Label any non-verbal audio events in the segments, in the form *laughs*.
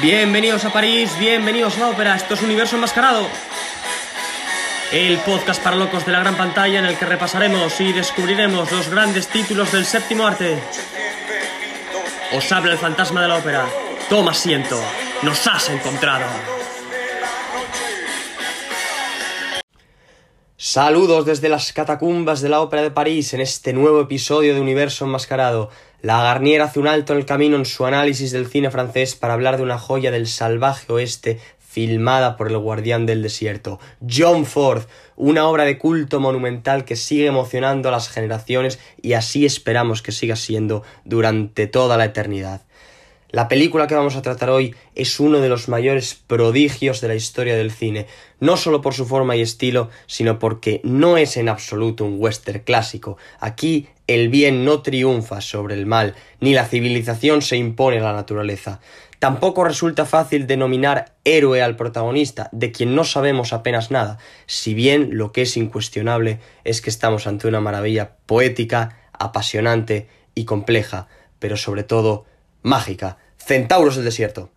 Bienvenidos a París, bienvenidos a la ópera, esto es Universo Enmascarado. El podcast para locos de la gran pantalla en el que repasaremos y descubriremos los grandes títulos del séptimo arte. Os habla el fantasma de la ópera. Toma asiento, nos has encontrado. Saludos desde las catacumbas de la Ópera de París en este nuevo episodio de Universo Enmascarado. La Garnier hace un alto en el camino en su análisis del cine francés para hablar de una joya del salvaje oeste filmada por el guardián del desierto, John Ford, una obra de culto monumental que sigue emocionando a las generaciones y así esperamos que siga siendo durante toda la eternidad. La película que vamos a tratar hoy es uno de los mayores prodigios de la historia del cine, no solo por su forma y estilo, sino porque no es en absoluto un western clásico. Aquí el bien no triunfa sobre el mal, ni la civilización se impone a la naturaleza. Tampoco resulta fácil denominar héroe al protagonista, de quien no sabemos apenas nada, si bien lo que es incuestionable es que estamos ante una maravilla poética, apasionante y compleja, pero sobre todo mágica. Centauros del desierto.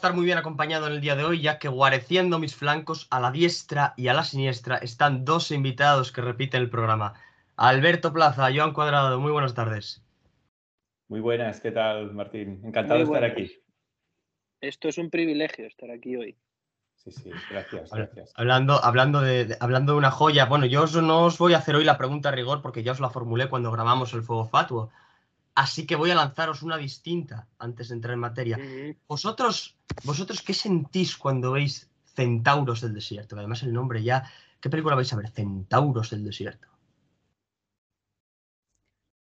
Estar muy bien acompañado en el día de hoy, ya que guareciendo mis flancos a la diestra y a la siniestra están dos invitados que repiten el programa. Alberto Plaza, Joan Cuadrado, muy buenas tardes. Muy buenas, ¿qué tal, Martín? Encantado de estar aquí. Esto es un privilegio estar aquí hoy. Sí, sí, gracias, gracias. Hablando, hablando, de, hablando de una joya, bueno, yo no os voy a hacer hoy la pregunta a rigor porque ya os la formulé cuando grabamos el Fuego Fatuo Así que voy a lanzaros una distinta antes de entrar en materia. Vosotros, vosotros, ¿qué sentís cuando veis Centauros del Desierto? además el nombre ya. ¿Qué película vais a ver? Centauros del Desierto.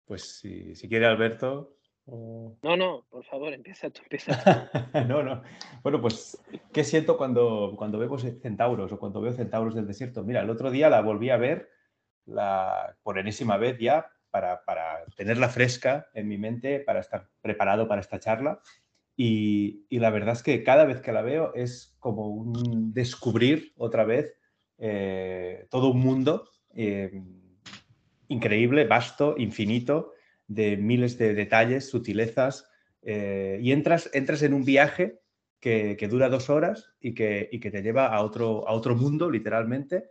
Pues si, quiere Alberto. No, no, por favor, empieza tú, empieza *laughs* no, no. Bueno, pues, ¿qué siento cuando, cuando vemos centauros o cuando veo centauros del desierto? Mira, el otro día la volví a ver la, por enésima vez ya para, tenerla fresca en mi mente, para estar preparado para esta charla. Y, la verdad es que cada vez que la veo es como un descubrir otra vez eh, todo un mundo eh, increíble, vasto, infinito, de miles de detalles, sutilezas, eh, y entras, entras en un viaje que, dura dos horas y que, y que, te lleva a otro, a otro mundo, literalmente,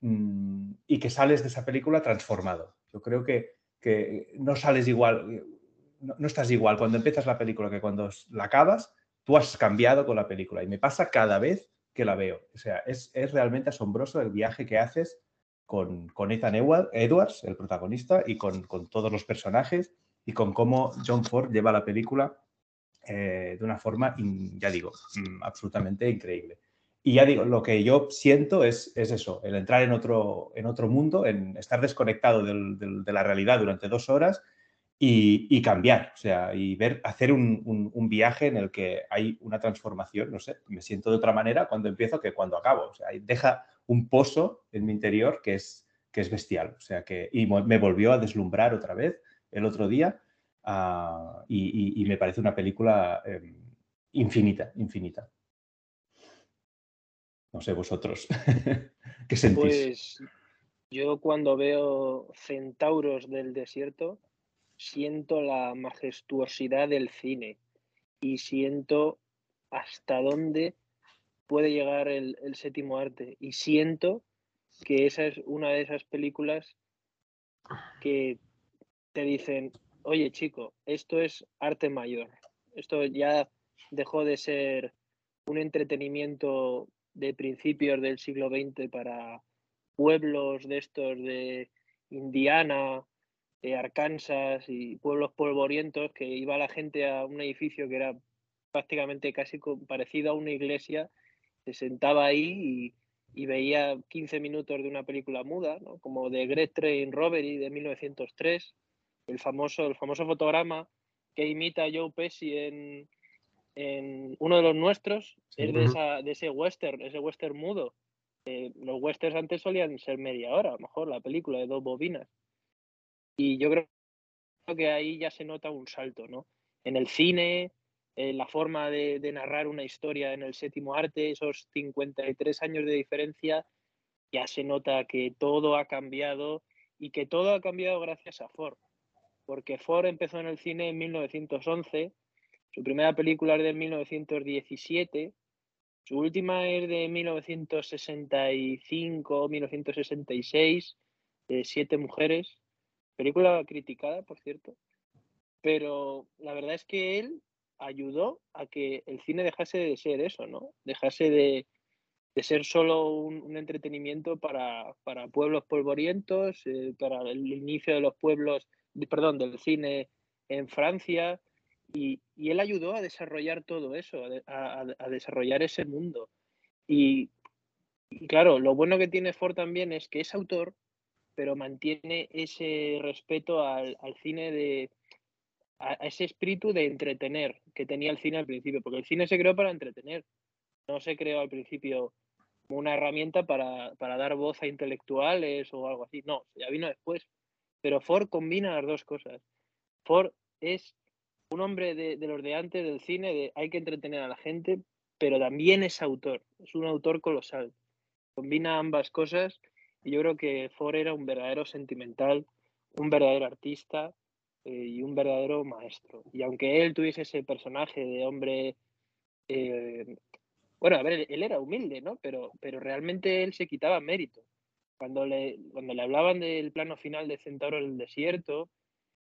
mm, y que sales de esa película transformado. Yo creo que que no sales igual, no, estás igual cuando empiezas la película que cuando la acabas, tú has cambiado con la película y me pasa cada vez que la veo. O sea, es, realmente asombroso el viaje que haces con, con Ethan Edwards, el protagonista, y con, todos los personajes y con cómo John Ford lleva la película eh, de una forma, ya digo, mm, absolutamente increíble. Y ya digo, lo que yo siento es, es eso, el entrar en otro, en otro mundo, en estar desconectado de la realidad durante dos horas y, cambiar, o sea, y ver, hacer un, viaje en el que hay una transformación, no sé, me siento de otra manera cuando empiezo que cuando acabo, o sea, deja un pozo en mi interior que es, que es bestial, o sea, que, y me volvió a deslumbrar otra vez el otro día ah, y, me parece una película em, infinita, infinita. No sé, vosotros, *laughs* ¿qué sentís? Pues yo cuando veo centauros del desierto, siento la majestuosidad del cine y siento hasta dónde puede llegar el, séptimo arte. Y siento que esa es una de esas películas que te dicen, oye chico, esto es arte mayor. Esto ya dejó de ser un entretenimiento de principios del siglo XX para pueblos de estos de Indiana Arkansas y pueblos polvorientos, que iba la gente a un edificio que era prácticamente casi parecido a una iglesia, se sentaba ahí y, veía 15 minutos de una película muda, como de Great Train Robbery de 1903, el famoso, el famoso fotograma que imita a Joe Pesci en, en uno de los nuestros, es de, esa, de ese western, ese western mudo. Eh, los westerns antes solían ser media hora, a lo mejor la película de dos bobinas. Y yo creo que ahí ya se nota un salto, ¿no? En el cine, en la forma de, narrar una historia en el séptimo arte, esos 53 años de diferencia, ya se nota que todo ha cambiado y que todo ha cambiado gracias a Ford. Porque Ford empezó en el cine en 1911, su primera película es de 1917, su última es de 1965 1966, de Siete Mujeres, Película criticada, por cierto. Pero la verdad es que él ayudó a que el cine dejase de ser eso, ¿no? Dejase de, ser solo un, entretenimiento para, pueblos polvorientos, eh, para el inicio de los pueblos, perdón, del cine en Francia. Y, él ayudó a desarrollar todo eso, a, desarrollar ese mundo. Y, claro, lo bueno que tiene Ford también es que es autor pero mantiene ese respeto al, cine de, a, ese espíritu de entretener que tenía el cine al principio, porque el cine se creó para entretener, no se creó al principio una herramienta para, dar voz a intelectuales o algo así, no, ya vino después. Pero Ford combina las dos cosas. Ford es un hombre de, los de antes del cine, de hay que entretener a la gente, pero también es autor, es un autor colosal. Combina ambas cosas y yo creo que Ford era un verdadero sentimental, un verdadero artista eh, y un verdadero maestro. Y aunque él tuviese ese personaje de hombre, eh, bueno, a ver, él era humilde, ¿no? Pero, pero realmente él se quitaba mérito. Cuando le, cuando le hablaban del plano final de Centauro en el desierto,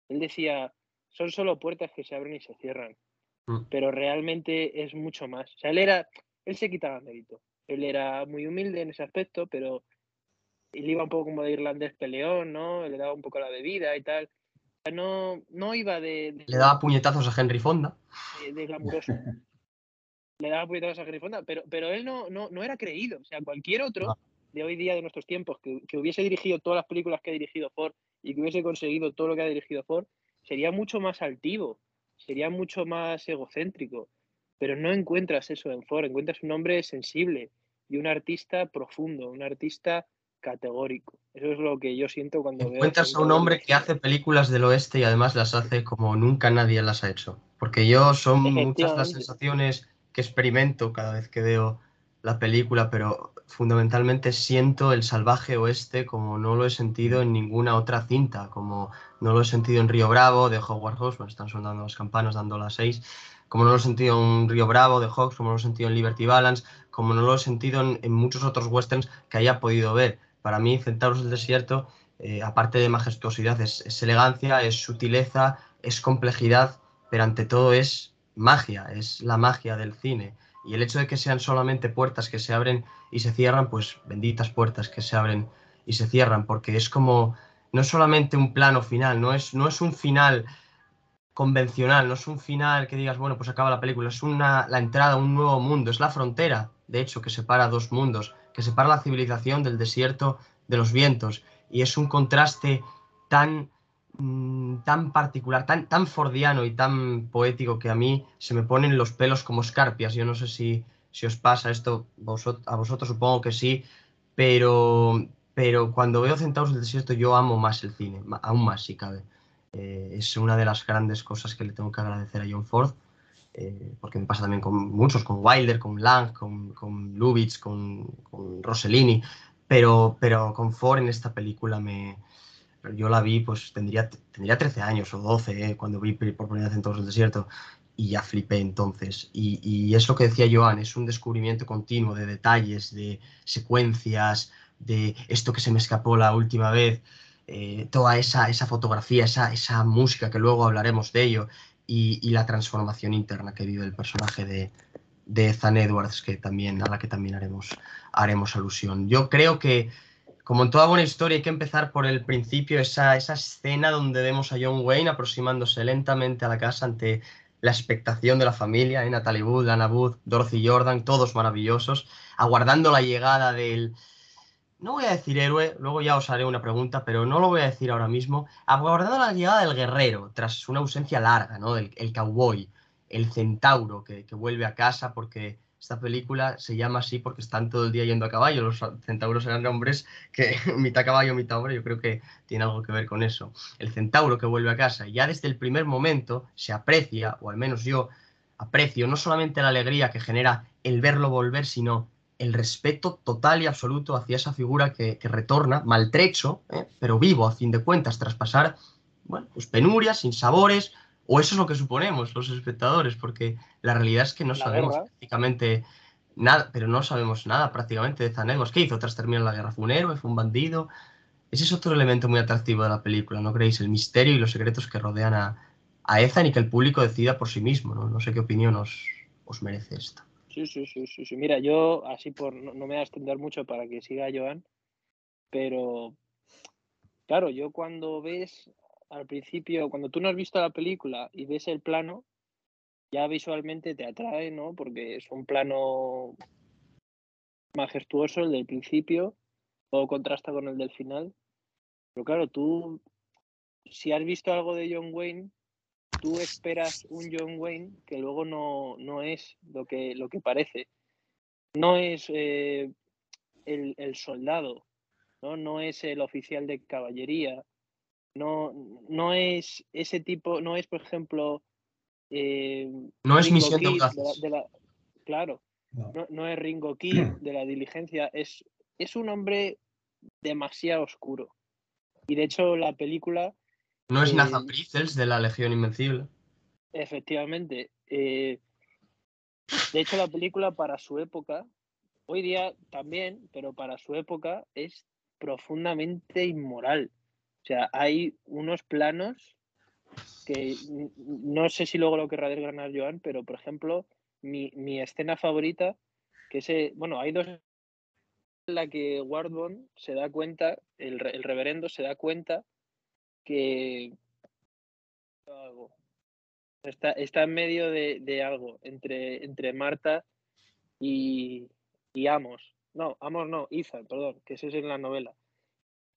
él decía, son solo puertas que se abren y se cierran. Mm. Pero realmente es mucho más. O sea, él era, él se quitaba mérito. Él era muy humilde en ese aspecto, pero él iba un poco como de irlandés peleón, ¿no? Le daba un poco la bebida y tal. no, no iba de, Le daba puñetazos a Henry Fonda. De, glamuroso. Le daba puñetazos a Henry Fonda, pero, pero él no, no, no era creído. O sea, cualquier otro de hoy día, de nuestros tiempos, que, que, hubiese dirigido todas las películas que ha dirigido Ford y que hubiese conseguido todo lo que ha dirigido Ford, sería mucho más altivo, sería mucho más egocéntrico. Pero no encuentras eso en Ford, encuentras un hombre sensible y un artista profundo, un artista categórico. Eso es lo que yo siento cuando veo. Encuentras a un hombre que hace películas del oeste y además las hace como nunca nadie las ha hecho. Porque yo son muchas las sensaciones que experimento cada vez que veo la película, pero fundamentalmente siento el salvaje oeste como no lo he sentido en ninguna otra cinta, como no lo he sentido en Río Bravo de Howard Hawks, bueno, están sonando las campanas dando las seis, como no lo he sentido en Río Bravo de Hawks, como no lo he sentido en Liberty Balance, como no lo he sentido en muchos otros westerns que haya podido ver para mí, Centauros del Desierto, eh, aparte de majestuosidad, es, elegancia, es sutileza, es complejidad, pero ante todo es magia, es la magia del cine. Y el hecho de que sean solamente puertas que se abren y se cierran, pues benditas puertas que se abren y se cierran, porque es como, no solamente un plano final, no es, no es un final convencional, no es un final que digas, bueno, pues acaba la película, es una, la entrada a un nuevo mundo, es la frontera, de hecho, que separa dos mundos que separa la civilización del desierto de los vientos. Y es un contraste tan mm, tan particular, tan, tan fordiano y tan poético que a mí se me ponen los pelos como escarpias. Yo no sé si, si os pasa esto, a vosotros supongo que sí, pero, pero cuando veo Centauros del Desierto yo amo más el cine, aún más si cabe. Eh, es una de las grandes cosas que le tengo que agradecer a John Ford, eh, porque me pasa también con muchos, con Wilder, con Lang, con, con Lubitsch, con, con Rossellini, pero, pero con Ford en esta película me, yo la vi, pues tendría, tendría 13 años o 12 eh, cuando vi por primera vez en Todos el Desierto y ya flipé entonces. Y, y, es lo que decía Joan, es un descubrimiento continuo de detalles, de secuencias, de esto que se me escapó la última vez, eh, toda esa, esa fotografía, esa, esa música, que luego hablaremos de ello, y, y la transformación interna que vive el personaje de, de Ethan Edwards, que también, a la que también haremos, haremos alusión. Yo creo que, como en toda buena historia, hay que empezar por el principio, esa, esa escena donde vemos a John Wayne aproximándose lentamente a la casa ante la expectación de la familia, ¿eh? Natalie Wood, Lana Wood, Dorothy Jordan, todos maravillosos, aguardando la llegada del, no voy a decir héroe, luego ya os haré una pregunta, pero no lo voy a decir ahora mismo, aguardando la llegada del guerrero, tras una ausencia larga, ¿no? El, cowboy, el centauro que, vuelve a casa porque esta película se llama así porque están todo el día yendo a caballo. Los centauros eran hombres que *laughs* mitad caballo, mitad hombre, yo creo que tiene algo que ver con eso. El centauro que vuelve a casa, ya desde el primer momento se aprecia, o al menos yo aprecio, no solamente la alegría que genera el verlo volver, sino el respeto total y absoluto hacia esa figura que, retorna, maltrecho, ¿eh? pero vivo a fin de cuentas, tras pasar bueno, pues penurias, sin sabores, o eso es lo que suponemos los espectadores, porque la realidad es que no La sabemos guerra. prácticamente nada, pero no sabemos nada prácticamente de Zanegos. ¿Qué hizo tras terminar la guerra? ¿Fue un héroe? ¿Fue un bandido? Ese es otro elemento muy atractivo de la película, ¿no creéis? El misterio y los secretos que rodean a, a Ethan y que el público decida por sí mismo, ¿no? No sé qué opinión os, os merece esto. Sí, sí, sí, sí, sí. Mira, yo así por no, no me voy a extender mucho para que siga Joan, pero claro, yo cuando ves al principio, cuando tú no has visto la película y ves el plano, ya visualmente te atrae, ¿no? Porque es un plano majestuoso el del principio, todo contrasta con el del final. Pero claro, tú, si has visto algo de John Wayne, tú esperas un John Wayne que luego no, no es lo que, lo que parece. No es eh, el, el, soldado, ¿no? no es el oficial de caballería, no, no es ese tipo, no es, por ejemplo, eh, no es Ringo misión audaces. de la- de la- claro, No. no, no es Ringo Kid *clears throat* de la diligencia, es, es un hombre demasiado oscuro. Y de hecho la película No es eh, Nathan Priestels de la Legión Invencible. Efectivamente. eh, de hecho, la película para su época, hoy día también, pero para su época es profundamente inmoral. O sea, hay unos planos que no sé si luego lo querrá desgranar Joan, pero por ejemplo, mi, mi escena favorita, que es, bueno, hay dos en la que Wardbone se da cuenta, el, el reverendo se da cuenta que. Está, está en medio de, de algo entre, entre Marta y, y Amos. No, Amos no, Ethan, perdón, que ese es en la novela.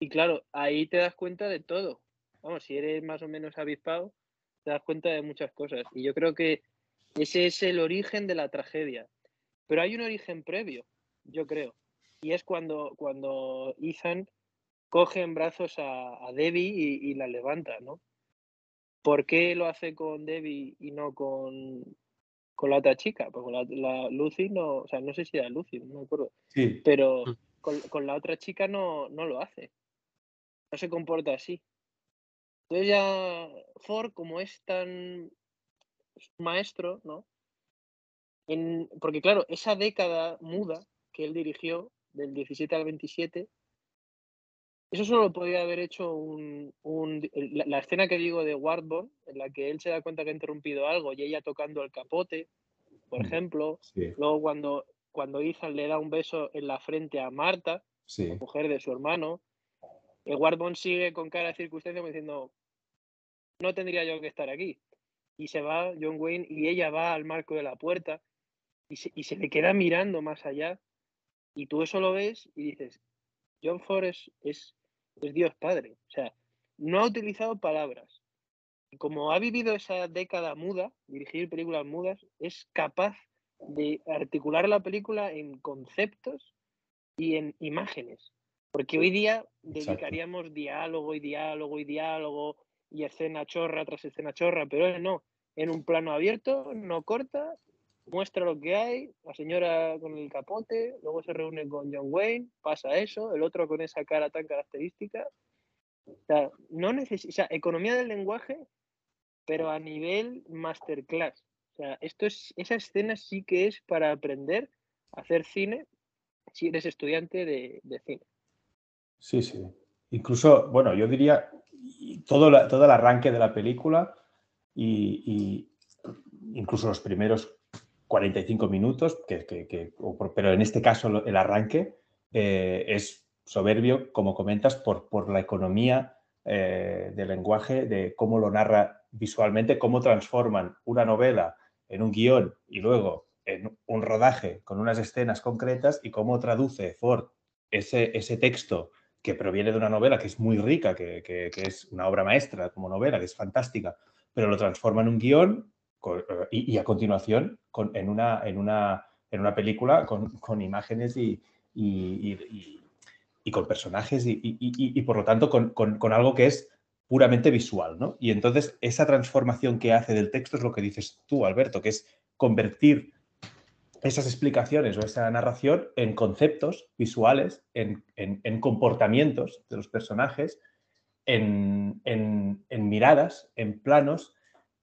Y claro, ahí te das cuenta de todo. Vamos, si eres más o menos avispado, te das cuenta de muchas cosas. Y yo creo que ese es el origen de la tragedia. Pero hay un origen previo, yo creo. Y es cuando, cuando Ethan coge en brazos a, a Debbie y, y la levanta, ¿no? ¿Por qué lo hace con Debbie y no con, con la otra chica? Porque la, la Lucy no, o sea, no sé si era Lucy, no me acuerdo. Sí, Pero Mm. con, con la otra chica no, no lo hace. No se comporta así. Entonces ya Ford, como es tan maestro, ¿no? En, porque claro, esa década muda que él dirigió, del 17 al 27, eso solo lo podía haber hecho un, un- la, la escena que digo de Wardbone, en la que él se da cuenta que ha interrumpido algo y ella tocando el capote, por ejemplo. sí, Luego cuando, cuando Ethan le da un beso en la frente a Marta, sí. la mujer de su hermano, el Wardbone sigue con cara de circunstancia diciendo, no tendría yo que estar aquí. Y se va John Wayne y ella va al marco de la puerta y se, y se le queda mirando más allá. Y tú eso lo ves y dices, John Ford es, es, es Dios Padre. O sea, no ha utilizado palabras. Como ha vivido esa década muda, dirigir películas mudas, es capaz de articular la película en conceptos y en imágenes. Porque hoy día dedicaríamos diálogo y diálogo y diálogo y escena chorra tras escena chorra, pero él no. En un plano abierto, no corta, muestra lo que hay, la señora con el capote, luego se reúne con John Wayne, pasa eso, el otro con esa cara tan característica. O sea, no necesita, economía del lenguaje, pero a nivel masterclass. O sea, esto es, esa escena sí que es para aprender a hacer cine si eres estudiante de, cine. Sí, sí. Incluso, bueno, yo diría todo, todo el arranque de la película y, incluso los primeros 45 minutos, que, pero en este caso el arranque eh, es soberbio, como comentas, por, por la economía eh, del lenguaje, de cómo lo narra visualmente, cómo transforman una novela en un guion y luego en un rodaje con unas escenas concretas y cómo traduce Ford ese, ese texto que proviene de una novela que es muy rica, que, que, es una obra maestra como novela, que es fantástica, pero lo transforma en un guion y, a continuación con, en, una, en, una, en una película con, con imágenes y, y, y, con personajes y, por lo tanto con, con, algo que es puramente visual, ¿no? Y entonces esa transformación que hace del texto es lo que dices tú, Alberto, que es convertir esas explicaciones o esa narración en conceptos visuales, en, en, comportamientos de los personajes, en, en miradas, en planos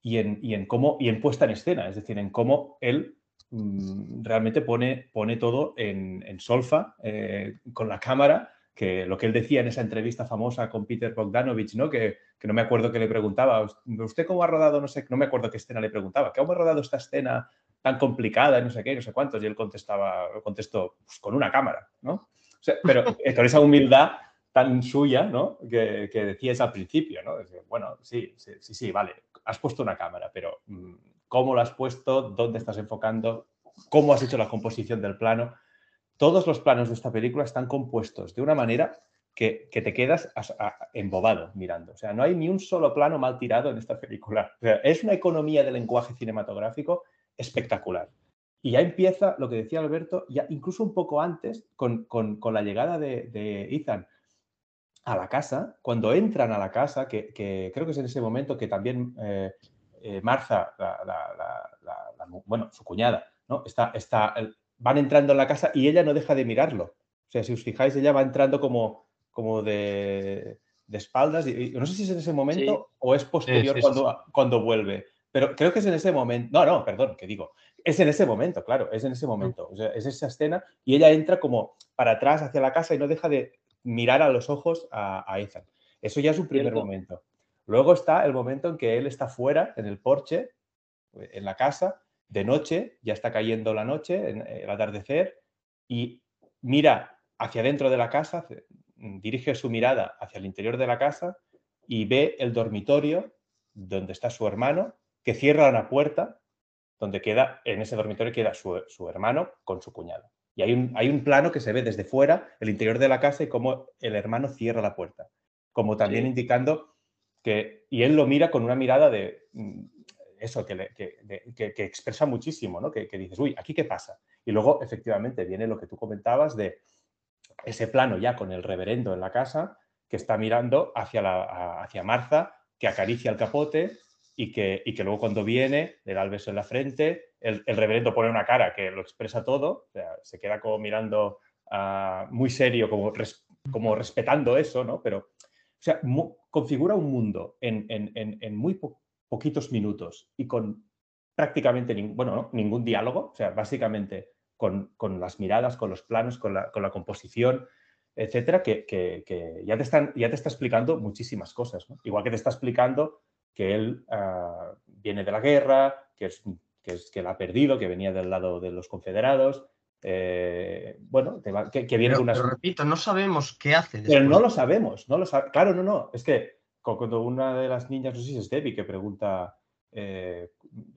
y en, y en, cómo, y en puesta en escena, es decir, en cómo él mm, realmente pone, pone todo en, solfa, eh, con la cámara, que lo que él decía en esa entrevista famosa con Peter Bogdanovich, ¿no? Que, que, no me acuerdo que le preguntaba, ¿usted cómo ha rodado, no sé, no me acuerdo qué escena le preguntaba, ¿cómo ha rodado esta escena tan complicada, no sé qué, no sé cuántos? Y él contestaba, contestó, pues, con una cámara, ¿no? pero eh, *laughs* con esa humildad tan suya, ¿no? Que, que decías al principio, ¿no? Bueno, sí, sí, sí, sí, vale, has puesto una cámara, pero mm, ¿cómo lo has puesto? ¿Dónde estás enfocando? ¿Cómo has hecho la composición del plano? Todos los planos de esta película están compuestos de una manera que, te quedas embobado mirando. O sea, no hay ni un solo plano mal tirado en esta película. es una economía de lenguaje cinematográfico espectacular. Y ya empieza lo que decía Alberto, ya incluso un poco antes, con, la llegada de Ethan a la casa, cuando entran a la casa, que, creo que es en ese momento que también eh, eh, Marza, bueno, su cuñada, ¿no? Está, está, van entrando en la casa y ella no deja de mirarlo. O sea, si os fijáis, ella va entrando como, como de, espaldas. Y, no sé si es en ese momento o es posterior cuando, cuando vuelve. Pero creo que es en ese momento. No, no, perdón, que digo. Es en ese momento, claro, es en ese momento. O sea, es esa escena y ella entra como para atrás hacia la casa y no deja de, mirar a los ojos a, Ethan. Eso ya es un primer momento. Luego está el momento en que él está fuera, en el porche, en la casa, de noche, ya está cayendo la noche, en el atardecer, y mira hacia dentro de la casa, dirige su mirada hacia el interior de la casa y ve el dormitorio donde está su hermano, que cierra una puerta, donde queda, en ese dormitorio queda su hermano con su cuñado. Y hay un, hay un plano que se ve desde fuera, el interior de la casa y cómo el hermano cierra la puerta. Como también indicando que, y él lo mira con una mirada de mm, eso, que, que, que, expresa muchísimo, ¿no? Que, dices, uy, ¿aquí qué pasa? Y luego, efectivamente, viene lo que tú comentabas de ese plano ya con el reverendo en la casa, que está mirando hacia, la, hacia Marza, que acaricia el capote y que, y que luego cuando viene le da el beso en la frente el, reverendo pone una cara que lo expresa todo, se queda como mirando ah, muy serio, como, como respetando eso, ¿no? Pero, o sea, configura un mundo en, muy poquitos minutos y con prácticamente bueno, ningún diálogo, o sea, básicamente con, las miradas, con los planos, con la, composición, etcétera, que, ya, te están, ya te está explicando muchísimas cosas. Igual que te está explicando que él ah, viene de la guerra, que es que, es, que la ha perdido, que venía del lado de los confederados. Eh, bueno, que, viene pero, Pero repito, no sabemos qué hace. Pero no lo sabemos, no lo Claro, no, no. Es que cuando una de las niñas, no sé si es Debbie, que pregunta, eh,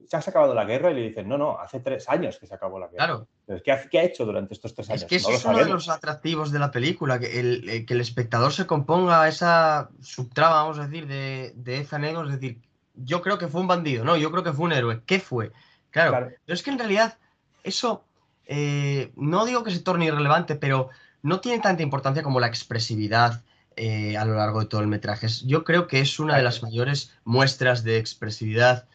¿se has acabado la guerra? Y le dicen, no, no, hace tres años que se acabó la guerra. Claro. ¿qué, ha, ¿qué, ha, hecho durante estos tres años? Es que eso no es uno de los atractivos de la película, que el, que el espectador se componga esa subtrama, vamos a decir, de, de Ethan Edwards, es decir, yo creo que fue un bandido, no, yo creo que fue un héroe. ¿Qué fue? Claro, claro. pero es que en realidad eso, eh, no digo que se torne irrelevante, pero no tiene tanta importancia como la expresividad eh, a lo largo de todo el metraje. Yo creo que es una de las mayores muestras de expresividad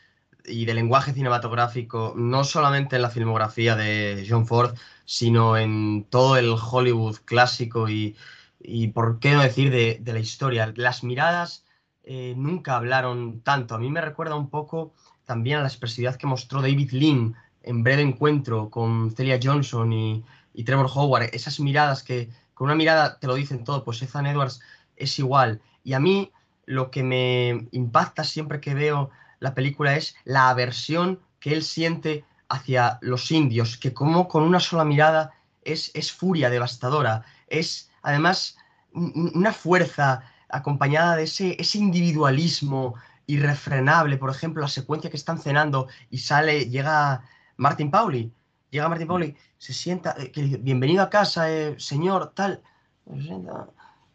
y de lenguaje cinematográfico, no solamente en la filmografía de John Ford, sino en todo el Hollywood clásico y, y por qué no decir, de, de la historia. Las miradas eh, nunca hablaron tanto. A mí me recuerda un poco también a la expresividad que mostró David Lean en Breve Encuentro con Celia Johnson y, y Trevor Howard. Esas miradas que con una mirada te lo dicen todo, pues Ethan Edwards es igual. Y a mí lo que me impacta siempre que veo la película es la aversión que él siente hacia los indios, que como con una sola mirada es, furia devastadora, es además una fuerza acompañada de ese, ese individualismo irrefrenable, por ejemplo, la secuencia que están cenando y sale, llega Martin Pauli, llega Martin Pauli, se sienta, eh, que dice, bienvenido a casa, eh, señor, tal,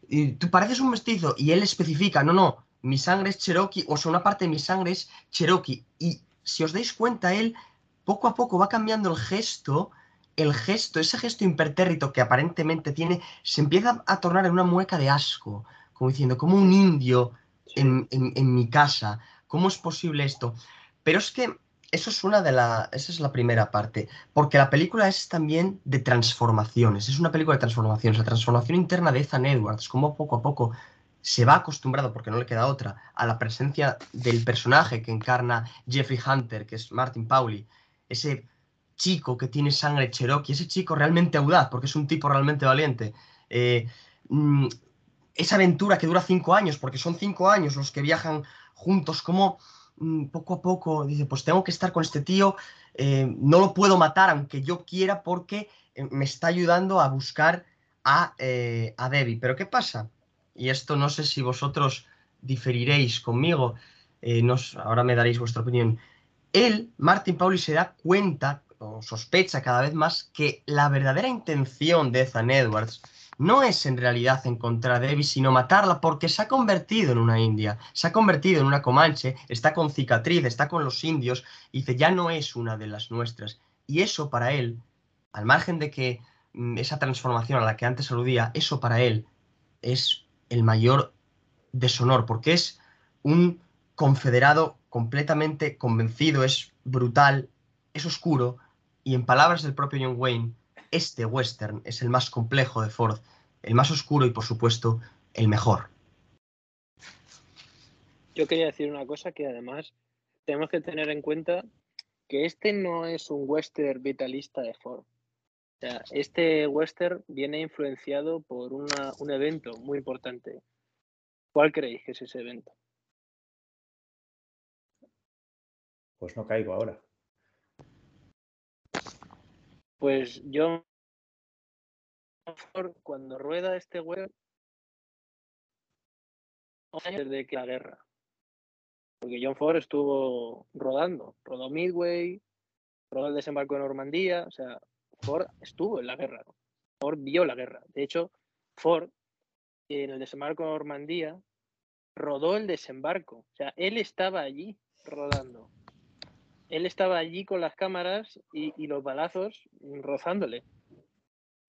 y tú pareces un mestizo, y él especifica, no, no, mi sangre es Cherokee, o sea, una parte de mi sangre es Cherokee, y si os dais cuenta, él poco a poco va cambiando el gesto, el gesto, ese gesto impertérrito que aparentemente tiene, se empieza a tornar en una mueca de asco, como diciendo, como un indio en, en, en, mi casa, ¿cómo es posible esto? Pero es que eso es una de la, esa es la primera parte, porque la película es también de transformaciones, es una película de transformaciones, la transformación interna de Ethan Edwards, como poco a poco se va acostumbrado, porque no le queda otra, a la presencia del personaje que encarna Jeffrey Hunter, que es Martin Pauli, ese chico que tiene sangre cherokee, ese chico realmente audaz, porque es un tipo realmente valiente. Eh, mm, esa aventura que dura cinco años, porque son cinco años los que viajan juntos, como poco a poco dice, pues tengo que estar con este tío, eh, no lo puedo matar aunque yo quiera porque eh, me está ayudando a buscar a, eh, a Debbie. Pero ¿qué pasa? Y esto no sé si vosotros diferiréis conmigo, nos, ahora me daréis vuestra opinión. Él, Martin Pauli, se da cuenta o sospecha cada vez más que la verdadera intención de Ethan Edwards no es en realidad encontrar a Debbie, sino matarla porque se ha convertido en una india, se ha convertido en una comanche, está con cicatriz, está con los indios y dice, ya no es una de las nuestras. Y eso para él, al margen de que mm, esa transformación a la que antes aludía, eso para él es el mayor deshonor, porque es un confederado completamente convencido, es brutal, es oscuro, y en palabras del propio John Wayne, este western es el más complejo de Ford, el más oscuro y por supuesto el mejor. Yo quería decir una cosa que además tenemos que tener en cuenta que este no es un western vitalista de Ford. O sea, este western viene influenciado por una, un evento muy importante. ¿Cuál creéis que es ese evento? Pues no caigo ahora. Pues yo cuando rueda este web desde que la guerra. Porque John Ford estuvo rodando, rodó Midway, rodó el desembarco de Normandía, o sea, Ford estuvo en la guerra. Ford vio la guerra. De hecho, Ford en el desembarco de Normandía rodó el desembarco. O sea, él estaba allí rodando él estaba allí con las cámaras y, los balazos rozándole.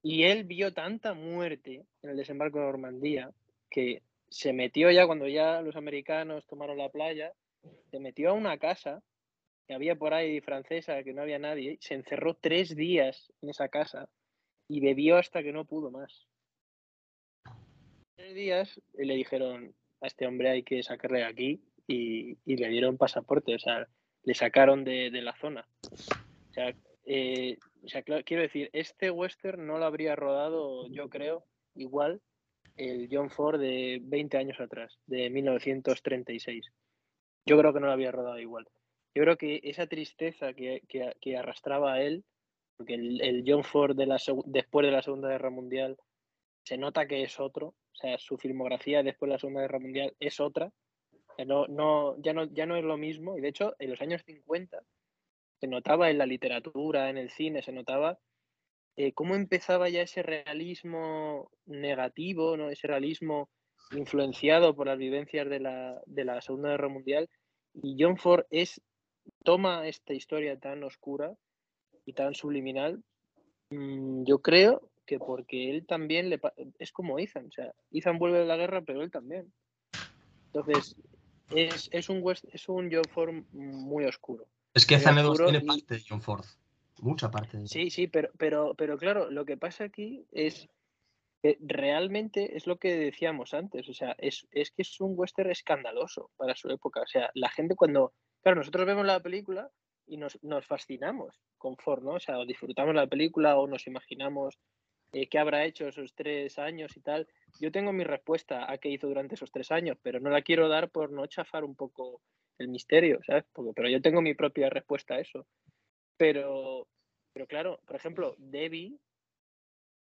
Y él vio tanta muerte en el desembarco de Normandía que se metió ya cuando ya los americanos tomaron la playa, se metió a una casa que había por ahí francesa, que no había nadie, se encerró tres días en esa casa y bebió hasta que no pudo más. Tres días y le dijeron a este hombre hay que sacarle de aquí y, y le dieron pasaporte, o sea, le sacaron de, de la zona. O sea, eh, quiero decir, este western no lo habría rodado, yo creo, igual el John Ford de 20 años atrás, de 1936. Yo creo que no lo había rodado igual. Yo creo que esa tristeza que, que, que arrastraba a él, porque el, el John Ford de la, después de la Segunda Guerra Mundial se nota que es otro, o sea, su filmografía después de la Segunda Guerra Mundial es otra, No, no, ya, no, ya no es lo mismo. Y de hecho, en los años 50 se notaba en la literatura, en el cine, se notaba eh, cómo empezaba ya ese realismo negativo, ¿no? ese realismo influenciado por las vivencias de la, de la Segunda Guerra Mundial. Y John Ford es, toma esta historia tan oscura y tan subliminal, mm, yo creo que porque él también le, es como Ethan, o sea, Ethan vuelve de la guerra, pero él también. Entonces, es, es un, es un John Ford muy oscuro. Es que Edwards tiene parte de John Ford, mucha parte. De sí, sí, pero, pero, pero claro, lo que pasa aquí es que realmente es lo que decíamos antes, o sea, es, es que es un western escandaloso para su época. O sea, la gente cuando, claro, nosotros vemos la película y nos, nos fascinamos con Ford, ¿no? O sea, o disfrutamos la película o nos imaginamos eh, qué habrá hecho esos tres años y tal. Yo tengo mi respuesta a qué hizo durante esos tres años, pero no la quiero dar por no chafar un poco el misterio, ¿sabes? pero yo tengo mi propia respuesta a eso. Pero, pero claro, por ejemplo, Debbie,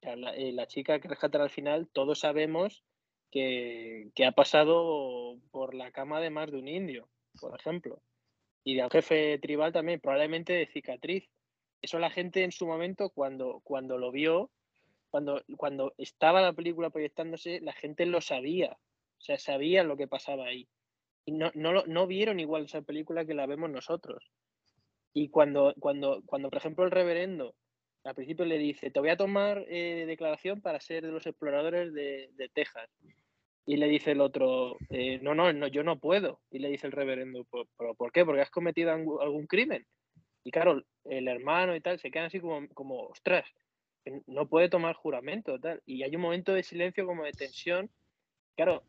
la, eh, la chica que rescatan al final, todos sabemos que, que, ha pasado por la cama de más de un indio, por ejemplo. Y de un jefe tribal también, probablemente de cicatriz. Eso la gente en su momento, cuando, cuando lo vio, cuando, cuando estaba la película proyectándose, la gente lo sabía, o sea, sabía lo que pasaba ahí. Y no, no, no vieron igual esa película que la vemos nosotros. Y cuando, cuando, cuando por ejemplo, el reverendo al principio le dice, te voy a tomar eh, declaración para ser de los exploradores de, de Texas. Y le dice el otro, eh, no, no, no, yo no puedo. Y le dice el reverendo, ¿pero por qué? Porque has cometido algún crimen. Y claro, el hermano y tal se quedan así como, como ostras, no puede tomar juramento, tal. Y hay un momento de silencio como de tensión. Claro,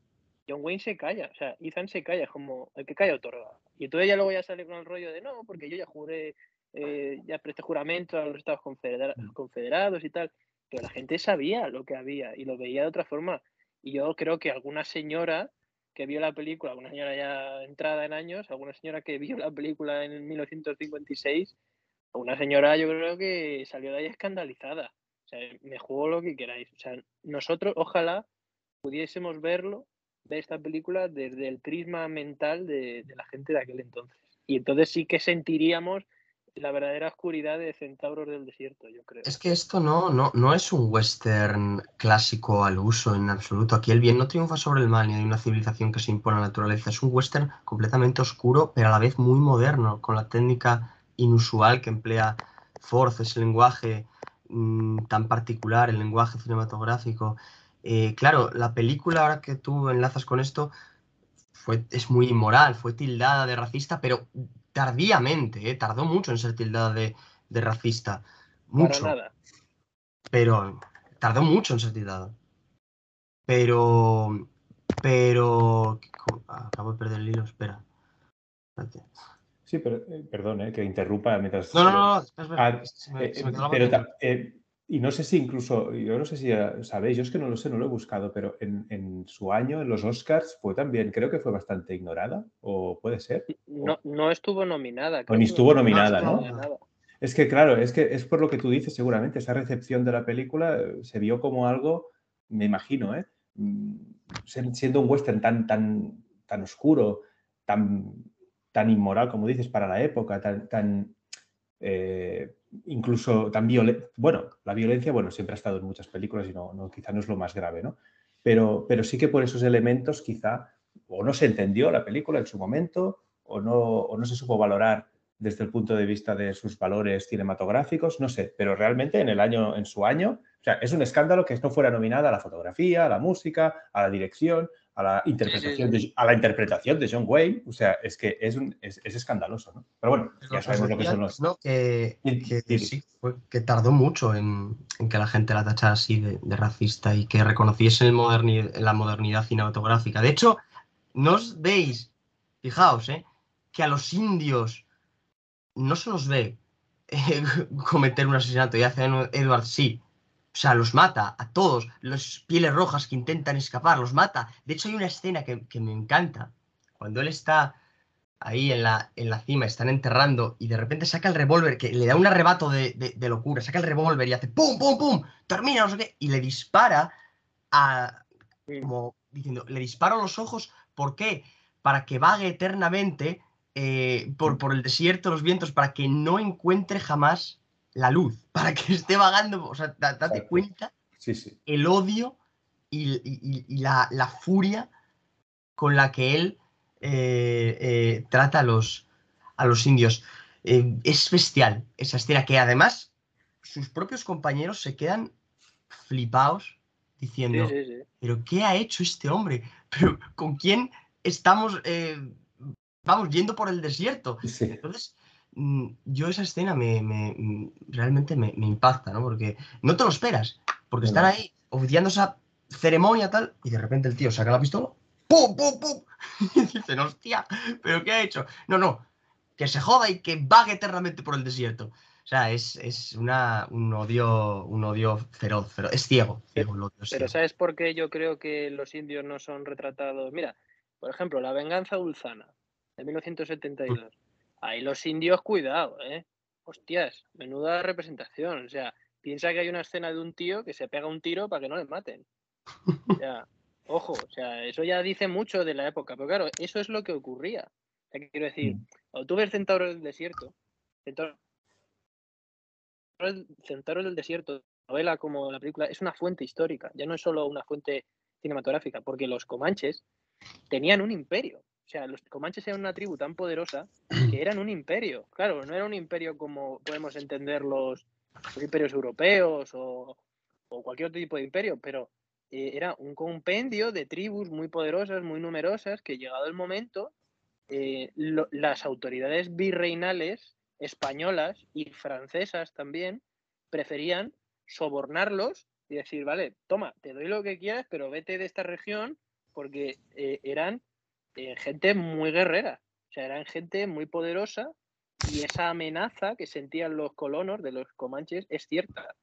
John Wayne se calla, o sea, Ethan se calla, como el que calla otorga. Y entonces ya luego ya sale con el rollo de no, porque yo ya juré, eh, ya presté juramento a los Estados mm. confederados y tal. Pero la gente sabía lo que había y lo veía de otra forma. Y yo creo que alguna señora que vio la película, alguna señora ya entrada en años, alguna señora que vio la película en 1956, una señora yo creo que salió de ahí escandalizada. Sea, me juego lo que queráis. O sea, nosotros ojalá pudiésemos verlo, de esta película, desde el prisma mental de, la gente de aquel entonces. Y entonces sí que sentiríamos la verdadera oscuridad de Centauros del Desierto, yo creo. Es que esto no, no, no es un western clásico al uso en absoluto. Aquí el bien no triunfa sobre el mal ni hay una civilización que se impone a la naturaleza. Es un western completamente oscuro, pero a la vez muy moderno, con la técnica inusual que emplea Force, ese lenguaje Mm, tan particular, el lenguaje cinematográfico. Eh, claro, la película, ahora que tú enlazas con esto, fue, es muy inmoral, fue tildada de racista, pero tardíamente, eh, tardó mucho en ser tildada de, racista. Mucho. Pero tardó mucho en ser tildada. Pero. Pero. Acabo de perder el hilo, espera. Sí, pero eh, perdón, eh, que interrumpa mientras. No, no, no, ah, eh, pero y no sé si incluso, yo no sé si sabéis, yo es que no lo sé, no lo he buscado, pero en, su año, en los Oscars, fue también, creo que fue bastante ignorada, o puede ser. No, no estuvo nominada. O ni estuvo nominada, ¿no? Es que claro, es que es por lo que tú dices, seguramente, esa recepción de la película se vio como algo, me imagino, ¿eh? Mm, siendo un western tan, tan, tan oscuro, tan tan inmoral, como dices, para la época, tan, eh, incluso tan violenta. Bueno, la violencia, bueno, siempre ha estado en muchas películas y no, no, quizá no es lo más grave, ¿no? Pero, pero sí que por esos elementos quizá o no se entendió la película en su momento o no, o no se supo valorar desde el punto de vista de sus valores cinematográficos, no sé, pero realmente en el año, en su año, o sea, es un escándalo que no fuera nominada a la fotografía, a la música, a la dirección, a la interpretación, De, a la interpretación de John Wayne. O sea, es que es, un, es, escandaloso, ¿no? Pero bueno, ya sabemos lo que son los. ¿no? Que, que, sí, que tardó mucho en, en, que la gente la tachara así de, racista y que reconociese el la modernidad cinematográfica. De hecho, no os veis, fijaos, ¿eh? que a los indios no se los ve eh, *laughs* cometer un asesinato y hace Edward sí, o sea, los mata a todos, los pieles rojas que intentan escapar, los mata. De hecho, hay una escena que, me encanta. Cuando él está ahí en la, en la cima, están enterrando y de repente saca el revólver, que le da un arrebato de, locura, saca el revólver y hace ¡pum, pum, pum! Termina, no sé qué, y le dispara a. como diciendo, le disparo los ojos, ¿por qué? para que vague eternamente eh, por, por el desierto, los vientos, para que no encuentre jamás la luz, *laughs* para que esté vagando, o sea, da- date Exacto. cuenta Sí, sí. el odio y, y- y la, la furia con la que él eh, eh, trata a los, a los indios. Eh, es bestial esa escena que además sus propios compañeros se quedan flipados diciendo, sí, sí. pero ¿qué ha hecho este hombre? ¿Pero con quién estamos, eh, vamos, yendo por el desierto? Sí. Entonces, yo esa escena me, me- mm, realmente me, me impacta, ¿no? Porque no te lo esperas, porque están ahí oficiando esa ceremonia tal, y de repente el tío saca la pistola, ¡pum, pum, pum! *laughs* Y dicen, hostia, ¿pero qué ha hecho? No, no, que se joda y que vague eternamente por el desierto. O sea, es, es una, un odio, un odio feroz, feroz. Es ciego, ciego el odio, es Pero ciego. ¿sabes por qué yo creo que los indios no son retratados? Mira, por ejemplo, La venganza ulzana de 1972. Ahí los indios, cuidado, ¿eh? Hostias, menuda representación. O sea, piensa que hay una escena de un tío que se pega un tiro para que no le maten. O sea, *laughs* ojo, o sea, eso ya dice mucho de la época. Pero claro, eso es lo que ocurría. O sea, quiero decir, Mm. cuando tú ves Centauro del Desierto, Centauro, Centauro del Desierto, novela como la película, es una fuente histórica, ya no es solo una fuente cinematográfica, porque los comanches tenían un imperio. O sea, los comanches eran una tribu tan poderosa *clears throat* que eran un imperio. Claro, no era un imperio como podemos entender los, los imperios europeos o, o cualquier otro tipo de imperio, pero eh, era un compendio de tribus muy poderosas, muy numerosas, que llegado el momento, eh, lo- las autoridades virreinales españolas y francesas también preferían sobornarlos y decir, vale, toma, te doy lo que quieras, pero vete de esta región porque eh, eran eh, gente muy guerrera, o sea, eran gente muy poderosa y esa amenaza que sentían los colonos de los comanches es cierta.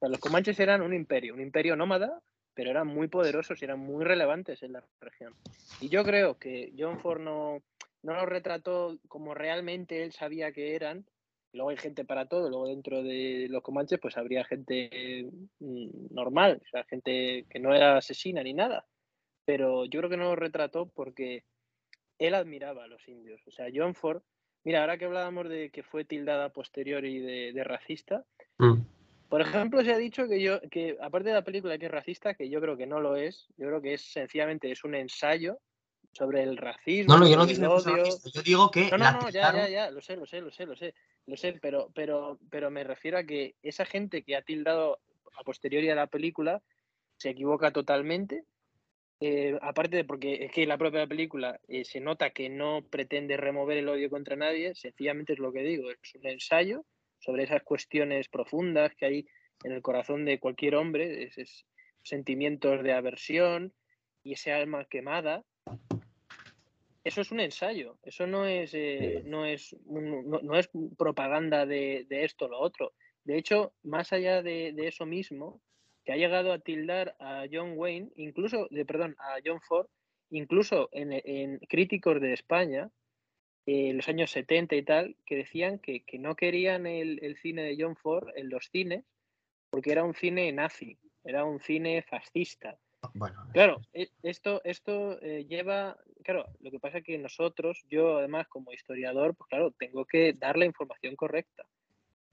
Los comanches eran un imperio, un imperio nómada, pero eran muy poderosos y eran muy relevantes en la región. Y yo creo que John Ford no, no los retrató como realmente él sabía que eran. Luego hay gente para todo, luego dentro de los comanches pues habría gente mm, normal, o sea, gente que no era asesina ni nada. Pero yo creo que no los retrató porque él admiraba a los indios. O sea, John Ford, mira, ahora que hablábamos de que fue tildada posteriori de, de racista, Mm. por ejemplo, se ha dicho que yo, que aparte de la película que es racista, que yo creo que no lo es, yo creo que es sencillamente es un ensayo sobre el racismo, No, no, yo no digo yo digo que No, no, no, ya, ya, ya, lo sé, lo sé, lo sé, lo sé, lo sé, pero, pero, pero me refiero a que esa gente que ha tildado a posteriori a la película se equivoca totalmente. Eh, aparte de porque es que la propia película eh, se nota que no pretende remover el odio contra nadie, sencillamente es lo que digo, es un ensayo sobre esas cuestiones profundas que hay en el corazón de cualquier hombre, esos sentimientos de aversión y ese alma quemada. Eso es un ensayo, eso no es, eh, no es, no es propaganda de, de esto o lo otro. De hecho, más allá de, de eso mismo, que ha llegado a tildar a John Wayne, incluso, de, perdón, a John Ford, incluso en, en críticos de España, eh, en los años 70 y tal, que decían que, que no querían el, el cine de John Ford en los cines porque era un cine nazi, era un cine fascista. Bueno, Claro, e- esto, esto eh, lleva, claro, lo que pasa es que nosotros, yo además como historiador, pues claro, tengo que dar la información correcta.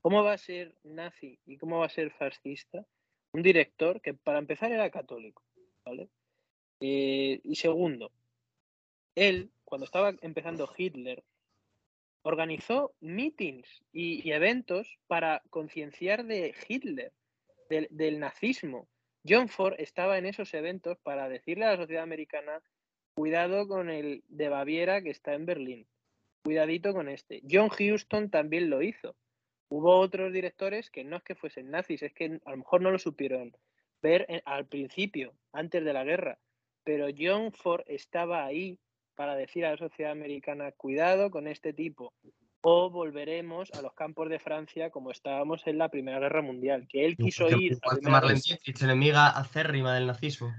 ¿Cómo va a ser nazi y cómo va a ser fascista un director que para empezar era católico, ¿vale? Eh, y segundo, él, cuando estaba empezando Hitler, organizó meetings y, eventos para concienciar de Hitler, del, del nazismo. John Ford estaba en esos eventos para decirle a la sociedad americana, cuidado con el de Baviera que está en Berlín, cuidadito con este. John Huston también lo hizo. Hubo otros directores que no es que fuesen nazis, es que a lo mejor no lo supieron ver en- al principio, antes de la guerra, pero John Ford estaba ahí para decir a la sociedad americana, cuidado con este tipo, o volveremos a los campos de Francia como estábamos en la Primera Guerra Mundial, que él quiso ir a Marlene Dietrich, enemiga acérrima del nazismo.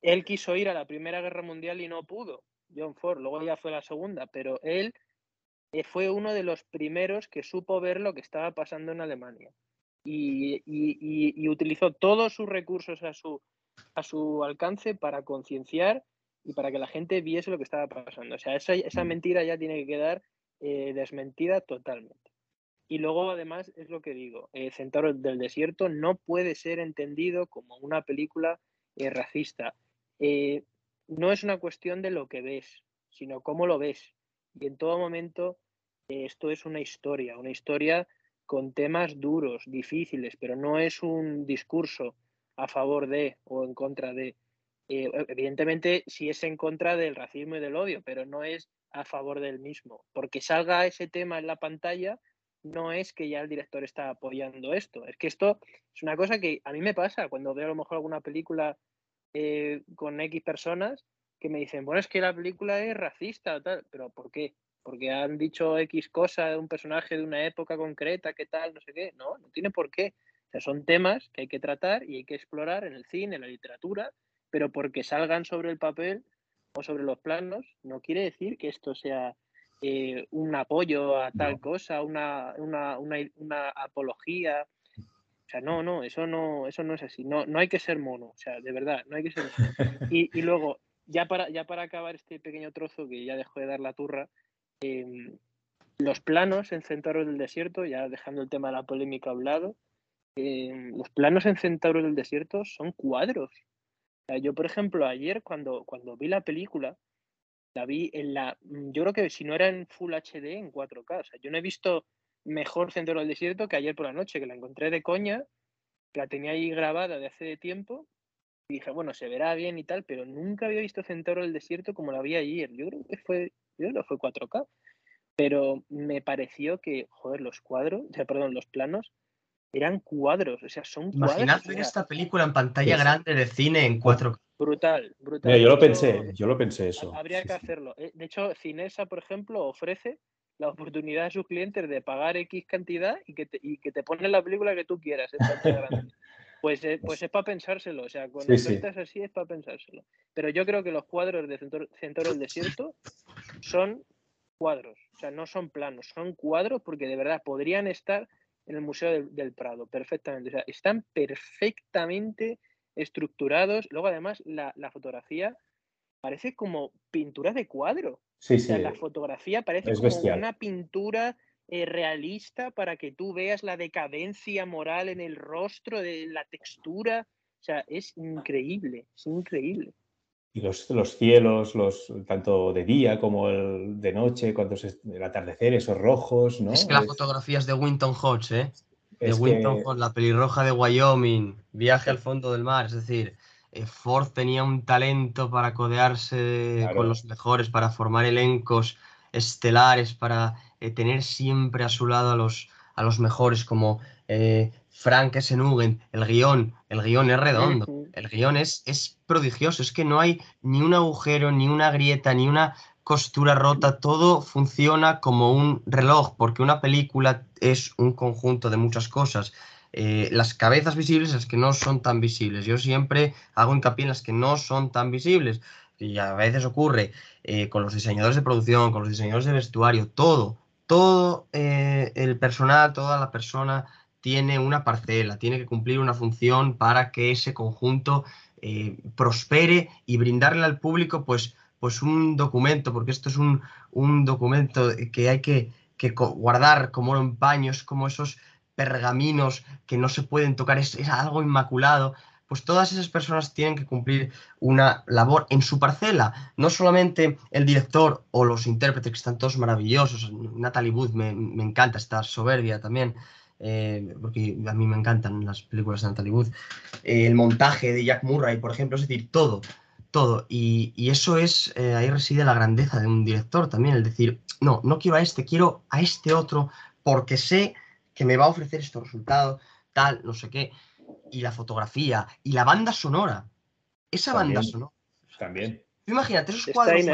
él quiso ir a la Primera Guerra Mundial y no pudo, John Ford, luego ya fue la segunda, pero él eh, fue uno de los primeros que supo ver lo que estaba pasando en Alemania y, y- y- y utilizó todos sus recursos a su, a su alcance para concienciar y para que la gente viese lo que estaba pasando. O sea, esa, esa mm. mentira ya tiene que quedar eh, desmentida totalmente. Y luego, además, es lo que digo, eh, Centauro del Desierto no puede ser entendido como una película eh, racista. Eh, no es una cuestión de lo que ves, sino cómo lo ves. Y en todo momento esto es una historia, una historia con temas duros, difíciles, pero no es un discurso a favor de o en contra de. evidentemente, sí es en contra del racismo y del odio, pero no es a favor del mismo. Porque salga ese tema en la pantalla, no es que ya el director está apoyando esto. Es que esto es una cosa que a mí me pasa cuando veo a lo mejor alguna película eh, con X personas que me dicen, bueno, es que la película es racista o tal, pero ¿por qué? Porque han dicho X cosa de un personaje de una época concreta, qué tal, no sé qué. No, no tiene por qué. O sea, son temas que hay que tratar y hay que explorar en el cine, en la literatura, pero porque salgan sobre el papel o sobre los planos, no quiere decir que esto sea eh, un apoyo a tal cosa, una, una, una, apología. O sea, no, no, eso no, eso no es así. No, no hay que ser mono, o sea, de verdad, no hay que ser mono. Y, y luego, ya para, ya para acabar este pequeño trozo que ya dejo de dar la turra, em, los planos en Centauros del Desierto, ya dejando el tema de la polémica a un lado, em, los planos en Centauros del Desierto son cuadros. Yo, por ejemplo, ayer cuando, cuando vi la película, la vi en la. Yo creo que si no era en Full HD, en 4K. O sea, yo no he visto mejor Centro del Desierto que ayer por la noche, que la encontré de coña, la tenía ahí grabada de hace tiempo. Y dije, bueno, se verá bien y tal, pero nunca había visto Centro del Desierto como la vi ayer. Yo creo que fue, yo creo que fue 4K. Pero me pareció que, joder, los cuadros, o sea, perdón, los planos eran cuadros, o sea, son cuadros. Imaginad ver esta película en pantalla grande de cine en 4K. Brutal, brutal. yo lo pensé, yo lo pensé eso. Habría que hacerlo. Eh, de hecho, Cinesa, por ejemplo, ofrece la oportunidad a sus clientes de pagar X cantidad y que te, y que te ponen la película que tú quieras. pues, eh, pues es para pensárselo. O sea, cuando sí, así es para pensárselo. Pero yo creo que los cuadros de Centro, del Desierto son cuadros. O sea, no son planos, son cuadros porque de verdad podrían estar en el Museo del, del Prado perfectamente. O sea, están perfectamente estructurados. Luego, además, la, fotografía parece como pintura de cuadro. Sí, o sea, la fotografía parece como una pintura eh, realista para que tú veas la decadencia moral en el rostro, de la textura. O sea, es increíble, es increíble. Y los, los cielos, los, tanto de día como el, de noche, cuando es el atardecer, esos rojos, ¿no? Es que la fotografía es de Winton Hodge, ¿eh? de Winton la pelirroja de Wyoming, Viaje al fondo del mar, es decir, eh, Ford tenía un talento para codearse con los mejores, para formar elencos estelares, para eh, tener siempre a su lado a los, a los mejores, como eh, Frank Esenugent, el guion, el guion es redondo, el guion es, es prodigioso, es que no hay ni un agujero, ni una grieta, ni una costura rota, todo funciona como un reloj, porque una película es un conjunto de muchas cosas. Eh, las cabezas visibles, las que no son tan visibles. Yo siempre hago hincapié en las que no son tan visibles. Y a veces ocurre eh, con los diseñadores de producción, con los diseñadores de vestuario, todo, todo eh, el personal, toda la persona tiene una parcela, tiene que cumplir una función para que ese conjunto prospere y brindarle al público pues pues un documento, porque esto es un, documento que hay que, guardar como en paños, como esos pergaminos que no se pueden tocar, es, algo inmaculado, pues todas esas personas tienen que cumplir una labor en su parcela. No solamente el director o los intérpretes, que están todos maravillosos. Natalie Wood me, encanta, está soberbia también, eh, porque a mí me encantan las películas de Natalie Wood. Eh, el montaje de Jack Murray, por ejemplo, es decir, todo todo. Y, eso es, eh, ahí reside la grandeza de un director también, el decir, no, no quiero a este, quiero a este otro, porque sé que me va a ofrecer estos resultados, tal, no sé qué. Y la fotografía, y la banda sonora. Esa banda sonora. También. Imagínate esos cuadros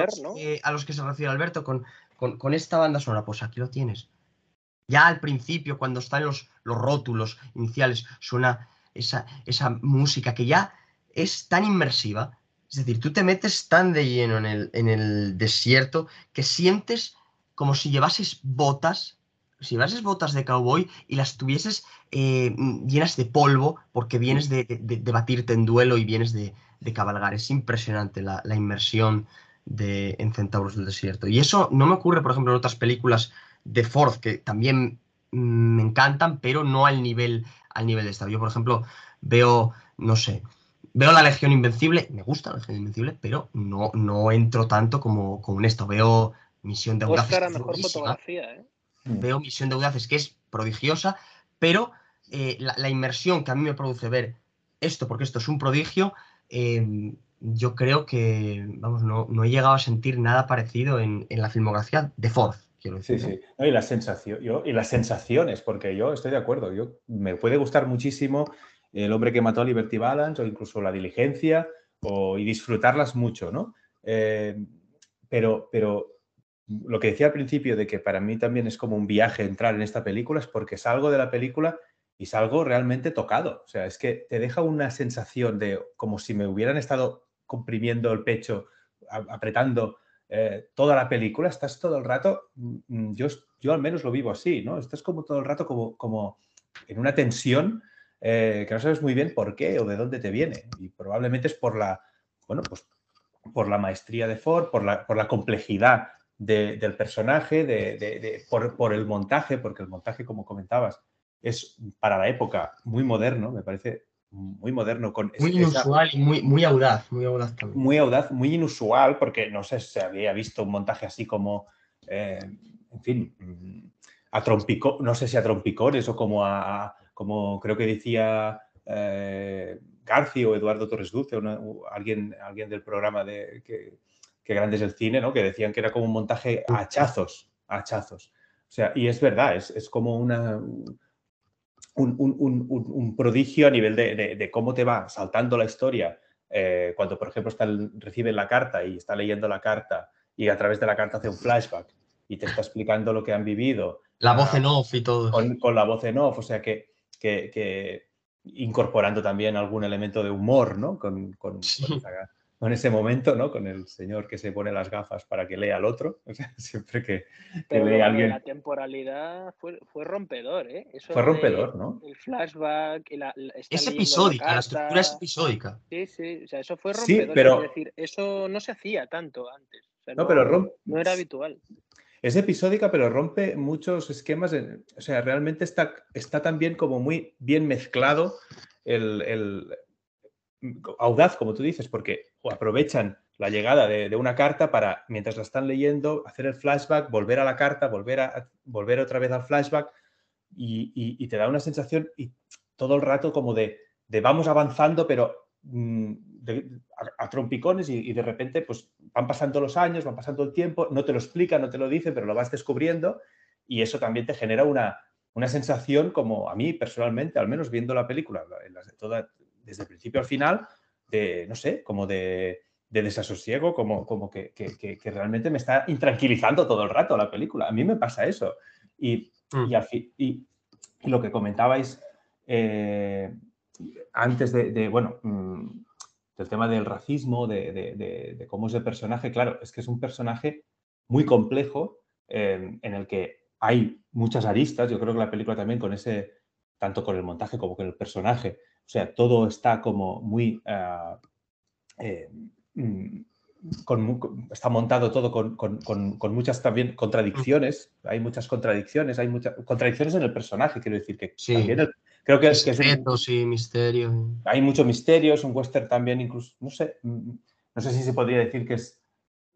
a los que se refiere Alberto con, con, esta banda sonora, pues aquí lo tienes. Ya al principio, cuando están los, los rótulos iniciales, suena esa, esa música que ya es tan inmersiva es decir, tú te metes tan de lleno en el, en el desierto que sientes como si llevases botas, si llevases botas de cowboy y las tuvieses eh, llenas de polvo porque vienes de, batirte en duelo y vienes de, de cabalgar. Es impresionante la, inmersión de, en Centauros del Desierto. Y eso no me ocurre, por ejemplo, en otras películas de Ford, que también me encantan, pero no al nivel, al nivel de esta. Yo, por ejemplo, veo, no sé, veo la Legión Invencible, me gusta la Legión Invencible, pero no, no entro tanto como, como en esto. Veo Misión de Audaces. mejor fotografía, ¿eh? Veo Misión de Audaces, que es prodigiosa, pero eh, la, inmersión que a mí me produce ver esto, porque esto es un prodigio, em, yo creo que, vamos, no, no, he llegado a sentir nada parecido en, en la filmografía de Ford. Quiero decir, sí, sí. y, la sensación, yo, y las sensaciones, porque yo estoy de acuerdo. Yo, me puede gustar muchísimo El hombre que mató a Liberty Balance o incluso La diligencia o, y disfrutarlas mucho, ¿no? Eh, pero, pero lo que decía al principio de que para mí también es como un viaje entrar en esta película es porque salgo de la película y salgo realmente tocado. O sea, es que te deja una sensación de como si me hubieran estado comprimiendo el pecho, apretando eh, toda la película. Estás todo el rato, mm, mm, yo, yo al menos lo vivo así, ¿no? Estás como todo el rato como, como en una tensión eh, que no sabes muy bien por qué o de dónde te viene. Y probablemente es por la, bueno, pues por la maestría de Ford, por la, por la complejidad del personaje, de, por, por, el montaje, porque el montaje, como comentabas, es para la época muy moderno, me parece muy moderno. Con muy inusual y muy, muy audaz, muy audaz también. Muy audaz, muy inusual, porque no sé si se había visto un montaje así como, eh, en fin, mm, a trompico, no sé si a trompicones o como a, como creo que decía eh, García o Eduardo Torres Dulce, alguien, alguien del programa de que, que grande es el cine, ¿no? Que decían que era como un montaje a hachazos, a hachazos. O sea, y es verdad, es, es como una, un, prodigio a nivel de, cómo te va saltando la historia. Eh, cuando, por ejemplo, está recibe la carta y está leyendo la carta y a través de la carta hace un flashback y te está explicando lo que han vivido. La voz en off y todo. Con, la voz en off, o sea que, que, incorporando también algún elemento de humor, ¿no? Con, con, en ese momento, ¿no? Con el señor que se pone las gafas para que lea al otro. *laughs* siempre que, lee alguien. La temporalidad fue, fue rompedor, ¿eh? fue rompedor, ¿no? El flashback. es episódica, la, estructura es episódica. Sí, sí, o sea, eso fue rompedor. Sí, pero... Es decir, eso no se hacía tanto antes. no, pero no era habitual. Es episódica, pero rompe muchos esquemas. o sea, realmente está, está también como muy bien mezclado el audaz, como tú dices, porque aprovechan la llegada de, una carta para, mientras la están leyendo, hacer el flashback, volver a la carta, volver, a, volver otra vez al flashback y, te da una sensación y todo el rato como de, vamos avanzando, pero mm, a, trompicones y, de repente pues van pasando los años, van pasando el tiempo, no te lo explica, no te lo dice, pero lo vas descubriendo y eso también te genera una, una sensación como a mí personalmente, al menos viendo la película, desde el principio al final, de, no sé, como de, desasosiego, como, como que, realmente me está intranquilizando todo el rato la película. A mí me pasa eso. Y, mm. y, lo que comentabais eh, antes de, bueno, mm, del tema del racismo, de, cómo es el personaje, claro, es que es un personaje muy complejo eh, en el que hay muchas aristas. Yo creo que la película también con ese, tanto con el montaje como con el personaje, o sea, todo está como muy... Ah, eh, mm, está montado todo con, muchas también contradicciones. Hay muchas contradicciones, hay muchas contradicciones en el personaje, quiero decir que también creo que, es, y misterio. Hay mucho misterio, es un western también incluso, no sé, mm, no sé si se podría decir que es,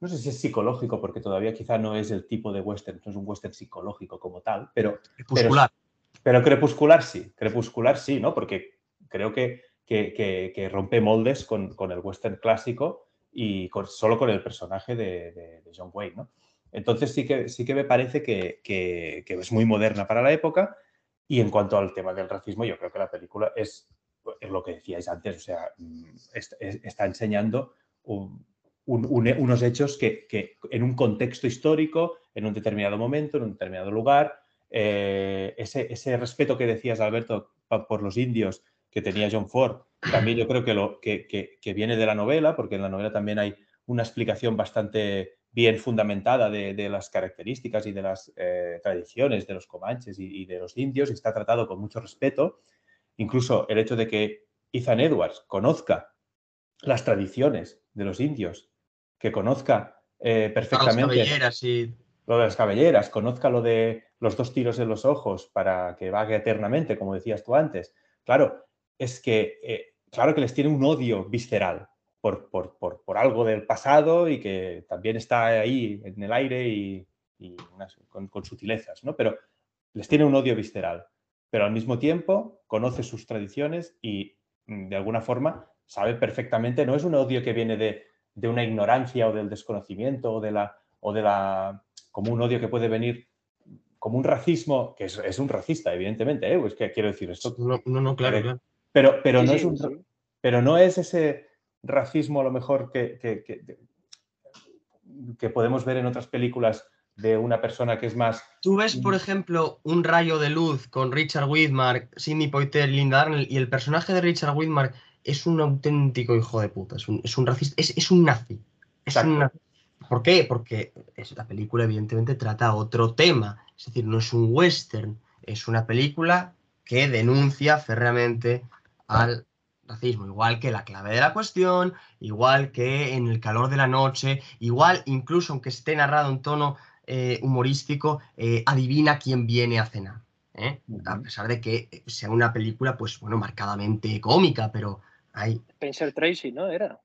no sé si es psicológico, porque todavía quizá no es el tipo de western, no es un western psicológico como tal, pero... Crepuscular. Pero, pero crepuscular sí, crepuscular sí, ¿no? Porque creo que, que, rompe moldes con, el western clásico y solo con el personaje de, John Wayne. ¿no? Entonces sí que, sí que me parece que, es muy moderna para la época y en cuanto al tema del racismo, yo creo que la película es, lo que decíais antes, o sea, mm, está enseñando unos hechos que, en un contexto histórico, en un determinado momento, en un determinado lugar, eh, ese, ese, respeto que decías, Alberto, por los indios que tenía John Ford, también yo creo que, lo, que, viene de la novela, porque en la novela también hay una explicación bastante bien fundamentada de, las características y de las eh, tradiciones de los comanches y, de los indios, y está tratado con mucho respeto. Incluso el hecho de que Ethan Edwards conozca las tradiciones de los indios, que conozca eh, perfectamente y... lo de las cabelleras, conozca lo de los dos tiros en los ojos para que vague eternamente, como decías tú antes. Claro, es que, eh, claro que les tiene un odio visceral por, por, algo del pasado y que también está ahí en el aire y, con, con, sutilezas, ¿no? Pero les tiene un odio visceral, pero al mismo tiempo conoce sus tradiciones y mm, de alguna forma sabe perfectamente, no es un odio que viene de, una ignorancia o del desconocimiento o de la, o de la, como un odio que puede venir como un racismo, que es, un racista, evidentemente, ¿eh? es que quiero decir esto. No, no, claro, claro. Pero, pero, no es un, pero no es ese racismo a lo mejor que, que, que, podemos ver en otras películas de una persona que es más... Tú ves, por ejemplo, un rayo de luz con Richard Widmark, Sidney Poitier, Linda Arnold, y el personaje de Richard Widmark es un auténtico hijo de puta, es un, es un racista, es, es, un nazi. Es un ¿Por qué? Porque es, la película evidentemente trata otro tema, es decir, no es un western, es una película que denuncia férreamente al racismo, igual que la clave de la cuestión, igual que en el calor de la noche, igual incluso aunque esté narrado en tono eh, humorístico, eh, adivina quién viene a cenar. ¿eh? A pesar de que sea una película, pues bueno, marcadamente cómica, pero Spencer Tracy, ¿no? Era.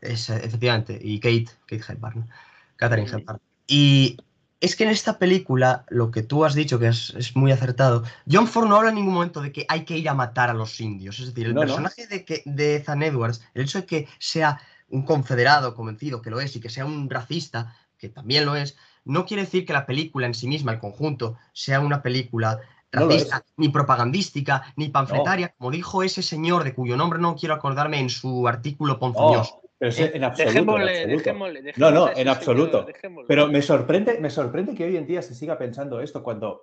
efectivamente, y Kate, Kate Hepburn, Catherine Hepburn. Y es que en esta película, lo que tú has dicho, que es, muy acertado, John Ford no habla en ningún momento de que hay que ir a matar a los indios. Es decir, el personaje De, que, de Ethan Edwards, el hecho de que sea un confederado convencido que lo es y que sea un racista, que también lo es, no quiere decir que la película en sí misma, el conjunto, sea una película racista, ni propagandística, ni panfletaria, como dijo ese señor de cuyo nombre no quiero acordarme en su artículo ponzoñoso. Pero ¿Eh? en absoluto. no, no, en absoluto. pero me sorprende, me sorprende que hoy en día se siga pensando esto cuando,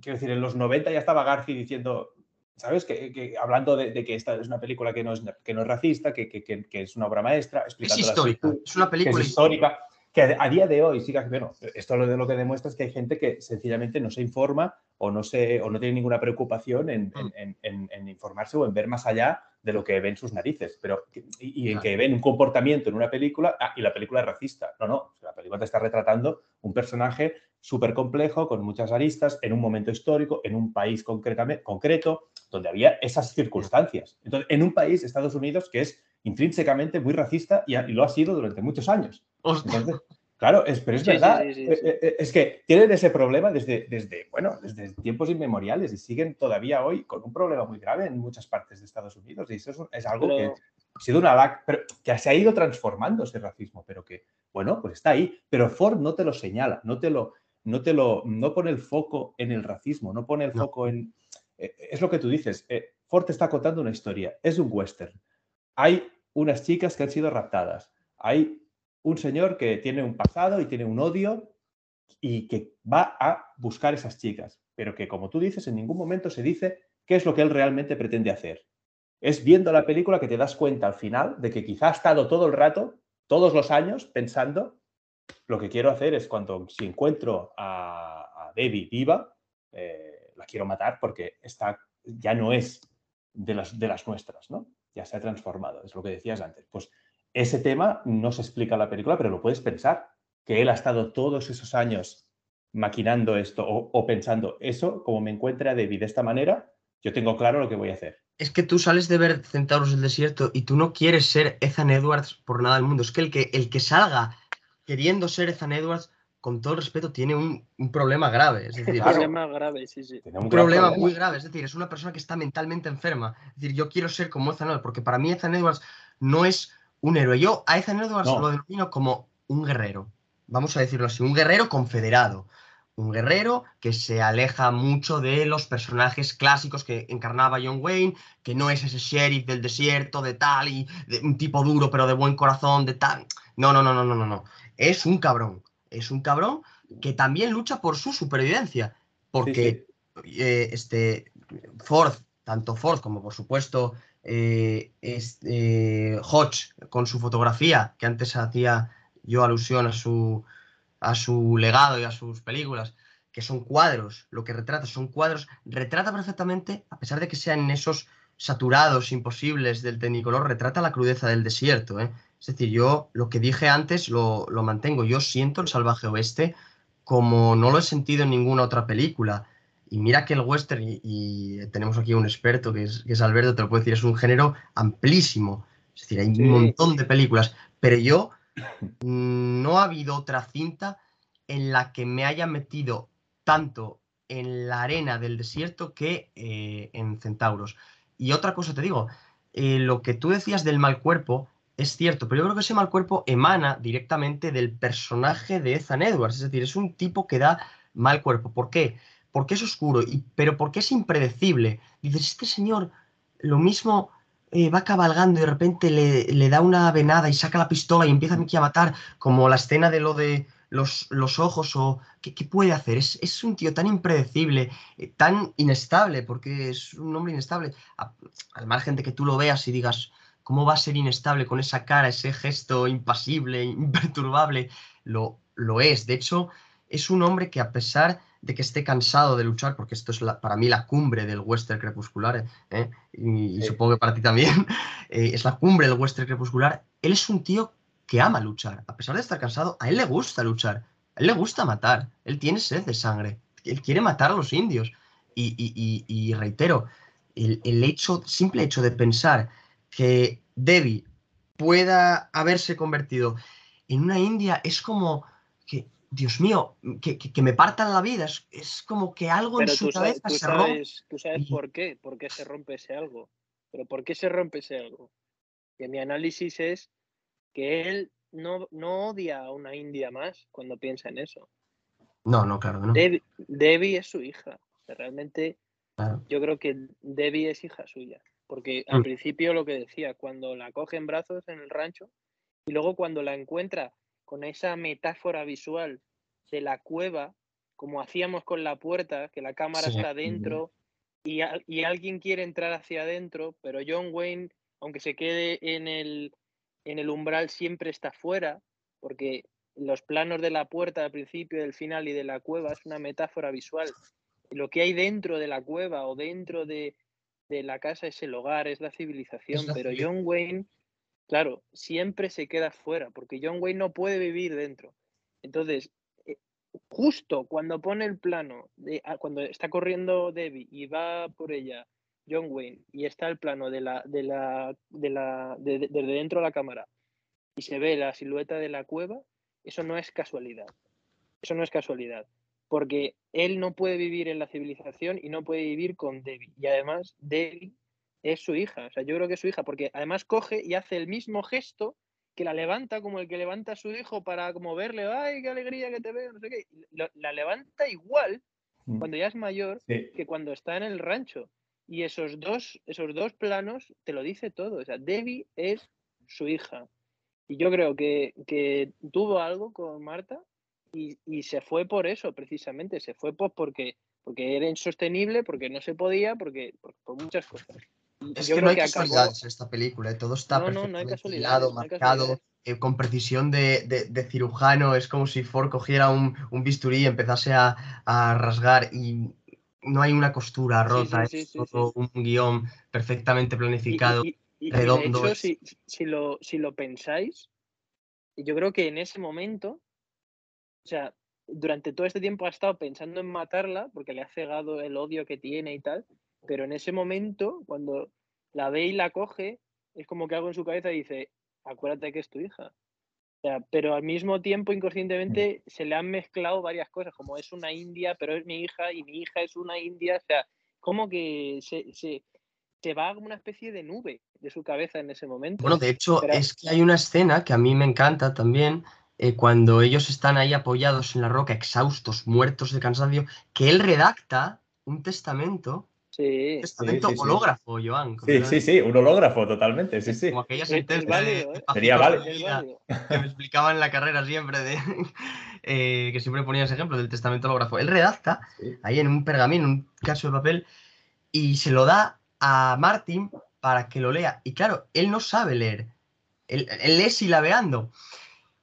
quiero decir, en los 90 ya estaba Garci diciendo, ¿sabes? Que, hablando de, que esta es una película que no es, que no es racista, que, que, es una obra maestra, explicando es histórica, es una película histórica que a día de hoy siga, bueno, esto lo, de lo que demuestra es que hay gente que sencillamente no se informa o no, se, o no tiene ninguna preocupación en, mm. informarse o en ver más allá de lo que ven sus narices, pero y, en que ven un comportamiento en una película ah, y la película es racista. No, no, la película te está retratando un personaje súper complejo, con muchas aristas, en un momento histórico, en un país concreto, donde había esas circunstancias. Entonces, en un país, Estados Unidos, que es intrínsecamente muy racista y, lo ha sido durante muchos años. Entonces, claro, es, pero es verdad. Eh, eh, eh, es que tienen ese problema desde, desde, bueno, desde tiempos inmemoriales y siguen todavía hoy con un problema muy grave en muchas partes de Estados Unidos. Y eso es, algo que ha sido una pero que se ha ido transformando ese racismo, pero que, bueno, pues está ahí. Pero Ford no te lo señala, no te lo, no te lo, no pone el foco en el racismo, no pone el foco en. es lo que tú dices. Ford te está contando una historia, es un western hay unas chicas que han sido raptadas. Hay un señor que tiene un pasado y tiene un odio y que va a buscar esas chicas, pero que como tú dices, en ningún momento se dice qué es lo que él realmente pretende hacer. Es viendo la película que te das cuenta al final de que quizá ha estado todo el rato, todos los años, pensando, lo que quiero hacer es cuando si encuentro a, Debbie viva, eh, la quiero matar porque está, ya no es de las, de las nuestras, ¿no? Ya se ha transformado, es lo que decías antes. Pues ese tema no se explica en la película, pero lo puedes pensar, que él ha estado todos esos años maquinando esto o, pensando eso, como me encuentre a David de esta manera, yo tengo claro lo que voy a hacer. Es que tú sales de ver Centauros del Desierto y tú no quieres ser Ethan Edwards por nada del mundo. Es que el que, el que salga queriendo ser Ethan Edwards con todo el respeto, tiene un, problema grave. Es decir, un problema grave, sí, sí. Un, problema, muy grave. Es decir, es una persona que está mentalmente enferma. Es decir, yo quiero ser como Ethan Edwards, porque para mí Ethan Edwards no es un héroe. Yo a Ethan Edwards lo denomino como un guerrero. Vamos a decirlo así, un guerrero confederado. Un guerrero que se aleja mucho de los personajes clásicos que encarnaba John Wayne, que no es ese sheriff del desierto, de tal, y de un tipo duro, pero de buen corazón, de tal. No, no, no, no, no, no, no. Es un cabrón es un cabrón que también lucha por su supervivencia. Porque eh, este, Ford, tanto Ford como por supuesto eh, este, Hodge con su fotografía, que antes hacía yo alusión a su, a su legado y a sus películas, que son cuadros, lo que retrata son cuadros, retrata perfectamente, a pesar de que sean esos saturados, imposibles del Tecnicolor, retrata la crudeza del desierto. ¿eh? Es decir, yo lo que dije antes lo, mantengo. Yo siento el salvaje oeste como no lo he sentido en ninguna otra película. Y mira que el western, y, tenemos aquí un experto que es, que es, Alberto, te lo puedo decir, es un género amplísimo. Es decir, hay un montón de películas. Pero yo no ha habido otra cinta en la que me haya metido tanto en la arena del desierto que eh, en Centauros. Y otra cosa te digo, eh, lo que tú decías del mal cuerpo es cierto, pero yo creo que ese mal cuerpo emana directamente del personaje de Ethan Edwards, es decir, es un tipo que da mal cuerpo. ¿Por qué? Porque es oscuro, y, pero porque es impredecible. Dices, este señor lo mismo eh, va cabalgando y de repente le, da una venada y saca la pistola y empieza a matar, como la escena de lo de los, los ojos o ¿qué, puede hacer? Es, un tío tan impredecible, eh, tan inestable, porque es un hombre inestable. al margen de que tú lo veas y digas, ¿cómo va a ser inestable con esa cara, ese gesto impasible, imperturbable? Lo, lo es. De hecho, es un hombre que a pesar de que esté cansado de luchar, porque esto es para mí la cumbre del western crepuscular, ¿eh? y, supongo que para ti también, *laughs* eh, es la cumbre del western crepuscular, él es un tío que ama luchar. A pesar de estar cansado, a él le gusta luchar. A él le gusta matar. Él tiene sed de sangre. Él quiere matar a los indios. Y, reitero, el, hecho, simple hecho de pensar que Debbie pueda haberse convertido en una india es como que, Dios mío, que, me partan la vida. Es, como que algo en su cabeza se rompe. Tú sabes por qué, por qué se rompe ese algo. Pero ¿por qué se rompe ese algo? Que mi análisis es que él no, no odia a una india más cuando piensa en eso. No, no, claro, no. Debbie, es su hija. Realmente yo creo que Debbie es hija suya. Porque al mm. principio lo que decía, cuando la coge en brazos en el rancho y luego cuando la encuentra con esa metáfora visual de la cueva, como hacíamos con la puerta, que la cámara está dentro y, y alguien quiere entrar hacia adentro, pero John Wayne, aunque se quede en el, en el umbral siempre está fuera, porque los planos de la puerta al principio, del final y de la cueva es una metáfora visual. Lo que hay dentro de la cueva o dentro de, la casa es el hogar, es la civilización, pero John Wayne, claro, siempre se queda fuera, porque John Wayne no puede vivir dentro. Entonces, eh, justo cuando pone el plano, de, ah, cuando está corriendo Debbie y va por ella John Wayne y está el plano de la, de la, de la, desde dentro de la cámara y se ve la silueta de la cueva, eso no es casualidad. Eso no es casualidad. Porque él no puede vivir en la civilización y no puede vivir con Debbie. Y además, Debbie es su hija. O sea, yo creo que es su hija, porque además coge y hace el mismo gesto que la levanta como el que levanta a su hijo para como verle, ay, qué alegría que te veo, no sé qué. La levanta igual mm. cuando ya es mayor que cuando está en el rancho. Y esos dos, esos dos planos te lo dice todo. O sea, Debbie es su hija. Y yo creo que, tuvo algo con Marta y, se fue por eso, precisamente. Se fue pues porque, porque era insostenible, porque no se podía, porque, por, muchas cosas. es que no hay casualidades en esta película, ¿eh? todo está no, perfectamente marcado, eh, con precisión de, cirujano. Es como si Ford cogiera un, bisturí y empezase a, a rasgar. Y no hay una costura rota, es todo un guion perfectamente planificado, redondo. de hecho, si, lo, si lo pensáis, yo creo que en ese momento, o sea, durante todo este tiempo ha estado pensando en matarla porque le ha cegado el odio que tiene y tal, pero en ese momento, cuando la ve y la coge, es como que algo en su cabeza dice, acuérdate que es tu hija pero al mismo tiempo, inconscientemente, se le han mezclado varias cosas, como es una india, pero es mi hija y mi hija es una india. O sea, como que se, se, se va como una especie de nube de su cabeza en ese momento. Bueno, de hecho, es que hay una escena que a mí me encanta también, eh, cuando ellos están ahí apoyados en la roca, exhaustos, muertos de cansancio, que él redacta un testamento Sí. Testamento hológrafo, Joan. Sí, sí, sí, un hológrafo totalmente, sí, sí. Como aquella sentencia ¿eh? Sería vale. que me explicaban en la carrera siempre, de, *laughs* eh, que siempre ponía ese ejemplo del testamento hológrafo. Él redacta ahí en un pergamino, un caso de papel, y se lo da a Martin para que lo lea. Y claro, él no sabe leer. Él, lee silabeando.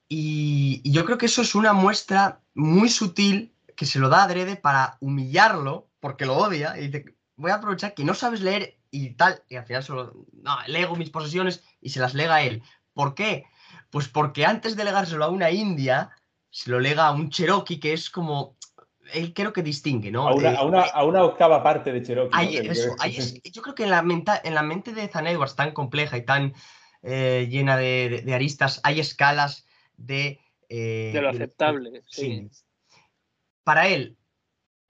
Y, y yo creo que eso es una muestra muy sutil que se lo da a Drede para humillarlo, porque lo odia, y dice, voy a aprovechar que no sabes leer y tal, y al final solo, no, lego mis posesiones y se las lega a él. ¿Por qué? Pues porque antes de legárselo a una india, se lo lega a un cherokee que es como, él creo que distingue, ¿no? A una, Eh, a una- a una octava parte de Cherokee. hay eso, hay es- yo creo que en la, menta- en la mente de Zan Edwards, tan compleja y tan eh, llena de, de- de aristas, hay escalas de... eh, De lo de- aceptable, sí. sí. Para él,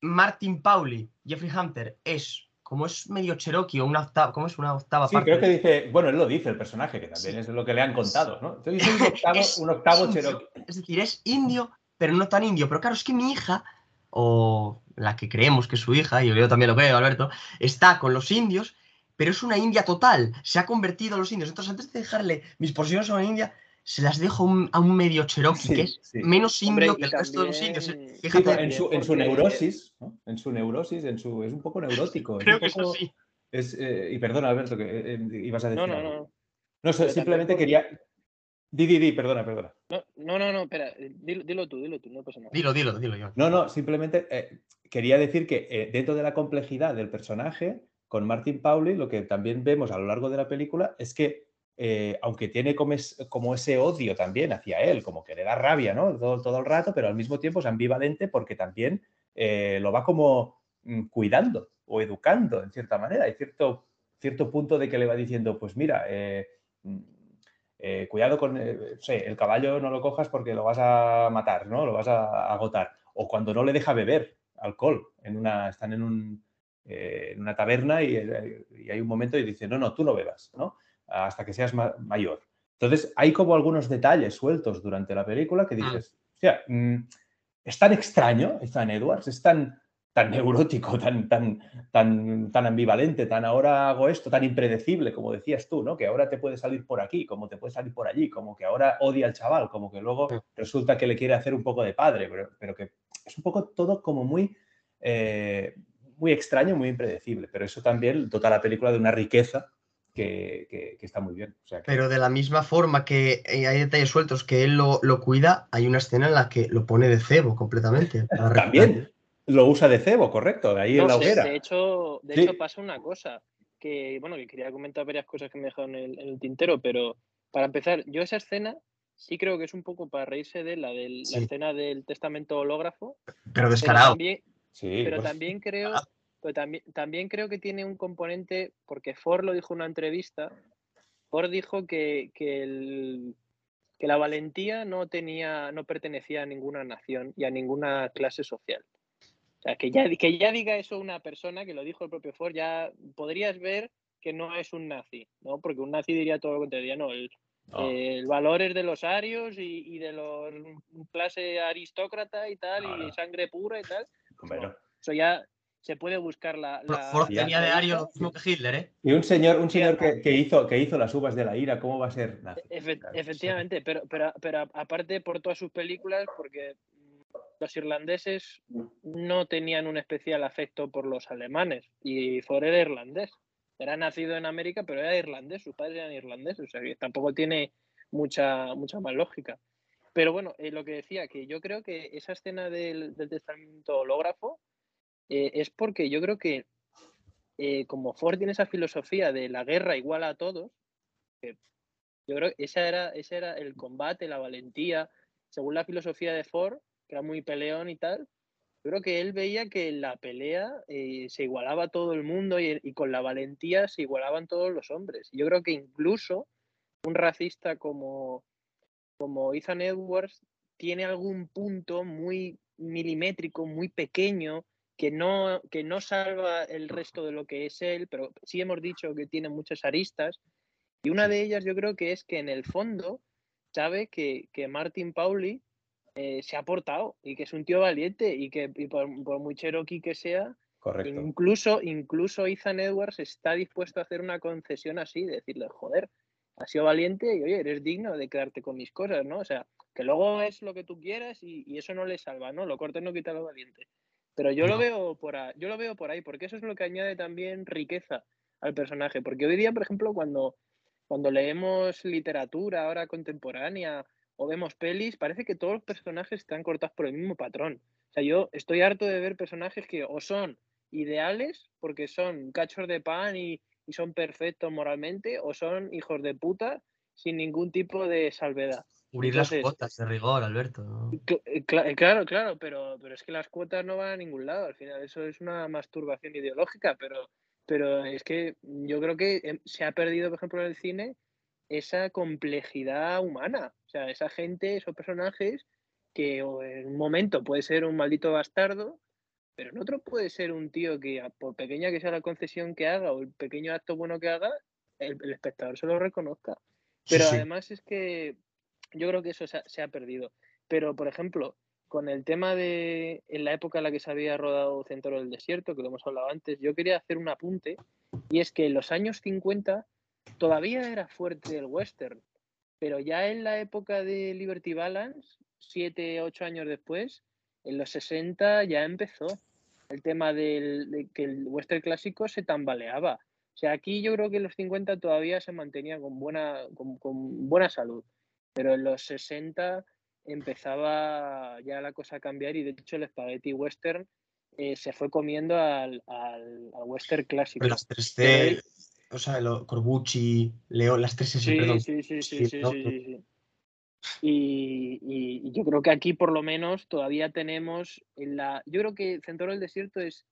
Martin Pauli, Jeffrey Hunter, es como es medio Cherokee o una octava, ¿cómo es una octava Sí, parte? creo que dice, bueno, él lo dice el personaje, que también Sí. es lo que le han contado, ¿no? Entonces es un *laughs* octavo, Es- un octavo es un- Cherokee. Es decir, es indio, pero no tan indio. Pero claro, es que mi hija, o la que creemos que es su hija, y yo también lo creo, Alberto, está con los indios, pero es una india total. Se ha convertido a los indios. Entonces, antes de dejarle mis posesiones a una india, se las dejo a un, a un medio Cherokee, Sí, que es sí. menos Hombre, indio y que el resto de los indios. Sí, Fíjate, en su, en su neurosis, ¿no? En su neurosis, en su, es un poco neurótico. es creo que eso sí. es, eh, y perdona, Alberto, que eh, eh, ibas a decir No, no, no. No, Pero simplemente quería... Di, di, di, perdona, perdona. No, no, no, no, espera, eh, dilo, dilo tú, dilo tú, no pasa nada. Dilo, dilo, dilo yo. No, no, simplemente eh, quería decir que eh, dentro de la complejidad del personaje, con Martin Pauli, lo que también vemos a lo largo de la película es que, eh, aunque tiene como, es- como ese odio también hacia él, como que le da rabia. Todo, el rato, pero al mismo tiempo es ambivalente porque también eh, lo va como mm, cuidando o educando en cierta manera. Hay cierto, cierto punto de que le va diciendo, pues mira, eh, mm, cuidado con, sé, el caballo no lo cojas porque lo vas a matar, ¿no? Lo vas a agotar. O cuando no le deja beber alcohol, en una, están en, un, en una taberna y, y hay un momento y dice, no, no, tú no bebas, ¿no? Hasta que seas ma- mayor. Entonces, hay como algunos detalles sueltos durante la película que dices, o sea, mm, es tan extraño, Stan Edwards, es tan, tan neurótico, tan, tan, tan, tan ambivalente, tan ahora hago esto, tan impredecible, como decías tú, ¿no? Que ahora te puede salir por aquí, como te puede salir por allí, como que ahora odia al chaval, como que luego resulta que le quiere hacer un poco de padre, pero, pero que es un poco todo como muy, eh, muy extraño, muy impredecible. Pero eso también dota a la película de una riqueza que, que- que está muy bien. O sea, que- Pero de la misma forma que eh, hay detalles sueltos que él lo, lo cuida, hay una escena en la que lo pone de cebo completamente. También lo usa de cebo, correcto, de ahí No, en la de- hoguera. De hecho, de Sí. hecho pasa una cosa, que bueno, que quería comentar varias cosas que me he dejado en el, en el tintero, pero para empezar, yo esa escena sí creo que es un poco para reírse de la de Sí. la escena del testamento hológrafo, Pero pero descarado. también, Sí, pero pues, también creo, Ah. Pero también, también creo que tiene un componente, porque Ford lo dijo en una entrevista, Ford dijo que, que, el- que la valentía no tenía, no pertenecía a ninguna nación y a ninguna clase social. O sea, que ya, que ya diga eso una persona, que lo dijo el propio Ford, ya podrías ver que no es un nazi, ¿no? Porque un nazi diría todo lo contrario, no, el, no. el valor es de los arios y, y de los clase aristócrata y tal, No, y sangre pura y tal. Hombre, no. Eso ya se puede buscar la. la- Ford tenía de la Ario lo mismo que Hitler, ¿eh? Y un señor, un señor que, que hizo, que hizo las uvas de la ira, ¿cómo va a ser nazi? Efe- Claro, efectivamente, pero, pero, pero aparte por todas sus películas, porque los irlandeses no tenían un especial afecto por los alemanes y Ford era irlandés. Era nacido en América, pero era irlandés, sus padres eran irlandeses, o sea que tampoco tiene mucha, mucha más lógica. Pero bueno, eh, lo que decía, que yo creo que esa escena del, del testamento hológrafo eh, es porque yo creo que eh, como Ford tiene esa filosofía de la guerra igual a todos, que yo creo que esa era, ese era el combate, la valentía, según la filosofía de Ford, que era muy peleón y tal, yo creo que él veía que en la pelea eh, se igualaba todo el mundo y, y con la valentía se igualaban todos los hombres. Yo creo que incluso un racista como, como Ethan Edwards tiene algún punto muy milimétrico, muy pequeño, que no, que no salva el resto de lo que es él, pero sí hemos dicho que tiene muchas aristas. Y una de ellas yo creo que es que en el fondo sabe que, que Martin Pauli eh, se ha portado y que es un tío valiente y que y por, por muy cherokee que sea, Correcto. incluso, incluso Ethan Edwards está dispuesto a hacer una concesión así, de decirle, joder, has sido valiente y oye, eres digno de quedarte con mis cosas, ¿no? O sea, que luego es lo que tú quieras y, y eso no le salva, ¿no? Lo corto no quita lo valiente. Pero yo lo veo por ahí, yo lo veo por ahí, porque eso es lo que añade también riqueza al personaje. Porque hoy día, por ejemplo, cuando, cuando leemos literatura ahora contemporánea o vemos pelis, parece que todos los personajes están cortados por el mismo patrón. O sea, yo estoy harto de ver personajes que o son ideales, porque son cachos de pan y, y son perfectos moralmente o son hijos de puta sin ningún tipo de salvedad. Cubrir las cuotas de rigor, Alberto. Eh, eh, claro, claro, pero, pero es que las cuotas no van a ningún lado. Al final, eso es una masturbación ideológica, pero, pero es que yo creo que em, se ha perdido, por ejemplo, en el cine esa complejidad humana. O sea, esa gente, esos personajes que en un momento puede ser un maldito bastardo, pero en otro puede ser un tío que, por pequeña que sea la concesión que haga o el pequeño acto bueno que haga, el, espectador se lo reconozca. Pero además es que yo creo que eso se ha, perdido. Pero, por ejemplo, con el tema de en la época en la que se había rodado Centro del Desierto, que lo hemos hablado antes, yo quería hacer un apunte, y es que en los años 50 todavía era fuerte el western, pero ya en la época de Liberty Balance, siete, ocho años después, en los 60 ya empezó el tema del, de que el western clásico se tambaleaba. O sea, aquí yo creo que en los 50 todavía se mantenía con buena, con buena salud pero en los 60 empezaba ya la cosa a cambiar y de hecho el spaghetti western eh, se fue comiendo al, al, western clásico. las 3C, o sea, el Corbucci, Leo, las 3 sí, perdón. Sí, sí, sí, sí, sí, y, y, yo creo que aquí por lo menos todavía tenemos en la... Yo creo que Centro del Desierto es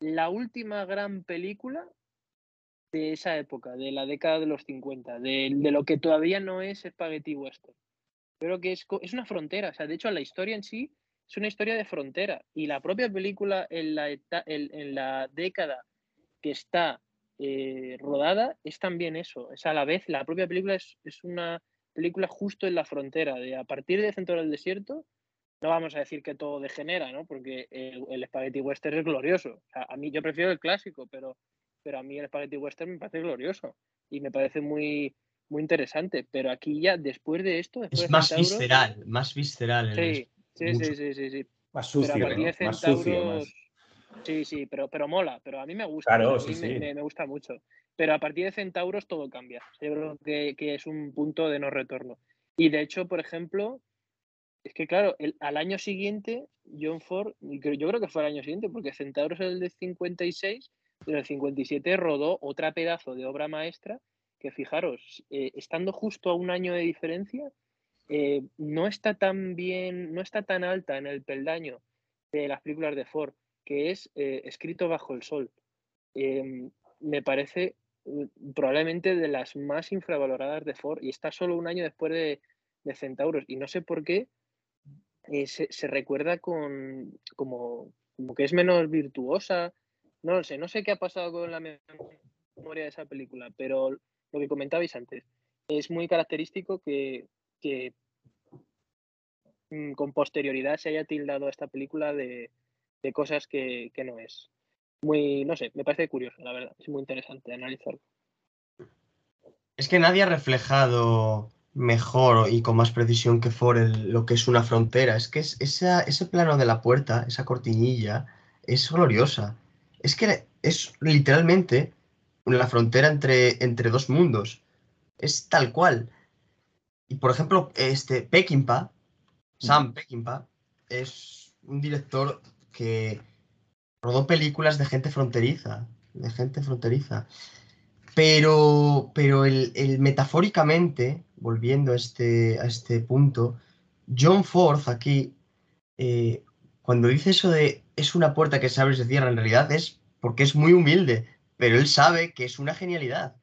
la última gran película de esa época, de la década de los 50, de, lo que todavía no es Spaghetti Western. Creo que es, es una frontera, o sea, de hecho la historia en sí es una historia de frontera y la propia película en la, en, la década que está eh, rodada es también eso, es a la vez, la propia película es, una película justo en la frontera, de a partir del centro del desierto, no vamos a decir que todo degenera, ¿no? Porque el, el Spaghetti Western es glorioso. a mí yo prefiero el clásico, pero pero a mí el Spaghetti Western me parece glorioso y me parece muy, muy interesante. Pero aquí ya, después de esto... es más visceral, más visceral. Sí, sí, sí, sí, sí, Más sucio, más sucio. Sí, sí, pero, pero mola, pero a mí me gusta. Claro, sí, me, gusta mucho. Pero a partir de Centauros todo cambia. Yo creo que, que, es un punto de no retorno. Y de hecho, por ejemplo, es que claro, el, al año siguiente, John Ford, yo creo que fue el año siguiente, porque Centauros es el de 56 en el 57 rodó otra pedazo de obra maestra que, fijaros, eh, estando justo a un año de diferencia, eh, no está tan bien, no está tan alta en el peldaño de las películas de Ford, que es eh, Escrito bajo el sol. Em, me parece probablemente de las más infravaloradas de Ford y está solo un año después de, Centauros. Y no sé por qué se, se, recuerda con, como, como que es menos virtuosa no lo sé, no sé qué ha pasado con la memoria de esa película, pero lo que comentabais antes, es muy característico que, mm, con posterioridad se haya tildado a esta película de, cosas que, no es. Muy, no sé, me parece curioso, la verdad, es muy interesante analizarlo. Es que nadie ha reflejado mejor y con más precisión que Ford lo que es una frontera. Es que es, ese plano de la puerta, esa cortinilla, es gloriosa es que es literalmente la frontera entre, entre dos mundos. Es tal cual. Y por ejemplo, este Peckinpah, Sam Peckinpah, es un director que rodó películas de gente fronteriza, de gente fronteriza. Pero, pero el, metafóricamente, volviendo a este, a este punto, John Ford aquí, eh, cuando dice eso de es una puerta que se abre y se cierra, en realidad es porque es muy humilde, pero él sabe que es una genialidad.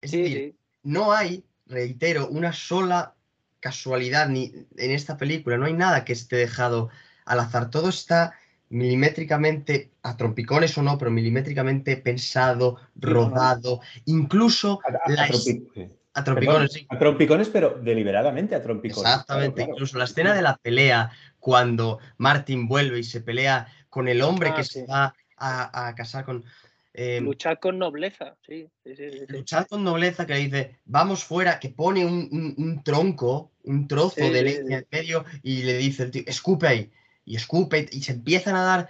Es decir, no hay, reitero, una sola casualidad ni en esta película, no hay nada que esté dejado al azar, todo está milimétricamente, a trompicones o no, pero milimétricamente pensado, rodado, incluso a, trompicones, sí. A trompicones, pero deliberadamente a trompicones. Exactamente, incluso la escena de la pelea, cuando Martin vuelve y se pelea con el hombre ah, que se va a, casar con... Em, luchar con nobleza, sí, Luchar con nobleza que dice, vamos fuera, que pone un, tronco, un trozo de leña en medio y le dice el tío, escupe ahí. Y escupe y se empiezan a dar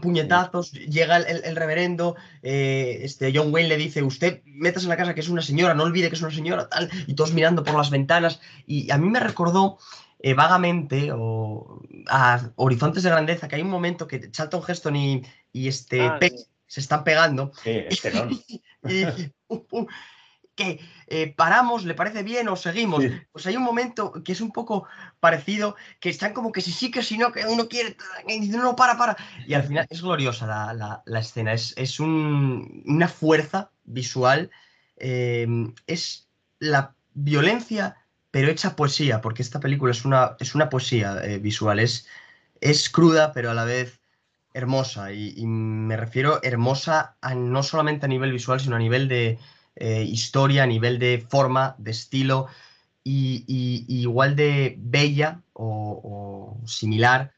puñetazos, llega el, reverendo, eh, este John Wayne le dice, usted metas en la casa que es una señora, no olvide que es una señora, tal, y todos mirando por las ventanas. Y a mí me recordó eh, vagamente o a Horizontes de Grandeza, que hay un momento que Charlton Heston y, y este ah, se están pegando. Sí, *laughs* y, que eh, paramos, le parece bien o seguimos. Pues hay un momento que es un poco parecido, que están como que si sí, que si no, que uno quiere, dice, no, para, para. Y al final es gloriosa la, escena, es, es una fuerza visual, em, es la violencia, pero hecha poesía, porque esta película es una, es una poesía eh, visual, es, es cruda, pero a la vez hermosa. Y, me refiero hermosa no solamente a nivel visual, sino a nivel de eh, historia, a nivel de forma, de estilo, y, igual de bella o, similar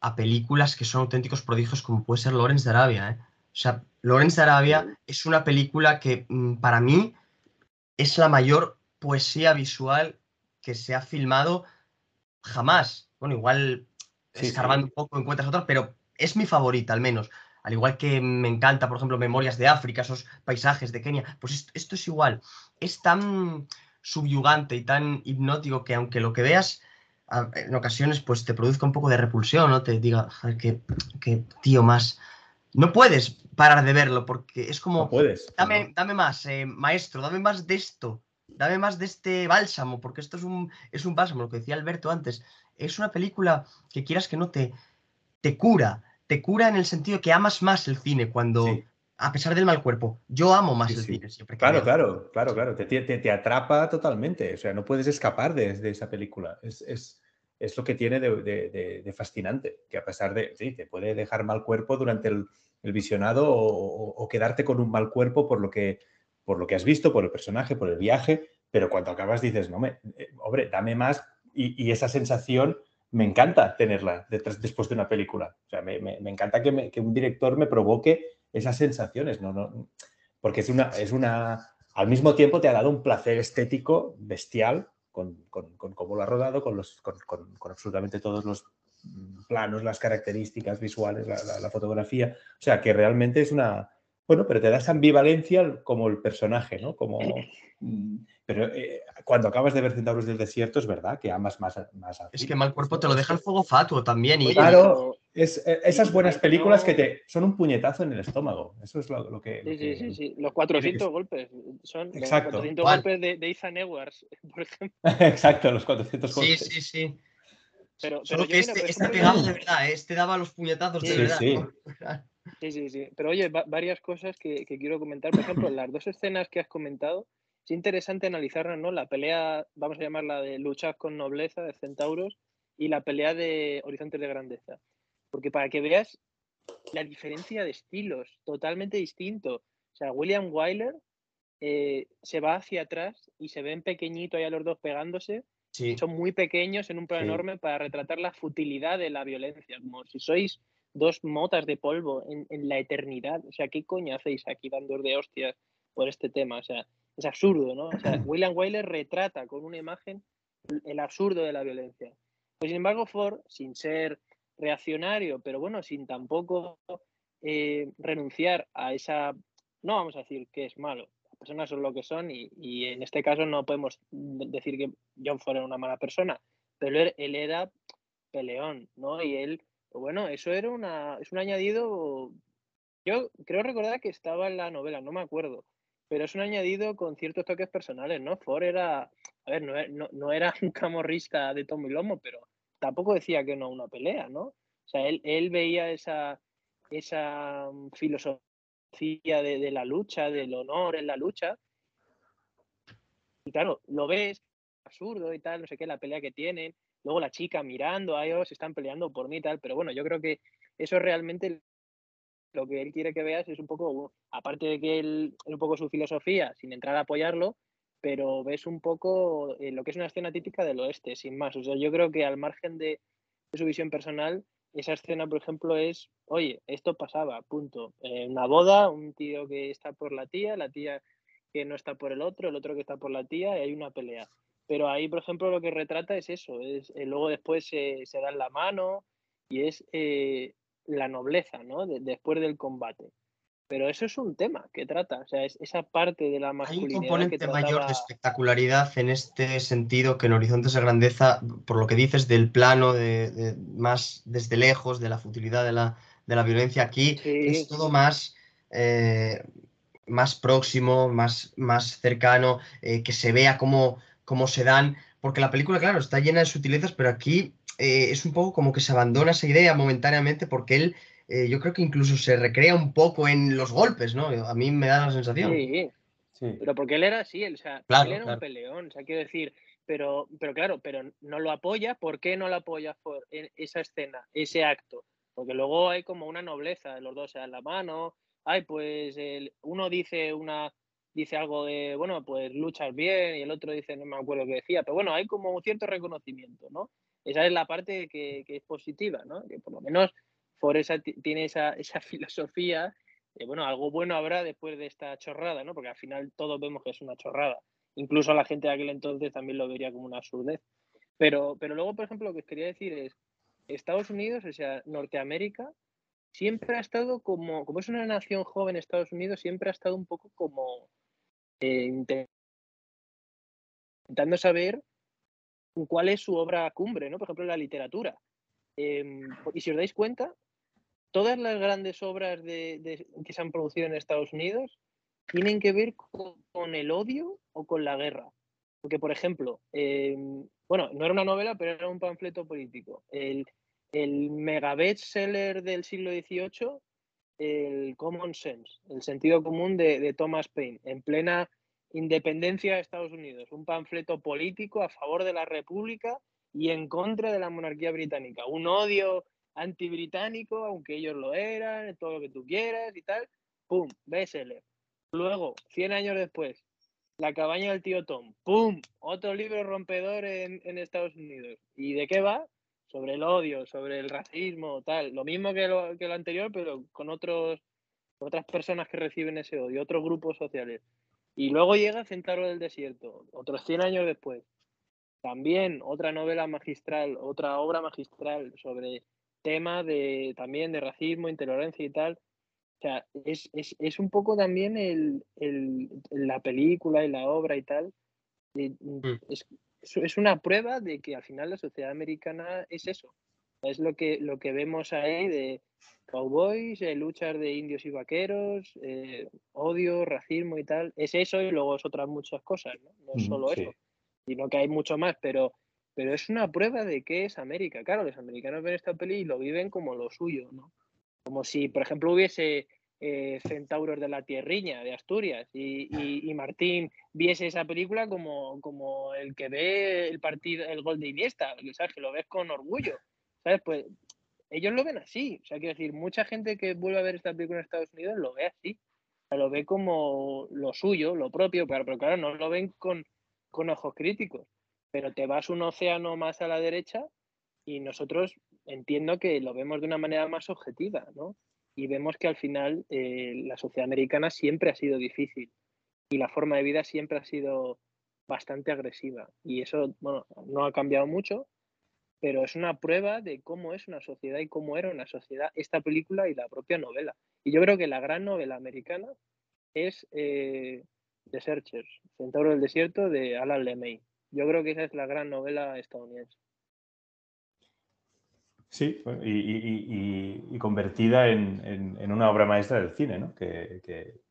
a películas que son auténticos prodigios como puede ser Lawrence de Arabia. ¿eh? O sea, Lawrence de Arabia es una película que mm, para mí es la mayor poesía visual que se ha filmado jamás. Bueno, igual escarbando un poco encuentras otras, pero es mi favorita al menos al igual que me encanta, por ejemplo, Memorias de África, esos paisajes de Kenia, pues esto, es igual. Es tan subyugante y tan hipnótico que aunque lo que veas en ocasiones pues te produzca un poco de repulsión, ¿no? Te diga, que, tío más... No puedes parar de verlo porque es como... No puedes. Dame, dame más, eh, maestro, dame más de esto, dame más de este bálsamo, porque esto es un, es un bálsamo, lo que decía Alberto antes. Es una película que quieras que no te, te cura, te cura en el sentido que amas más el cine cuando, a pesar del mal cuerpo, yo amo más el cine siempre. claro, claro, claro, claro, te, te, atrapa totalmente, o sea, no puedes escapar de, esa película. Es, es, es, lo que tiene de, de, fascinante, que a pesar de, sí, te puede dejar mal cuerpo durante el, el visionado o, quedarte con un mal cuerpo por lo, que, por lo que has visto, por el personaje, por el viaje, pero cuando acabas dices, no, me, eh, hombre, dame más y, y esa sensación me encanta tenerla detrás, después de una película. O sea, me, encanta que, un director me provoque esas sensaciones, ¿no? no porque es una, es una, al mismo tiempo te ha dado un placer estético bestial con, cómo lo ha rodado, con, los, con, absolutamente todos los planos, las características visuales, la, fotografía. O sea, que realmente es una... Bueno, pero te da esa ambivalencia como el personaje, ¿no? Como... Mm, pero eh, cuando acabas de ver Centauros del Desierto, es verdad que amas más, más Es que mal cuerpo te lo deja el fuego fatuo también. Y... Claro, es, eh, esas buenas películas que te son un puñetazo en el estómago. Eso es lo, que, sí, sí, sí, sí, Los 400 *laughs* golpes. Son Exacto. los 400 golpes de, de Ethan Edwards, *laughs* por ejemplo. Exacto, los 400 golpes. Sí, sí, sí. Pero, Solo que este, este pegado de verdad, este daba los puñetazos de verdad. Sí. *laughs* sí, sí, sí. Pero oye, varias cosas que, que quiero comentar. Por ejemplo, *clears throat* las dos escenas que has comentado es interesante analizar ¿no? La pelea, vamos a llamarla de luchas con nobleza de centauros y la pelea de horizontes de grandeza. Porque para que veas la diferencia de estilos, totalmente distinto. O sea, William Wyler eh, se va hacia atrás y se ven pequeñitos ahí a los dos pegándose. Son muy pequeños en un plano enorme para retratar la futilidad de la violencia, como si sois dos motas de polvo en, en la eternidad. O sea, ¿qué coño hacéis aquí dando de hostias por este tema? O sea, es absurdo, ¿no? O sea, *clears throat* William Wyler retrata con una imagen el absurdo de la violencia. Pues sin embargo, Ford, sin ser reaccionario, pero bueno, sin tampoco eh, renunciar a esa, no vamos a decir que es malo, las personas son lo que son y, en este caso no podemos decir que John Ford era una mala persona, pero él, era peleón, ¿no? Y él, pues bueno, eso era una, es un añadido, yo creo recordar que estaba en la novela, no me acuerdo, pero es un añadido con ciertos toques personales, ¿no? Ford era, a ver, no, e, no, era *laughs* un camorrista de tomo y lomo, pero tampoco decía que no una pelea, ¿no? O sea, él, él veía esa, esa mm, filosofía de, la lucha, del honor en la lucha. Y claro, lo ves, absurdo y tal, no sé qué, la pelea que tienen. Luego la chica mirando a ellos, están peleando por mí y tal. Pero bueno, yo creo que eso es realmente lo que él quiere que veas es un poco, aparte de que él, es un poco su filosofía, sin entrar a apoyarlo, pero ves un poco eh, lo que es una escena típica del oeste, sin más. O sea, yo creo que al margen de, su visión personal, esa escena, por ejemplo, es, oye, esto pasaba, punto. En una boda, un tío que está por la tía, la tía que no está por el otro, el otro que está por la tía, y hay una pelea. Pero ahí, por ejemplo, lo que retrata es eso, es, eh, luego después se, se dan la mano y es eh, la nobleza, ¿no? después del combate. Pero eso es un tema que trata, o sea, es esa parte de la masculinidad. Hay un componente mayor de espectacularidad en este sentido que en Horizontes de Grandeza, por lo que dices del plano, de, más desde lejos, de la futilidad de la, de la violencia aquí, es todo más eh, más próximo, más, más cercano, eh, que se vea cómo, cómo, se dan, porque la película, claro, está llena de sutilezas, pero aquí eh, es un poco como que se abandona esa idea momentáneamente porque él, yo creo que incluso se recrea un poco en los golpes, ¿no? A mí me da la sensación. Sí, sí. pero porque él era así, él, o sea, él era un peleón, o sea, quiero decir, pero, pero claro, pero no lo apoya, ¿por qué no lo apoya por esa escena, ese acto? Porque luego hay como una nobleza, los dos se dan la mano, ay, pues el, uno dice una dice algo de, bueno, pues luchas bien y el otro dice, no me acuerdo qué decía, pero bueno, hay como un cierto reconocimiento, ¿no? Esa es la parte que, es positiva, ¿no? Que por lo menos por esa tiene esa, esa *laughs* filosofía, de, bueno, algo bueno habrá después de esta chorrada, ¿no? Porque al final todos vemos que es una chorrada. Incluso la gente de aquel entonces también lo vería como una absurdez. Pero, pero luego, por ejemplo, lo que os quería decir es, Estados Unidos, o sea, Norteamérica, siempre ha estado como, como es una nación joven, Estados Unidos siempre ha estado un poco como eh, intentando saber cuál es su obra cumbre, ¿no? Por ejemplo, la literatura. Em, y si os dais cuenta, todas las grandes obras que se han producido en Estados Unidos tienen que ver con, el odio o con la guerra. Porque, por ejemplo, em, bueno, no era una novela, pero era un panfleto político. El, el mega bestseller del siglo XVIII, el Common Sense, el sentido común de, Thomas Paine, en plena independencia de Estados Unidos, un panfleto político a favor de la República y en contra de la monarquía británica, un odio antibritánico, aunque ellos lo eran, todo lo que tú quieras y tal, ¡pum! Bestseller. Luego, 100 años después, La cabaña del tío Tom, ¡pum! Otro libro rompedor en, en Estados Unidos. ¿Y de qué va? Sobre el odio, sobre el racismo, tal. Lo mismo que lo, que lo anterior, pero con otros, otras personas que reciben ese odio, otros grupos sociales. Y luego llega Centauro del Desierto, otros 100 años después. También otra novela magistral, otra obra magistral sobre temas de, también de racismo, intolerancia y tal. O sea, es, es, es un poco también el, el, la película y la obra y tal. Mm. Es, es una prueba de que al final la sociedad americana es eso. Es lo que, lo que vemos ahí de cowboys, eh, luchas de indios y vaqueros, eh, odio, racismo y tal. Es eso y luego es otras muchas cosas, ¿no? No es solo eso, sino que hay mucho más, pero, pero es una prueba de que es América. Claro, los americanos ven esta peli y lo viven como lo suyo, ¿no? Como si, por ejemplo, hubiese eh, centauros de la Tierriña, de Asturias, y, Martín viese esa película como, como, el que ve el partido, el gol de Iniesta, ¿sabes? que lo ves con orgullo, ¿sabes? Pues ellos lo ven así, o sea, quiero decir, mucha gente que vuelve a ver esta película en Estados Unidos lo ve así, lo ve como lo suyo, lo propio, pero, pero claro, no lo ven con, con ojos críticos, pero te vas un océano más a la derecha y nosotros entiendo que lo vemos de una manera más objetiva, ¿no? Y vemos que al final eh, la sociedad americana siempre ha sido difícil y la forma de vida siempre ha sido bastante agresiva. Y eso, bueno, no ha cambiado mucho, pero es una prueba de cómo es una sociedad y cómo era una sociedad esta película y la propia novela. Y yo creo que la gran novela americana es eh, The Searchers, Centauro del Desierto de Alan LeMay. Yo creo que esa es la gran novela estadounidense. Sí, y, convertida en, una obra maestra del cine, ¿no? que,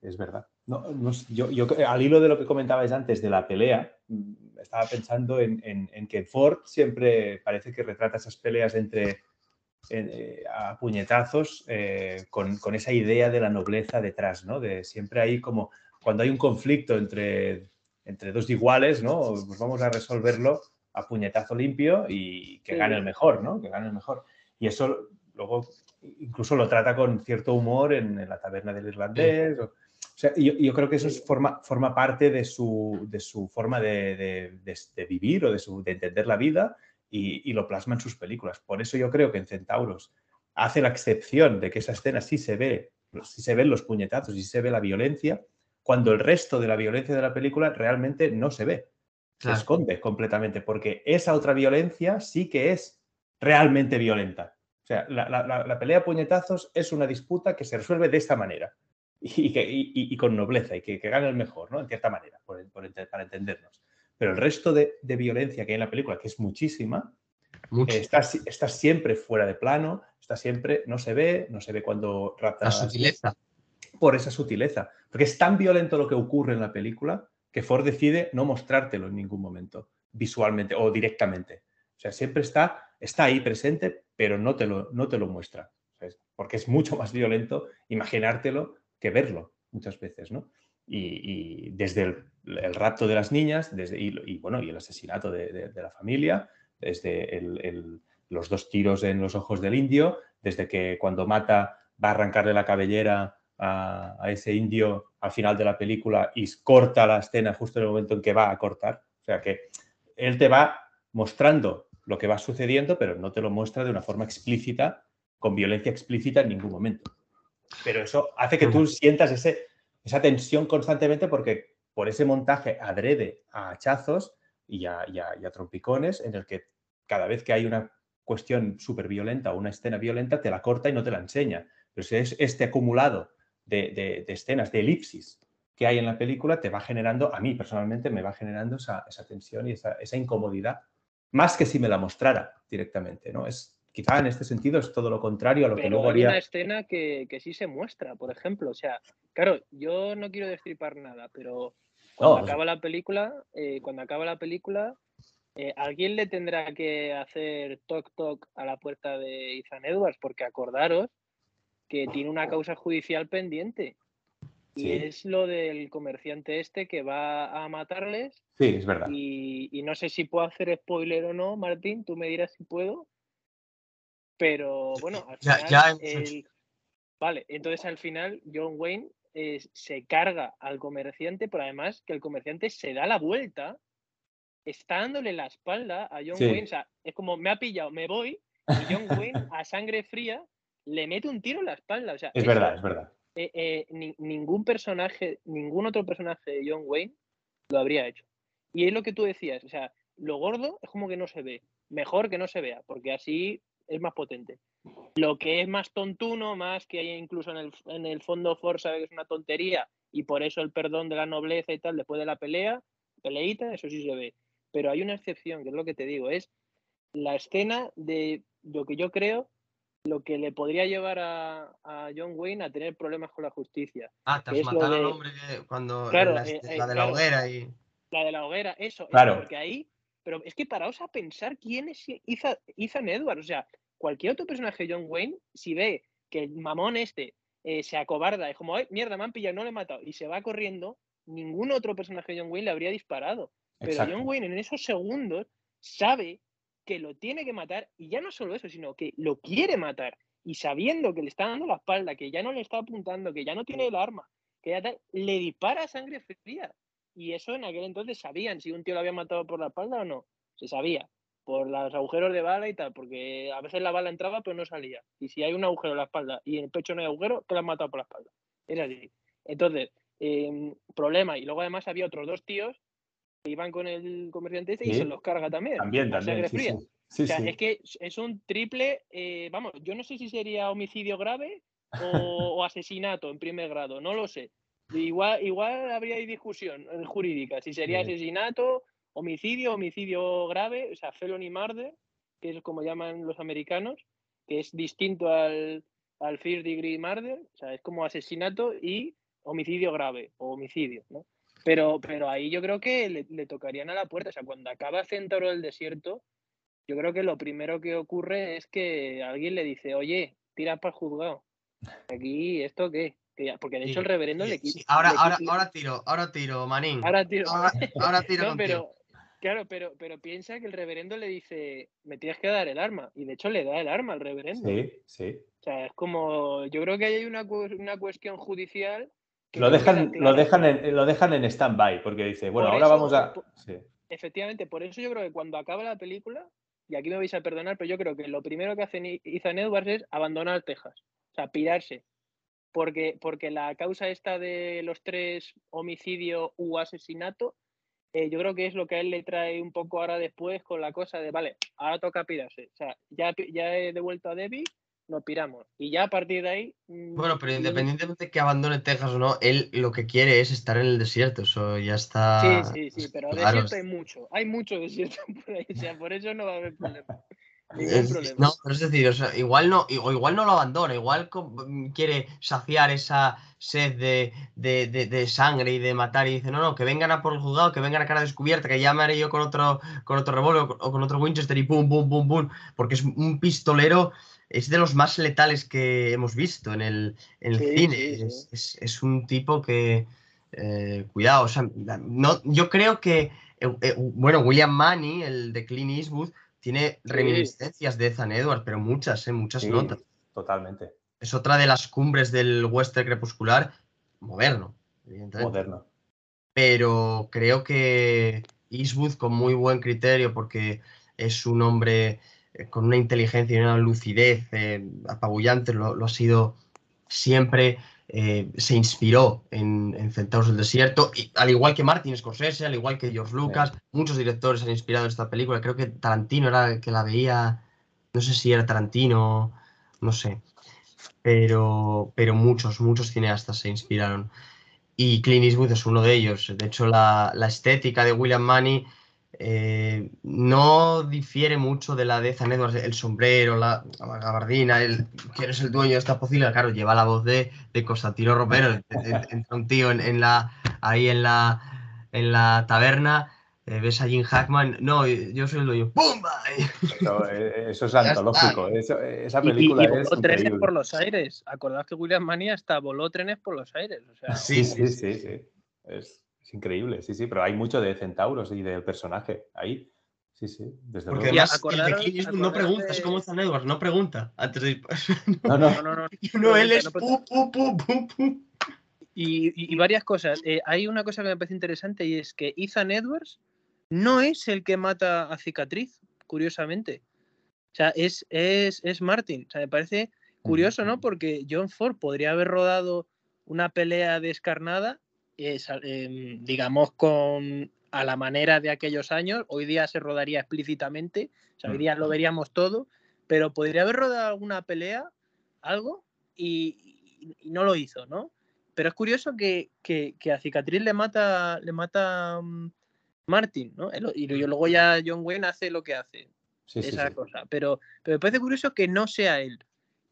es verdad. No, yo, al hilo de lo que comentabais antes de la pelea, estaba pensando en, que Ford siempre parece que retrata esas peleas entre eh, a puñetazos eh, con, esa idea de la nobleza detrás, ¿no? De siempre hay como cuando hay un conflicto entre, entre dos iguales, ¿no? Pues vamos a resolverlo a puñetazo limpio y que gane el mejor, ¿no? Que gane el mejor. Y eso luego incluso lo trata con cierto humor en, la taberna del irlandés. O, sea, yo, creo que eso forma, forma parte de su, de su forma de, de, vivir o de, su, de entender la vida y, y, lo plasma en sus películas. Por eso yo creo que en Centauros hace la excepción de que esa escena sí se ve, sí se ven los puñetazos y se ve la violencia, cuando el resto de la violencia de la película realmente no se ve. Se esconde completamente, porque esa otra violencia sí que es realmente violenta. O sea, la, pelea a puñetazos es una disputa que se resuelve de esta manera *laughs* y, que, con nobleza y que, gane el mejor, ¿no? En cierta manera, para entendernos. Pero el resto de, violencia que hay en la película, que es muchísima, eh, está, está, siempre fuera de plano, está siempre, no se ve, no se ve cuando rapta. La sutileza. por esa sutileza, porque es tan violento lo que ocurre en la película que Ford decide no mostrártelo en ningún momento, visualmente o directamente. O sea, siempre está, está ahí presente, pero no te lo, no te lo muestra, porque es mucho más violento imaginártelo que verlo muchas veces, ¿no? Y, desde el, rapto de las niñas, desde, y, bueno, y el asesinato de, la familia, desde los dos tiros en los ojos del indio, desde que cuando mata va a arrancarle la cabellera a, ese indio al final de la película y corta la escena justo en el momento en que va a cortar. O sea que él te va mostrando lo que va sucediendo, pero no te lo muestra de una forma explícita, con violencia explícita en ningún momento. Pero eso hace que tú sientas ese, esa tensión constantemente porque por ese montaje adrede a hachazos y a, trompicones en el que cada vez que hay una cuestión súper violenta o una escena violenta, te la corta y no te la enseña. Pero si es este acumulado de, escenas, de elipsis que hay en la película, te va generando, a mí personalmente me va generando esa, tensión y esa, incomodidad, más que si me la mostrara directamente, ¿no? Es, quizá en este sentido es todo lo contrario a lo que luego haría. Hay una escena que, sí se muestra, por ejemplo. O sea, claro, yo no quiero destripar nada, pero cuando acaba la película, eh, cuando acaba la película, eh, alguien le tendrá que hacer toc toc a la puerta de Ethan Edwards, porque acordaros que tiene una causa judicial pendiente. Y es lo del comerciante este que va a matarles. Sí, es verdad. Y, no sé si puedo hacer spoiler o no, Martín, tú me dirás si puedo. Pero bueno, al final. Vale, entonces al final John Wayne eh, se carga al comerciante, pero además que el comerciante se da la vuelta, está dándole la espalda a John Wayne. O sea, es como me ha pillado, me voy, y John Wayne a sangre fría le mete un tiro en la espalda. O sea, es verdad, es verdad. Eh, eh, ningún personaje, ningún otro personaje de John Wayne lo habría hecho. Y es lo que tú decías, o sea, lo gordo es como que no se ve. Mejor que no se vea, porque así es más potente. Lo que es más tontuno, más que hay incluso en el, en el fondo Ford sabe que es una tontería y por eso el perdón de la nobleza y tal después de la pelea, peleita, eso sí se ve. Pero hay una excepción, que es lo que te digo, es la escena de lo que yo creo lo que le podría llevar a, John Wayne a tener problemas con la justicia. Ah, te has matado al hombre cuando la, eh, eh, de la hoguera y. La de la hoguera, eso, claro. porque ahí. Pero es que paraos a pensar quién es Ethan, Edwards. O sea, cualquier otro personaje de John Wayne, si ve que el mamón este eh, se acobarda, es como, Ay, mierda, me han pillado, no le he matado, y se va corriendo, ningún otro personaje de John Wayne le habría disparado. Pero John Wayne en esos segundos sabe que lo tiene que matar y ya no solo eso, sino que lo quiere matar y sabiendo que le está dando la espalda, que ya no le está apuntando, que ya no tiene el arma, que ya le dispara sangre fría. Y eso en aquel entonces sabían si un tío lo había matado por la espalda o no. Se sabía, por los agujeros de bala y tal, porque a veces la bala entraba pero no salía. Y si hay un agujero en la espalda y en el pecho no hay agujero, te lo han matado por la espalda. Es así. Entonces, em, problema. Y luego además había otros dos tíos iban con el comerciante este y se los carga también. También, también. Sí, o sea, es que es un triple, eh, vamos, yo no sé si sería homicidio grave o, *laughs* asesinato en primer grado, no lo sé. Igual, igual habría discusión eh, jurídica, si sería asesinato, homicidio, homicidio grave, o sea, felony murder, que es como llaman los americanos, que es distinto al, al first degree murder, o sea, es como asesinato y homicidio grave o homicidio, ¿no? Pero, pero ahí yo creo que le, tocarían a la puerta. O sea, cuando acaba Centauro del Desierto, yo creo que lo primero que ocurre es que alguien le dice, oye, tira para el juzgado. Aquí, ¿esto qué? porque de hecho el reverendo le quita. ahora, ahora, ahora tiro, ahora tiro, Manín. Ahora tiro. Ahora, *laughs* tiro. pero, claro, pero, pero piensa que el reverendo le dice, me tienes que dar el arma. Y de hecho le da el arma al reverendo. Sí, sí. O sea, es como, yo creo que hay una, una cuestión judicial lo dejan, lo, dejan en, lo dejan en stand-by, porque dice, bueno, ahora vamos a. Efectivamente, por eso yo creo que cuando acaba la película, y aquí me vais a perdonar, pero yo creo que lo primero que hace Ethan Edwards es abandonar Texas, o sea, pirarse. Porque, porque la causa esta de los tres homicidio u asesinato, eh, yo creo que es lo que a él le trae un poco ahora después con la cosa de, vale, ahora toca pirarse. O sea, ya, ya he devuelto a Debbie, nos piramos. Y ya a partir de ahí. Mm, bueno, pero independientemente de que abandone Texas o no, él lo que quiere es estar en el desierto. Eso ya está. Sí, sí, sí, pero desierto hay mucho. Hay mucho desierto *laughs* por ahí. O sea, por eso no va a haber problema. *laughs* no, pero es decir, igual no, o igual no lo abandona, igual mm, quiere saciar esa sed de, sangre y de matar y dice, no, no, que vengan a por el juzgado, que vengan a cara descubierta, que ya me haré yo con otro, con otro revólver o con otro Winchester y pum, pum, pum, pum, porque es un pistolero, es de los más letales que hemos visto en el, cine. Es, un tipo que, eh, cuidado, o sea, no, yo creo que, eh, eh, bueno, William Manny, el de Clint Eastwood, tiene reminiscencias de Ethan Edwards, pero muchas, muchas notas. Totalmente. Es otra de las cumbres del western crepuscular moderno, evidentemente. Moderno. Pero creo que Eastwood con muy buen criterio, porque es un hombre con una inteligencia y una lucidez eh, apabullante, lo, ha sido siempre. Eh, se inspiró en, Centauros del Desierto, y, al igual que Martin Scorsese, al igual que George Lucas, muchos directores han inspirado en esta película. Creo que Tarantino era el que la veía, no sé si era Tarantino, no sé, pero, pero muchos, muchos cineastas se inspiraron. Y Clint Eastwood es uno de ellos. De hecho, la, la estética de William Money eh, no difiere mucho de la de Zan Edwards, el sombrero, la, gabardina, el quién es el dueño de esta posible, claro, lleva la voz de, de Constantino Romero, entra un tío en, la, ahí en la, en la taberna, eh, ves a Jim Hackman, no, yo soy el dueño, ¡pumba! *laughs* Eh, eso, es antológico, esa película y, voló trenes por los aires, acordad que William Mania hasta voló trenes por los aires. sí, sí, sí, sí, Es es increíble, sí, sí, pero hay mucho de centauros y de personaje ahí. Sí, sí, desde Porque luego. Además, el de no pregunta, es como San Edward, no pregunta antes de *laughs* No, no, no. no, no, *laughs* él es pu, pu, pu, pu, pu. Y, y, varias cosas. Eh, hay una cosa que me parece interesante y es que Ethan Edwards no es el que mata a Cicatriz, curiosamente. O sea, es, es, es Martin. O sea, me parece curioso, ¿no? Porque John Ford podría haber rodado una pelea descarnada Em, digamos, con a la manera de aquellos años. Hoy día se rodaría explícitamente, hoy día lo veríamos todo, pero podría haber rodado alguna pelea, algo, y, no lo hizo, ¿no? Pero es curioso que, a Cicatriz le mata, le mata mm, Martin, ¿no? Y luego ya John Wayne hace lo que hace. esa cosa. Pero, pero me parece curioso que no sea él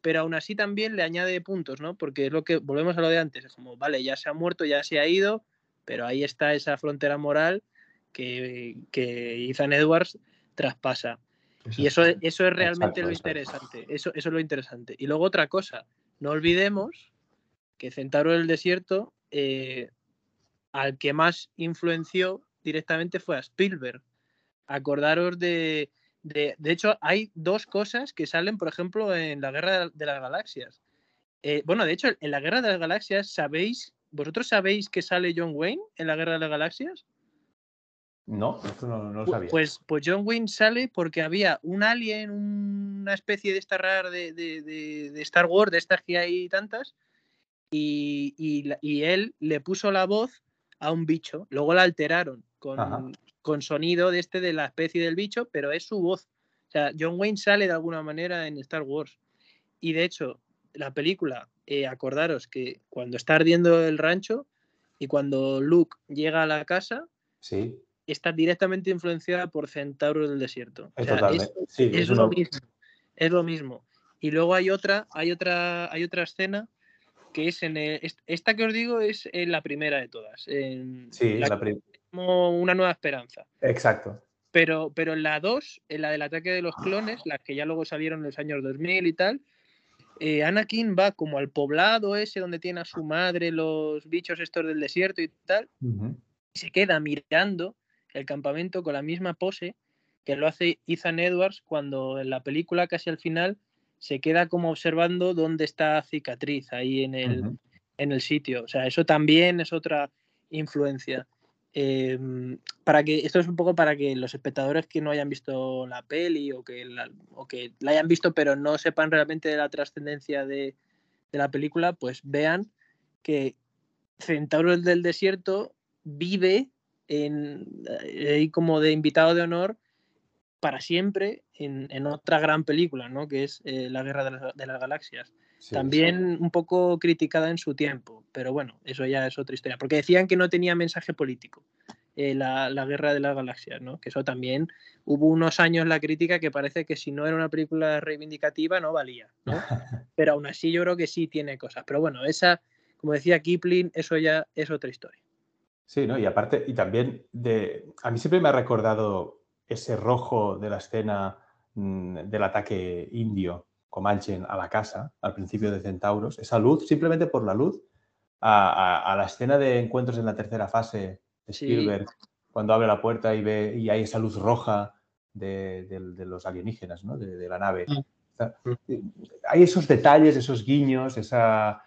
pero aún así también le añade puntos, ¿no? Porque es lo que, volvemos a lo de antes, es como, vale, ya se ha muerto, ya se ha ido, pero ahí está esa frontera moral que, que Ethan Edwards traspasa. y eso, eso es realmente lo interesante, eso, eso es lo interesante. Y luego otra cosa, no olvidemos que Centauro del Desierto, eh, al que más influenció directamente fue a Spielberg. Acordaros de, de, hecho, hay dos cosas que salen, por ejemplo, en la Guerra de las Galaxias. Eh, bueno, de hecho, en la Guerra de las Galaxias, ¿sabéis? ¿Vosotros sabéis que sale John Wayne en la Guerra de las Galaxias? No, esto no, lo sabía. Pues, pues John Wayne sale porque había un alien, una especie de esta rara de, Star Wars, de estas que hay tantas, y, y, él le puso la voz a un bicho. Luego la alteraron con, con sonido de este de la especie del bicho, pero es su voz. O sea, John Wayne sale de alguna manera en Star Wars. Y de hecho, la película, eh, acordaros que cuando está ardiendo el rancho y cuando Luke llega a la casa, sí. está directamente influenciada por Centauro del Desierto. Es, lo mismo. Es lo mismo. Y luego hay otra, hay otra, hay otra escena que es en esta que os digo es en la primera de todas. En sí, la, la primera como una nueva esperanza. Exacto. Pero, pero en la 2, en la del ataque de los clones, las que ya luego salieron en los años 2000 y tal, eh, Anakin va como al poblado ese donde tiene a su madre los bichos estos del desierto y tal, y se queda mirando el campamento con la misma pose que lo hace Ethan Edwards cuando en la película casi al final se queda como observando dónde está cicatriz ahí en el, en el sitio. O sea, eso también es otra influencia. Em, para que esto es un poco para que los espectadores que no hayan visto la peli o que la, o que la hayan visto pero no sepan realmente de la trascendencia de, la película, pues vean que Centauro del Desierto vive en, eh, como de invitado de honor para siempre en, otra gran película, ¿no? que es eh, La Guerra de las, Galaxias. También un poco criticada en su tiempo, pero bueno, eso ya es otra historia. Porque decían que no tenía mensaje político. eh, la, Guerra de las Galaxias, ¿no? Que eso también hubo unos años la crítica que parece que si no era una película reivindicativa no valía, ¿no? *laughs* Pero aún así yo creo que sí tiene cosas. Pero bueno, esa, como decía Kipling, eso ya es otra historia. Sí, ¿no? Y aparte, y también de. A mí siempre me ha recordado ese rojo de la escena mm, del ataque indio Comanche a la casa, al principio de Centauros, esa luz, simplemente por la luz, a la escena de encuentros en la tercera fase Spielberg, cuando abre la puerta y ve y hay esa luz roja de, los alienígenas, ¿no? de, la nave. Mm. Mm. Hay esos detalles, esos guiños, esa,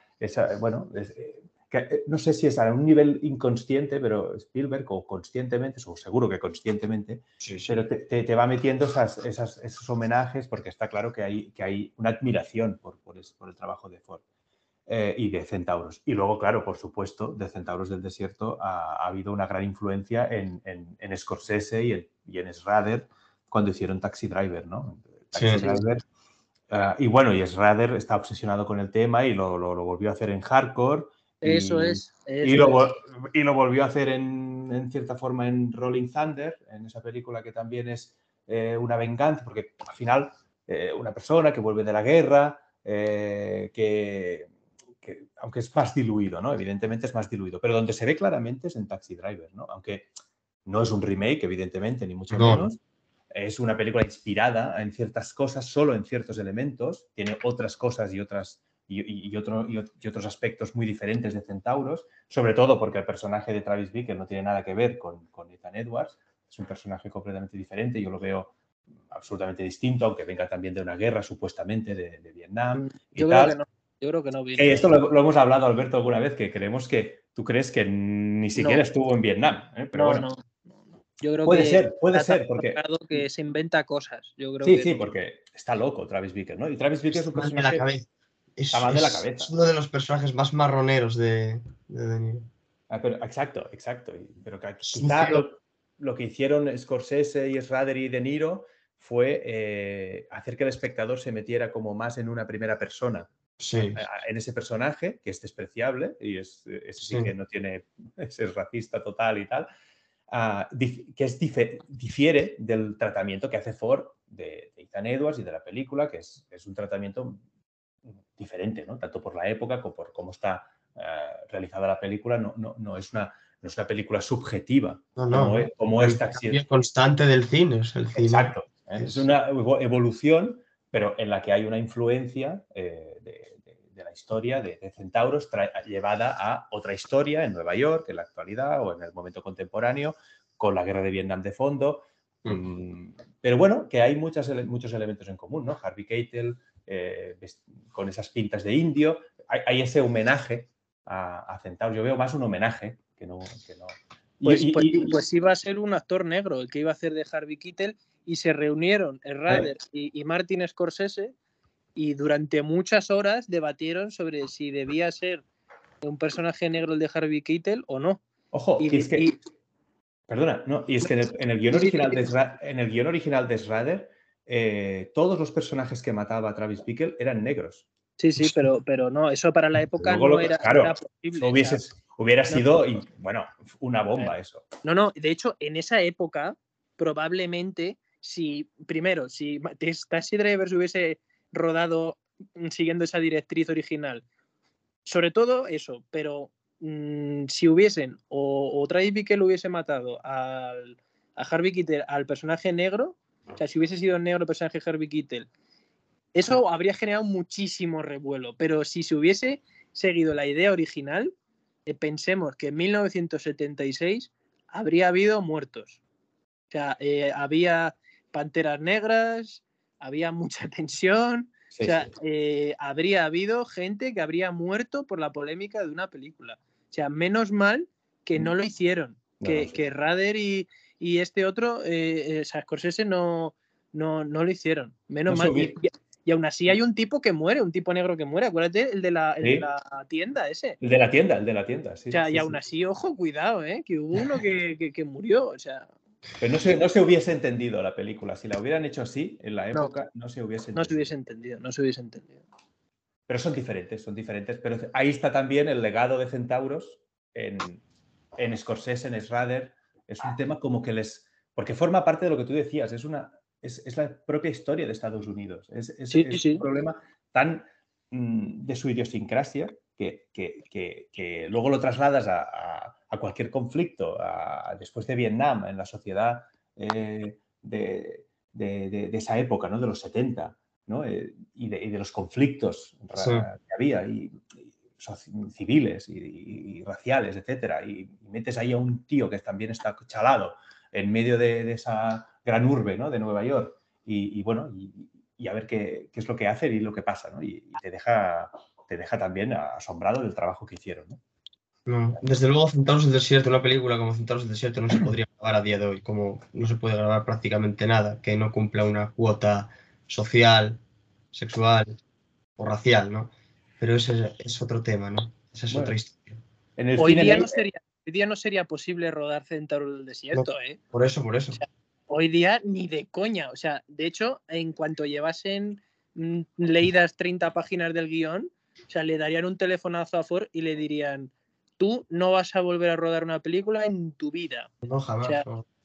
bueno, eh, eh, no sé si es a un nivel inconsciente, pero Spielberg, o conscientemente, o seguro que conscientemente, pero te, va metiendo esos homenajes porque está claro que hay, que hay una admiración por, por el trabajo de Ford. Eh, y de Centauros. Y luego, claro, por supuesto, de Centauros del Desierto ha, habido una gran influencia en, en, Scorsese y en, y en Schrader cuando hicieron Taxi Driver, ¿no? Taxi Driver. Eh, y bueno, y Schrader está obsesionado con el tema y lo, lo, volvió a hacer en Hardcore. Eso es. y, lo, y lo volvió a hacer en, en, cierta forma en Rolling Thunder, en esa película que también es eh, una venganza, porque al final una persona que vuelve de la guerra, que aunque es más diluido, ¿no? Evidentemente es más diluido, pero donde se ve claramente es en Taxi Driver, ¿no? Aunque no es un remake, evidentemente, ni mucho menos. Es una película inspirada en ciertas cosas, solo en ciertos elementos. Tiene otras cosas y otras y, otros aspectos muy diferentes de Centauros, sobre todo porque el personaje de Travis Bickle no tiene nada que ver con, con Ethan Edwards, es un personaje completamente diferente, yo lo veo absolutamente distinto, aunque venga también de una guerra supuestamente de, Vietnam. yo creo que no. Yo creo que no viene. Eh, esto lo, hemos hablado, Alberto, alguna vez, que creemos que tú crees que ni siquiera estuvo en Vietnam. ¿eh? Pero bueno. Yo creo puede que ser, puede ser, porque. que se inventa cosas. Yo creo sí, sí, porque está loco Travis Bickle, ¿no? Y Travis Bickle es un personaje. De. Es, está de la cabeza. Es uno de los personajes más marroneros de, de, ah, exacto, exacto. Pero quizá lo, que hicieron Scorsese y Schrader y De Niro fue eh, hacer que el espectador se metiera como más en una primera persona en ese personaje, que es despreciable y es, sí, que no tiene, *laughs* es racista total y tal, ah, que es difiere del tratamiento que hace Ford de, Ethan Edwards y de la película, que es, es, un tratamiento diferente, ¿no? tanto por la época como por cómo está ah, realizada la película, no, no, no, es una, no es una película subjetiva, no, no, como, es, esta. constante del cine, es el cine. Exacto, es una evolución pero en la que hay una influencia eh, de, la historia de, Centauros llevada a otra historia en Nueva York, en la actualidad o en el momento contemporáneo, con la guerra de Vietnam de fondo. Mm. Mm, pero bueno, que hay muchos elementos en común, ¿no? Harvey Keitel eh, con esas pintas de indio, hay, ese homenaje a, Centauros. Yo veo más un homenaje que no... Pues, pues, pues, iba a ser un actor negro el que iba a hacer de Harvey Keitel y se reunieron el Ryder y, Martin Scorsese y durante muchas horas debatieron sobre si debía ser un personaje negro el de Harvey Keitel o no. Ojo, y, es que, perdona, no, y es que en el, guion, original de, en el guion original de Schrader, eh, todos los personajes que mataba a Travis Bickle eran negros. Sí, sí, pero, pero no, eso para la época no era, posible. hubiera sido, bueno, una bomba eso. No, no, de hecho, en esa época probablemente si, primero, si Taxi Drivers hubiese rodado mm, siguiendo esa directriz original, sobre todo eso, pero mm, si hubiesen, o, o Travis Bickle hubiese matado al, a Harvey Keitel al personaje negro, o sea, si hubiese sido negro el personaje de Harvey Keitel, eso habría generado muchísimo revuelo, pero si se hubiese seguido la idea original, eh, pensemos que en 1976 habría habido muertos. O sea, eh, había Panteras Negras, había mucha *laughs* tensión, o sea, eh, habría habido gente que habría muerto por la polémica de una película. O sea, menos mal que no lo hicieron, que, que Rader y, este otro, eh, eh, Scorsese no, no, no lo hicieron. Menos mal. Y, aún así hay un tipo que muere, un tipo negro que muere. Acuérdate, el de la, tienda ese. El de la tienda, el de la tienda, sí. O sea, y aún así, ojo, cuidado, ¿eh? que hubo uno *laughs* que, que murió. O sea, pero no se, no se hubiese entendido la película. Si la hubieran hecho así, en la época, no, se hubiese entendido. No se hubiese entendido, no se hubiese entendido. Pero son diferentes, son diferentes. Pero ahí está también el legado de Centauros en, en Scorsese, en Schrader, Es un tema como que les... Porque forma parte de lo que tú decías, es, una, es, la propia historia de Estados Unidos. Es, un problema tan mm, de su idiosincrasia que, que, luego lo trasladas a, cualquier conflicto, después de Vietnam, en la sociedad eh, de, esa época, ¿no? de los 70, ¿no? Eh, y, de, los conflictos que había. Y, civiles y, raciales, etcétera, y, metes ahí a un tío que también está chalado en medio de, esa gran urbe ¿no? de Nueva York y, bueno, y, a ver qué, es lo que hace y lo que pasa, ¿no? y, te, deja, te deja también asombrado del trabajo que hicieron. ¿no? desde luego Centauros del Desierto, una película como Centauros del Desierto no se podría grabar a día de hoy, como no se puede grabar prácticamente nada que no cumpla una cuota social, sexual o racial, ¿no? Pero ese es otro tema, ¿no? Esa es otra historia. hoy, día no sería, hoy día no sería posible rodar Centauro del Desierto, ¿eh? Por eso, por eso. hoy día ni de coña. O sea, de hecho, en cuanto llevasen mm, leídas 30 páginas del guion, o sea, le darían un telefonazo a Ford y le dirían, tú no vas a volver a rodar una película en tu vida. No, jamás.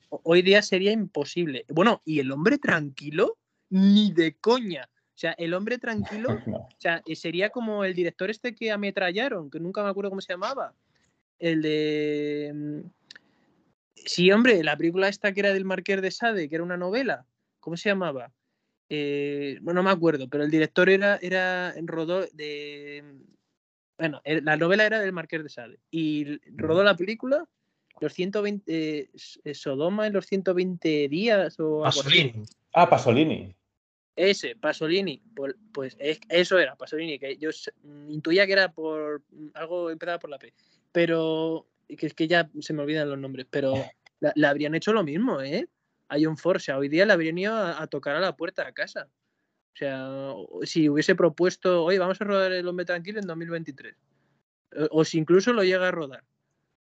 Hoy día sería imposible. Bueno, y el hombre tranquilo, ni de coña. O sea, el hombre tranquilo, *laughs* o sea, eh, sería como el director este que ametrallaron, que nunca me acuerdo cómo se llamaba. El de. Mm, sí, hombre, la película esta que era del Marqués de Sade, que era una novela. ¿Cómo se llamaba? Eh, bueno, no me acuerdo, pero el director era, era rodó de. Bueno, la novela era del Marqués de Sade. Y rodó la película los 120 eh, Sodoma en los 120 días o Pasolini. Ah, Pasolini. Ese, Pasolini, pues, eso era, Pasolini, que yo intuía que era por algo empezaba por la P, pero que es que ya se me olvidan los nombres, pero le habrían hecho lo mismo, ¿eh? A John Force, hoy día le habrían ido a, tocar a la puerta de casa. O sea, si hubiese propuesto, oye, vamos a rodar El Hombre Tranquilo en 2023. O, o si incluso lo llega a rodar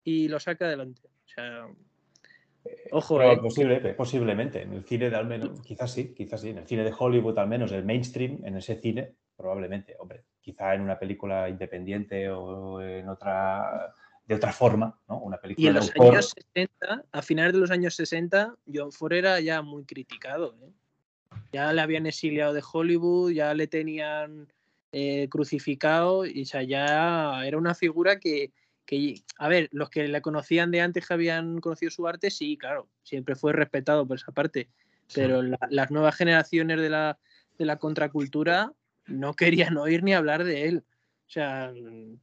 y lo saca adelante. O sea, Ojo, eh. posiblemente. En el cine de al menos, quizás sí, quizás sí. En el cine de Hollywood, al menos, el mainstream, en ese cine, probablemente. Hombre, quizá en una película independiente o en otra de otra forma, ¿no? Una película y en los años 60, a finales de los años 60, John Ford era ya muy criticado. ¿eh? Ya le habían exiliado de Hollywood, ya le tenían eh, crucificado, y o ya era una figura que, que, a ver, los que le conocían de antes que habían conocido su arte, sí, claro, siempre fue respetado por esa parte, pero las nuevas generaciones de la, de la contracultura no querían oír ni hablar de él. O sea,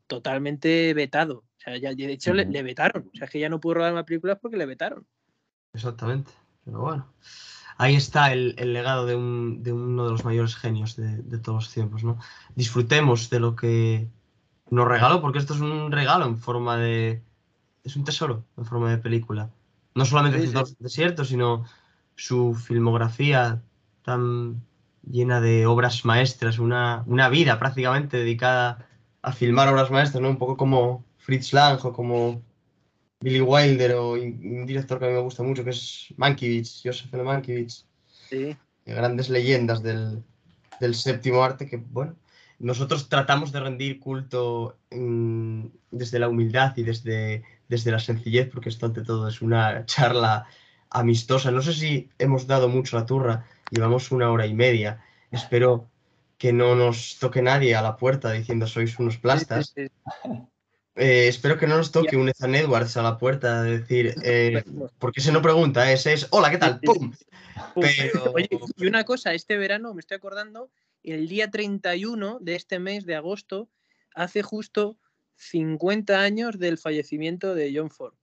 totalmente vetado. O sea, ya, de hecho le, vetaron. O sea, es que ya no pudo rodar más películas porque le vetaron. Exactamente. Pero bueno. Ahí está el, legado de, un, de, uno de los mayores genios de, de, todos los tiempos, ¿no? Disfrutemos de lo que nos regaló, porque esto es un regalo en forma de. Es un tesoro en forma de película. No solamente el desierto, sino su filmografía tan llena de obras maestras, una, una, vida prácticamente dedicada a filmar obras maestras, ¿no? Un poco como Fritz Lang o como Billy Wilder o un director que a mí me gusta mucho que es Mankiewicz, Joseph L. Mankiewicz. Sí. Grandes leyendas del, del séptimo arte que, bueno, nosotros tratamos de rendir culto desde la humildad y desde, desde la sencillez, porque esto ante todo es una charla amistosa. No sé si hemos dado mucho la turra, llevamos una hora y media. Espero que no nos toque nadie a la puerta diciendo sois unos plastas. Eh, espero que no nos toque un Ethan Edwards a la puerta de decir, *laughs* eh, porque se no pregunta, ese es, hola, ¿qué tal? ¡Pum! Oye, y una cosa, este verano me estoy acordando el día 31 de este mes de agosto hace justo 50 años del fallecimiento de John Ford.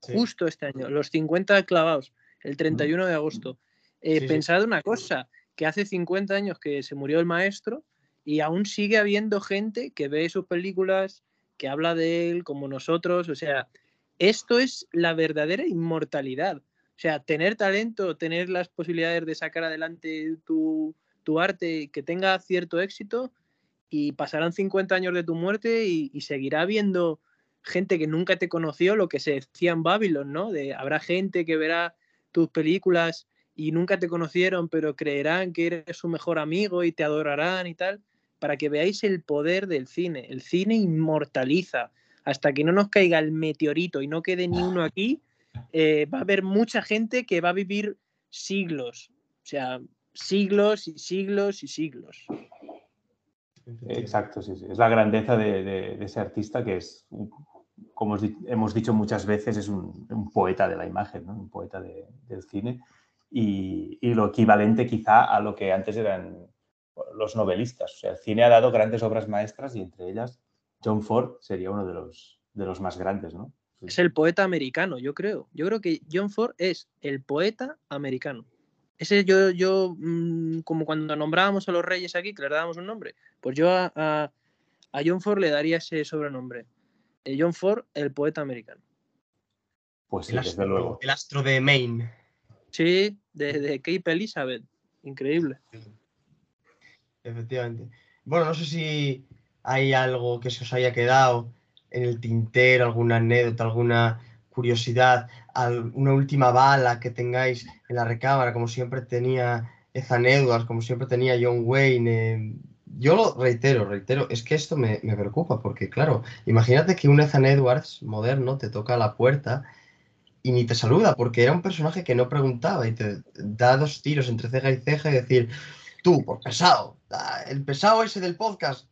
Justo este año, los 50 clavados, el 31 de agosto. Eh, pensad una cosa, que hace 50 años que se murió el maestro y aún sigue habiendo gente que ve sus películas, que habla de él como nosotros. O sea, esto es la verdadera inmortalidad. O sea, tener talento, tener las posibilidades de sacar adelante tu, tu arte que tenga cierto éxito y pasarán 50 años de tu muerte y, seguirá habiendo gente que nunca te conoció, lo que se decía en Babylon, ¿no? De, habrá gente que verá tus películas y nunca te conocieron, pero creerán que eres su mejor amigo y te adorarán y tal, para que veáis el poder del cine. El cine inmortaliza. Hasta que no nos caiga el meteorito y no quede ni uno aquí, eh, va a haber mucha gente que va a vivir siglos. O sea, siglos y siglos y siglos. Exacto, sí, sí. Es la grandeza de, de- de ese artista que es, como hemos dicho muchas veces, es un, un poeta de la imagen, ¿no? un poeta de- del cine y, y lo equivalente quizá a lo que antes eran los novelistas. O sea, el cine ha dado grandes obras maestras y entre ellas John Ford sería uno de los, de los más grandes, ¿no? Es el poeta americano, yo creo. Yo creo que John Ford es el poeta americano. Ese yo, yo mm, como cuando nombrábamos a los reyes aquí, que les dábamos un nombre, pues yo a, a- a John Ford le daría ese sobrenombre. Eh, John Ford, el poeta americano. Pues sí, El desde astro, luego. el astro de Maine. Sí, de, de Cape Elizabeth. Increíble. Efectivamente. Bueno, no sé si hay algo que se os haya quedado en el tintero, alguna anécdota, alguna curiosidad, una última bala que tengáis en la recámara, como siempre tenía Ethan Edwards, como siempre tenía John Wayne. eh, Yo lo reitero, reitero, es que esto me, me preocupa, porque claro, imagínate que un Ethan Edwards moderno te toca a la puerta y ni te saluda, porque era un personaje que no preguntaba y te da dos tiros entre ceja y ceja y decir, tú, por pesado, el pesado ese del podcast,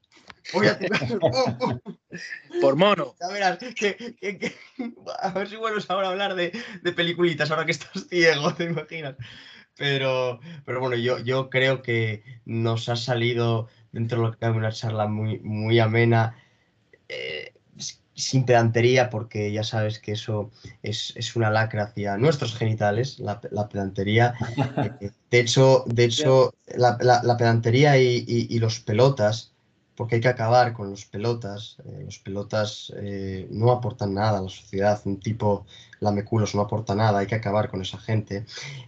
voy a tirar, *laughs* Por mono. ya verás, que- que- que- a ver si vuelves ahora a hablar de, de peliculitas, ahora que estás ciego, ¿te imaginas? Pero, pero bueno, yo, yo creo que nos ha salido dentro de lo que cabe una charla muy, muy amena, eh, sin pedantería, porque ya sabes que eso es, es una lacra hacia nuestros genitales, la, la pedantería. *laughs* Eh, De hecho, de hecho la, la- la pedantería y, y- y los pelotas, porque hay que acabar con los pelotas. eh, los pelotas eh, no aportan nada a la sociedad. Un tipo lameculos no aporta nada, hay que acabar con esa gente.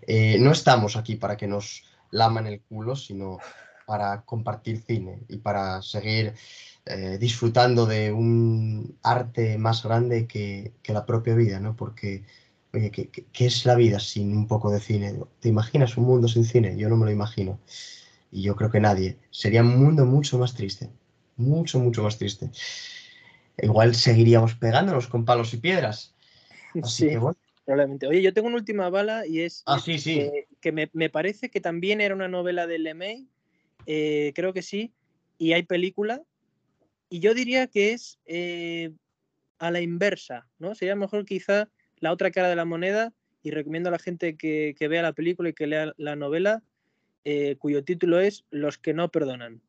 Eh, no estamos aquí para que nos laman el culo, sino para compartir cine y para seguir eh, disfrutando de un arte más grande que, que la propia vida, ¿no? Porque Oye, ¿qué, qué- es la vida sin un poco de cine? ¿Te imaginas un mundo sin cine? Yo no me lo imagino. Y yo creo que nadie. Sería un mundo mucho más triste. Mucho, mucho más triste. Igual seguiríamos pegándonos con palos y piedras. Así Sí, que bueno. probablemente. Oye, yo tengo una última bala y es Ah, sí, sí. que, que me, me parece que también era una novela de LeMay, eh, creo que sí, y hay película, y yo diría que es eh, a la inversa, ¿no? Sería mejor quizá la otra cara de la moneda, y recomiendo a la gente que, que vea la película y que lea la novela, eh, cuyo título es Los que no perdonan.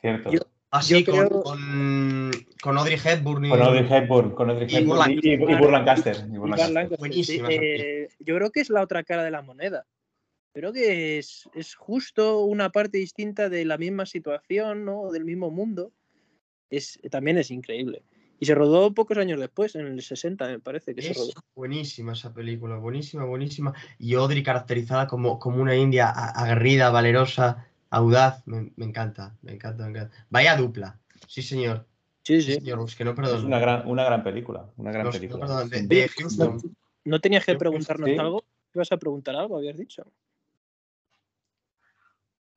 Cierto. Yo- Así yo con, creo- con, con Audrey Hepburn. y- Con Audrey Hepburn, con Audrey Hepburn y, eh, yo creo que es la otra cara de la moneda. Creo que es, es justo una parte distinta de la misma situación, ¿no? Del mismo mundo. Es, también es increíble. Y se rodó pocos años después, en el 60, me parece que se Es rodó. buenísima esa película, buenísima, buenísima. Y Audrey caracterizada como, como una india aguerrida, valerosa, audaz. Me, me encanta, me encanta, me encanta. Vaya dupla. Sí, señor. Sí, Sí, sí. señor, los que no Es perdonan. una gran, una gran película. Una gran no película. perdonan. De, de. ¿No tenías que preguntarnos sí. algo? ¿Ibas a preguntar algo? Habías dicho.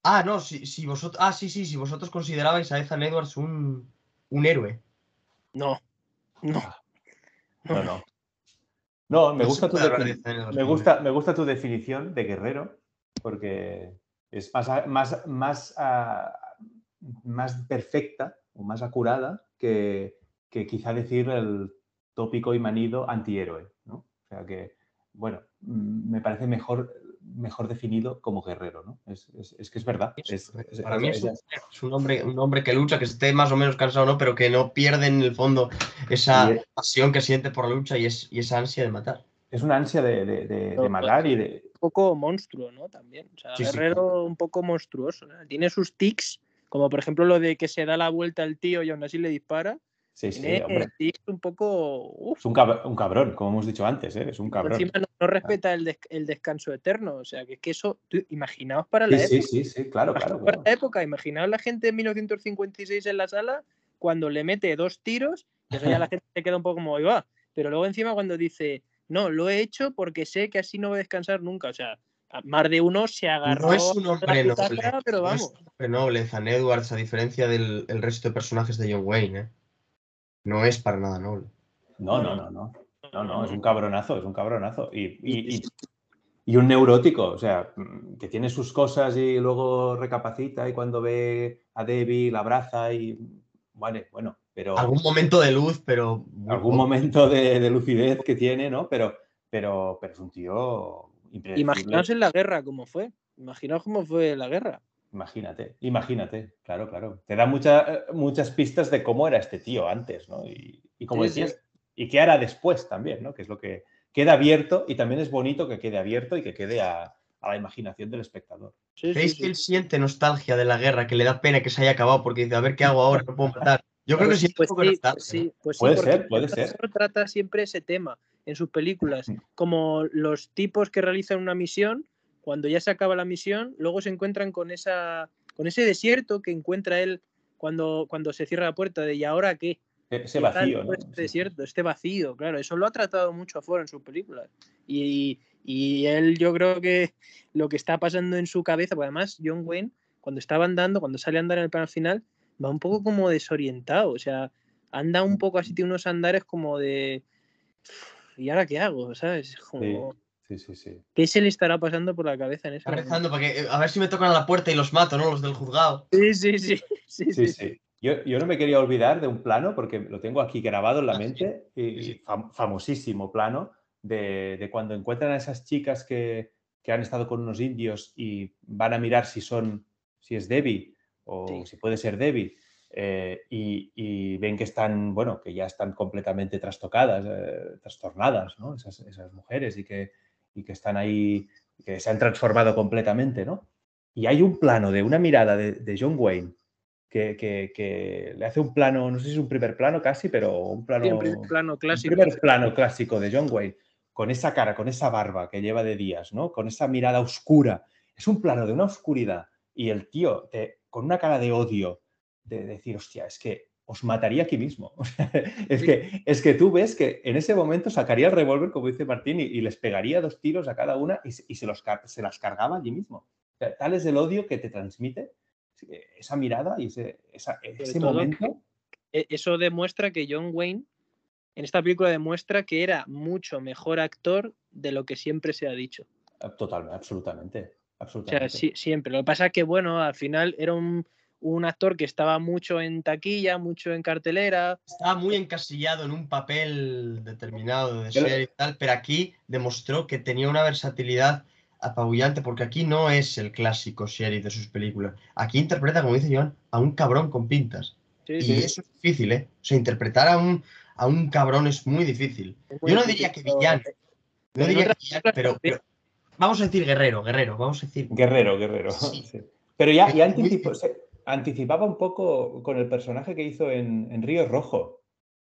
Ah, no, si, si vosotros. Ah, sí, sí, si vosotros considerabais a Ethan Edwards un, un héroe. No, *laughs* no. No, no. No, me No se gusta, tu me, gusta, me gusta tu definición de guerrero, porque es más, más, más, ah, más perfecta o más acurada que, que quizá decir el tópico y manido antihéroe. ¿no? O sea que, bueno, mm, me parece mejor, mejor definido como guerrero. ¿no? Es, es- es que es verdad. es- es- Para mí es un, es un hombre, un hombre que lucha, que esté más o menos cansado, ¿no? Pero que no pierde en el fondo esa pasión que siente por la lucha y, es, y esa ansia de matar. es una ansia de, de- de- de matar y de, Un poco monstruo, ¿no? También. O sea, Sí, sí, Guerrero un poco monstruoso. ¿no? Tiene sus tics, como por ejemplo lo de que se da la vuelta al tío y aún así le dispara. Sí, sí, Tiene hombre. tics un poco. uf, Es un, cab- un cabrón, como hemos dicho antes, ¿eh? es un cabrón. Encima no, no respeta el, des- el descanso eterno. O sea, que es que eso, tú, imaginaos para Sí, la sí, época. sí, sí, claro, claro. imaginaos para claro. la época, imaginaos la gente en 1956 en la sala cuando le mete dos tiros, y eso ya la *laughs* gente se queda un poco como, ahí va. Pero luego encima cuando dice, no, lo he hecho porque sé que así no voy a descansar nunca. O sea, más de uno se agarró No es un hombre noble. pero no es vamos. un hombre noble, Ethan Edwards, a diferencia del el resto de personajes de John Wayne. ¿eh? No es para nada noble. No, no, no, no. No, no, es un cabronazo, es un cabronazo. Y, y, y, y un neurótico, o sea, mm, que tiene sus cosas y luego recapacita y cuando ve a Debbie la abraza y. Vale, bueno, pero. Algún momento de luz, pero. algún momento de, de lucidez que tiene, ¿no? Pero, pero, pero es un tío. Imaginaos en la guerra cómo fue. Imaginaos cómo fue la guerra. Imagínate, imagínate, claro, claro. Te da mucha- muchas pistas de cómo era este tío antes, ¿no? Y, y como Sí, sí. decías, y qué hará después también, ¿no? Que es lo que queda abierto y también es bonito que quede abierto y que quede a, a la imaginación del espectador. Sí, ¿Creéis sí. que él siente nostalgia de la guerra, que le da pena que se haya acabado porque dice, a ver qué hago ahora, no puedo matar? Yo creo que sí, pues sí, pues sí, pues sí, Puede ser, puede el ser. trata siempre ese tema en sus películas, como los tipos que realizan una misión, cuando ya se acaba la misión, luego se encuentran con esa con ese desierto que encuentra él cuando, cuando se cierra la puerta de ¿y ahora qué? Ese ¿Qué tal vacío, ¿no? Este desierto, este vacío, claro, eso lo ha tratado mucho a Ford en sus películas. Y, y él, yo creo que lo que está pasando en su cabeza, porque además John Wayne, cuando estaba andando, cuando sale a andar en el plano final, va un poco como desorientado, o sea, anda un poco así, tiene unos andares como de. ¿Y ahora qué hago? ¿Sabes? Como, Sí, sí, sí. ¿Qué se le estará pasando por la cabeza en Está momento? rezando para que, eh, a ver si me tocan a la puerta y los mato, ¿no? Los del juzgado. Sí, sí, sí. *laughs* sí, Sí, sí, sí. Yo, yo no me quería olvidar de un plano, porque lo tengo aquí grabado en la Ah, sí. mente, y, Sí, sí. fam- famosísimo plano, de, de cuando encuentran a esas chicas que, que han estado con unos indios y van a mirar si son, si es Debbie o Sí. si puede ser Debbie, eh, y, y ven que están, bueno, que ya están completamente trastocadas, eh, trastornadas, ¿no? Esas, esas mujeres y que, y que están ahí, que se han transformado completamente, ¿no? Y hay un plano de una mirada de, de John Wayne que, que- que le hace un plano, no sé si es un primer plano casi, pero un plano, Sí, primer plano un clásico. primer plano clásico de John Wayne, con esa cara, con esa barba que lleva de días, ¿no? Con esa mirada oscura. Es un plano de una oscuridad y el tío te- con una cara de odio, de decir, hostia, es que os mataría aquí mismo. *laughs* O sea, es, Sí. que, es que tú ves que en ese momento sacaría el revólver, como dice Martín, y, y les pegaría dos tiros a cada una y, se- y se, los, se las cargaba allí mismo. O sea, tal es el odio que te transmite eh, esa mirada y ese, esa- ese momento. e- eso demuestra que John Wayne en esta película demuestra que era mucho mejor actor de lo que siempre se ha dicho. Totalmente, absolutamente. O absolutamente. sea, sí- siempre. Lo que pasa es que, bueno, al final era un, un actor que estaba mucho en taquilla, mucho en cartelera. Estaba muy encasillado en un papel determinado de sheriff y tal, pero aquí demostró que tenía una versatilidad apabullante, porque aquí no es el clásico sheriff de sus películas. Aquí interpreta, como dice Joan, a un cabrón con pintas. Sí, Y sí, eso es difícil, ¿eh? O sea, interpretar a un, a un cabrón es muy difícil. es muy Yo no difícil, diría que villano. No diría que villano, pero, vamos a decir guerrero, guerrero, vamos a decir. Guerrero, guerrero. Sí. sí. Pero ya, ya anticipó- se- anticipaba un poco con el personaje que hizo en, en Río Rojo.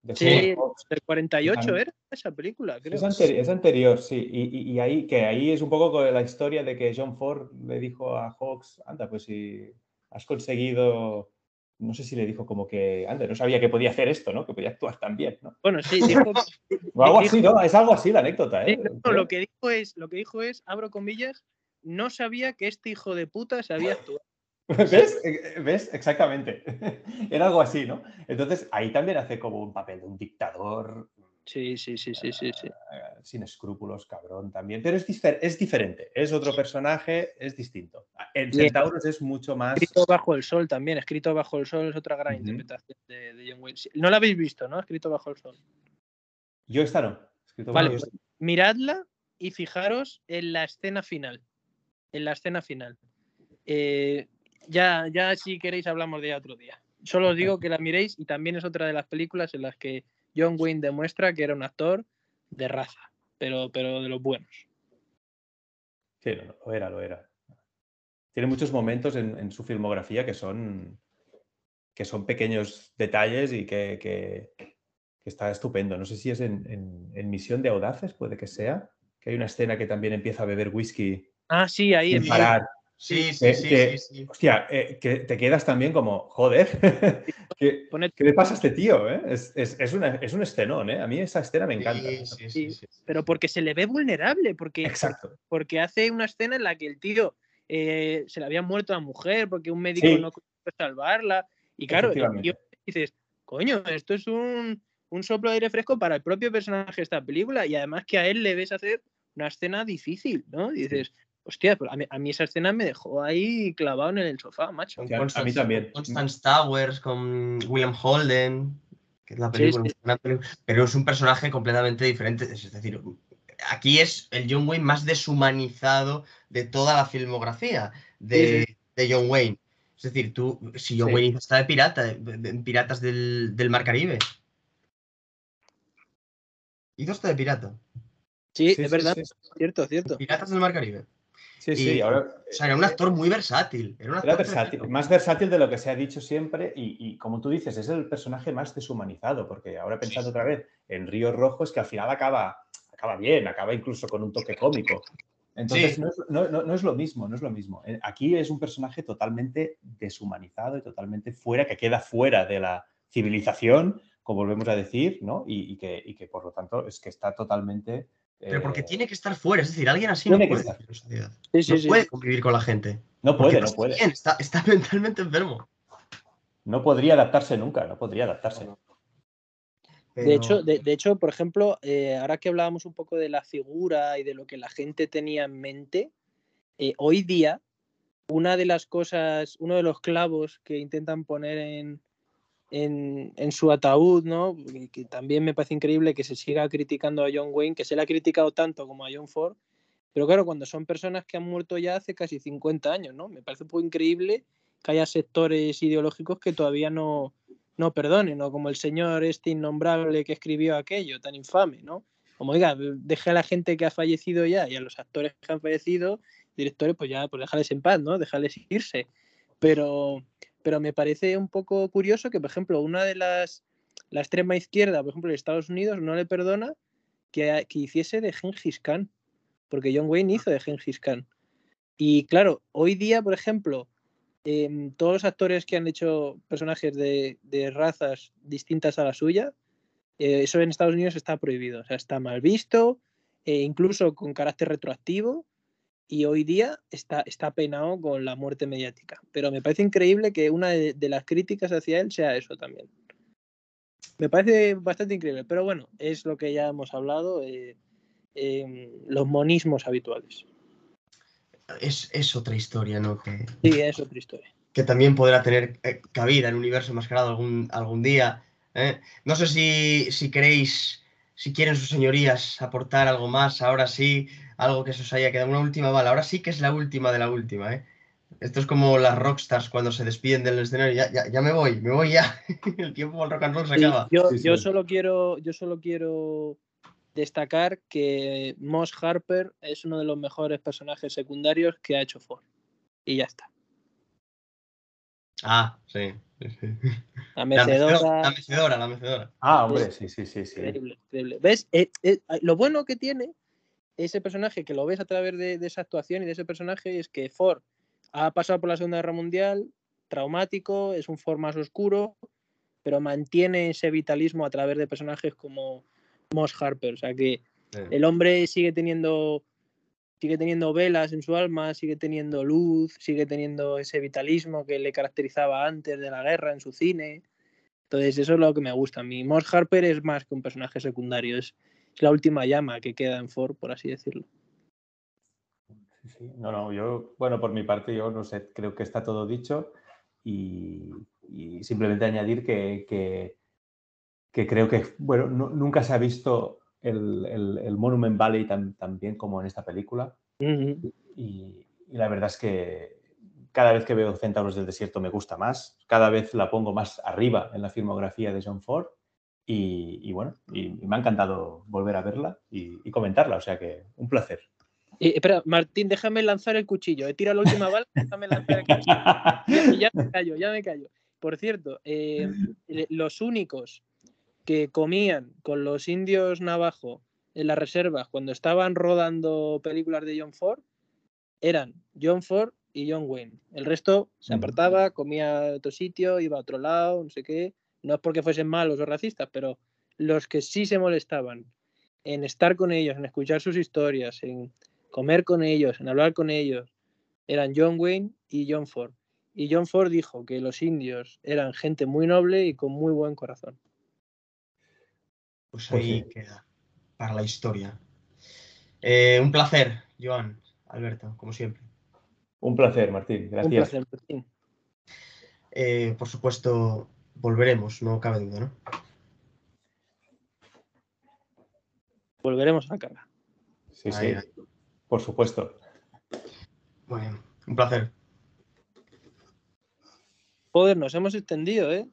de Sí, del 48 Ajá. era esa película, creo. Es, anteri- es anterior, sí. Y, y- y ahí, que ahí es un poco con la historia de que John Ford le dijo a Hawks, anda, pues si has conseguido, no sé si le dijo como que, anda, no sabía que podía hacer esto, ¿no? Que podía actuar tan bien, ¿no? Bueno, sí, dijo, O *laughs* algo así, ¿no? Es algo así la anécdota, sí, ¿eh? no, lo que dijo es, lo que dijo es, abro comillas, no sabía que este hijo de puta sabía actuar. *laughs* ¿Ves? Eh, ¿Ves? Exactamente. *laughs* Era algo así, ¿no? Entonces, ahí también hace como un papel de un dictador Sí, sí, sí, sí, sí, sí. eh, sin escrúpulos, cabrón, también. Pero es, difer- es diferente, es otro personaje, es distinto. En Bien. Centauros es mucho más... Escrito bajo el sol también, escrito bajo el sol es otra gran interpretación de, de John Wayne. No la habéis visto, ¿no? Escrito bajo el sol. Yo esta no. Escrito Vale, por- pues miradla y fijaros en la escena final. En la escena final. Eh, ya, ya si queréis hablamos de ella otro día. Solo os digo que la miréis y también es otra de las películas en las que John Wayne demuestra que era un actor de raza, pero, pero de los buenos. Sí, lo era, lo era. Tiene muchos momentos en, en su filmografía que son, que son pequeños detalles y que, que- que está estupendo. No sé si es en, en- en Misión de Audaces, puede que sea, que hay una escena que también empieza a beber whisky Ah, sí, ahí en parar. Sí, Que- sí, sí, que- sí, sí. Hostia, eh, que te quedas también como, joder, *laughs* ¿qué, qué le pasa a este tío? eh? Es, es- es una- es un escenón, ¿eh? A mí esa escena me encanta. Sí, sí, sí, sí. pero porque se le ve vulnerable, porque, Exacto. porque hace una escena en la que el tío eh, se le había muerto a la mujer porque un médico Sí. no consiguió salvarla. Y claro, el tío dices, coño, esto es un, un soplo de aire fresco para el propio personaje de esta película y además que a él le ves hacer una escena difícil, ¿no? dices, hostia, pues a mí, esa escena me dejó ahí clavado en el sofá, macho. a mí también. Constance Towers, con William Holden, que es la película, pero es un personaje completamente diferente. Es decir, aquí es el John Wayne más deshumanizado de toda la filmografía de, John Wayne. Es decir, tú, si John Wayne está de pirata, en Piratas del, del, Mar Caribe. Hizo está de pirata. Sí, es verdad. Cierto, cierto. Piratas del Mar Caribe. Sí, sí, ahora. O sea, era un actor muy versátil. Era, versátil, más versátil de lo que se ha dicho siempre. Y, como tú dices, es el personaje más deshumanizado. Porque ahora pensando otra vez en Río Rojo, es que al final acaba, acaba bien, acaba incluso con un toque cómico. Entonces, no, es, lo mismo, no es lo mismo. Eh, aquí es un personaje totalmente deshumanizado y totalmente fuera, que queda fuera de la civilización, como volvemos a decir, ¿no? Y, que, y que, por lo tanto es que está totalmente pero porque eh, tiene que estar fuera, es decir, alguien así no puede estar. no puede convivir con la gente. No puede, no puede. está, *laughs* mentalmente enfermo. No podría adaptarse nunca, no podría adaptarse. De, hecho, de, hecho, por ejemplo, eh, ahora que hablábamos un poco de la figura y de lo que la gente tenía en mente, eh, hoy día, una de las cosas, uno de los clavos que intentan poner en, en, su ataúd, ¿no? Que también me parece increíble que se siga criticando a John Wayne, que se le ha criticado tanto como a John Ford, pero claro, cuando son personas que han muerto ya hace casi 50 años, ¿no? Me parece un poco increíble que haya sectores ideológicos que todavía no, no perdonen, ¿no? Como el señor este innombrable que escribió aquello, tan infame, ¿no? Como diga, deje a la gente que ha fallecido ya y a los actores que han fallecido, directores, pues ya, pues dejarles en paz, ¿no? Dejarles irse. Pero, pero me parece un poco curioso que, por ejemplo, una de las, la extrema izquierda, por ejemplo, de Estados Unidos, no le perdona que, que hiciese de Gengis Khan, porque John Wayne hizo de Gengis Khan. Y claro, hoy día, por ejemplo, em, todos los actores que han hecho personajes de, razas distintas a la suya, eh, eso en Estados Unidos está prohibido, o sea, está mal visto, e incluso con carácter retroactivo, y hoy día está, está penado con la muerte mediática. Pero me parece increíble que una de, las críticas hacia él sea eso también. Me parece bastante increíble, pero bueno, es lo que ya hemos hablado, eh, los monismos habituales. Es, otra historia, ¿no? Que, sí, es otra historia. Que también podrá tener eh, cabida en el universo enmascarado algún, algún día. ¿eh? No sé si, si queréis, si quieren sus señorías aportar algo más, ahora sí, algo que se os haya quedado, una última bala. Ahora sí que es la última de la última, ¿eh? Esto es como las rockstars cuando se despiden del escenario. Ya, ya, me voy, me voy ya. *laughs* El tiempo del rock and roll se acaba. Yo, solo quiero, yo solo quiero destacar que Moss Harper es uno de los mejores personajes secundarios que ha hecho Ford. Y ya está. Ah, sí. La mecedora. La mecedora, la mecedora. Ah, hombre, sí, sí, sí. sí. Increíble, increíble. ¿Ves? Eh, eh, lo bueno que tiene ese personaje que lo ves a través de, esa actuación y de ese personaje es que Ford ha pasado por la Segunda Guerra Mundial, traumático, es un Ford más oscuro, pero mantiene ese vitalismo a través de personajes como Moss Harper. O sea que el hombre sigue teniendo, sigue teniendo velas en su alma, sigue teniendo luz, sigue teniendo ese vitalismo que le caracterizaba antes de la guerra en su cine. Entonces, eso es lo que me gusta a mí. Moss Harper es más que un personaje secundario, es, es la última llama que queda en Ford, por así decirlo. Sí, No, no, yo, bueno, por mi parte, yo no sé, creo que está todo dicho y, simplemente añadir que, que, creo que, bueno, nunca se ha visto el, Monument Valley tan, bien como en esta película. y, la verdad es que cada vez que veo Centauros del Desierto me gusta más, cada vez la pongo más arriba en la filmografía de John Ford y, bueno, y, me ha encantado volver a verla y, comentarla, o sea que un placer. espera, Martín, déjame lanzar el cuchillo. He tirado la última bala, déjame lanzar el cuchillo. ya, me callo, ya me callo. Por cierto, eh, *laughs* los únicos que comían con los indios navajo en las reservas cuando estaban rodando películas de John Ford eran John Ford y John Wayne. El resto se apartaba, comía a otro sitio, iba a otro lado, no sé qué no es porque fuesen malos o racistas, pero los que sí se molestaban en estar con ellos, en escuchar sus historias, en comer con ellos, en hablar con ellos, eran John Wayne y John Ford. Y John Ford dijo que los indios eran gente muy noble y con muy buen corazón. Pues Pues ahí sí. queda para la historia. Eh, un placer, Joan, Alberto, como siempre. Un placer, Martín. Un Gracias. placer, Martín. Eh, por supuesto, volveremos, no cabe duda, ¿no? Volveremos a la carga. Sí, sí. Ahí. Por supuesto. Muy bien, un placer. Joder, nos hemos extendido, ¿eh?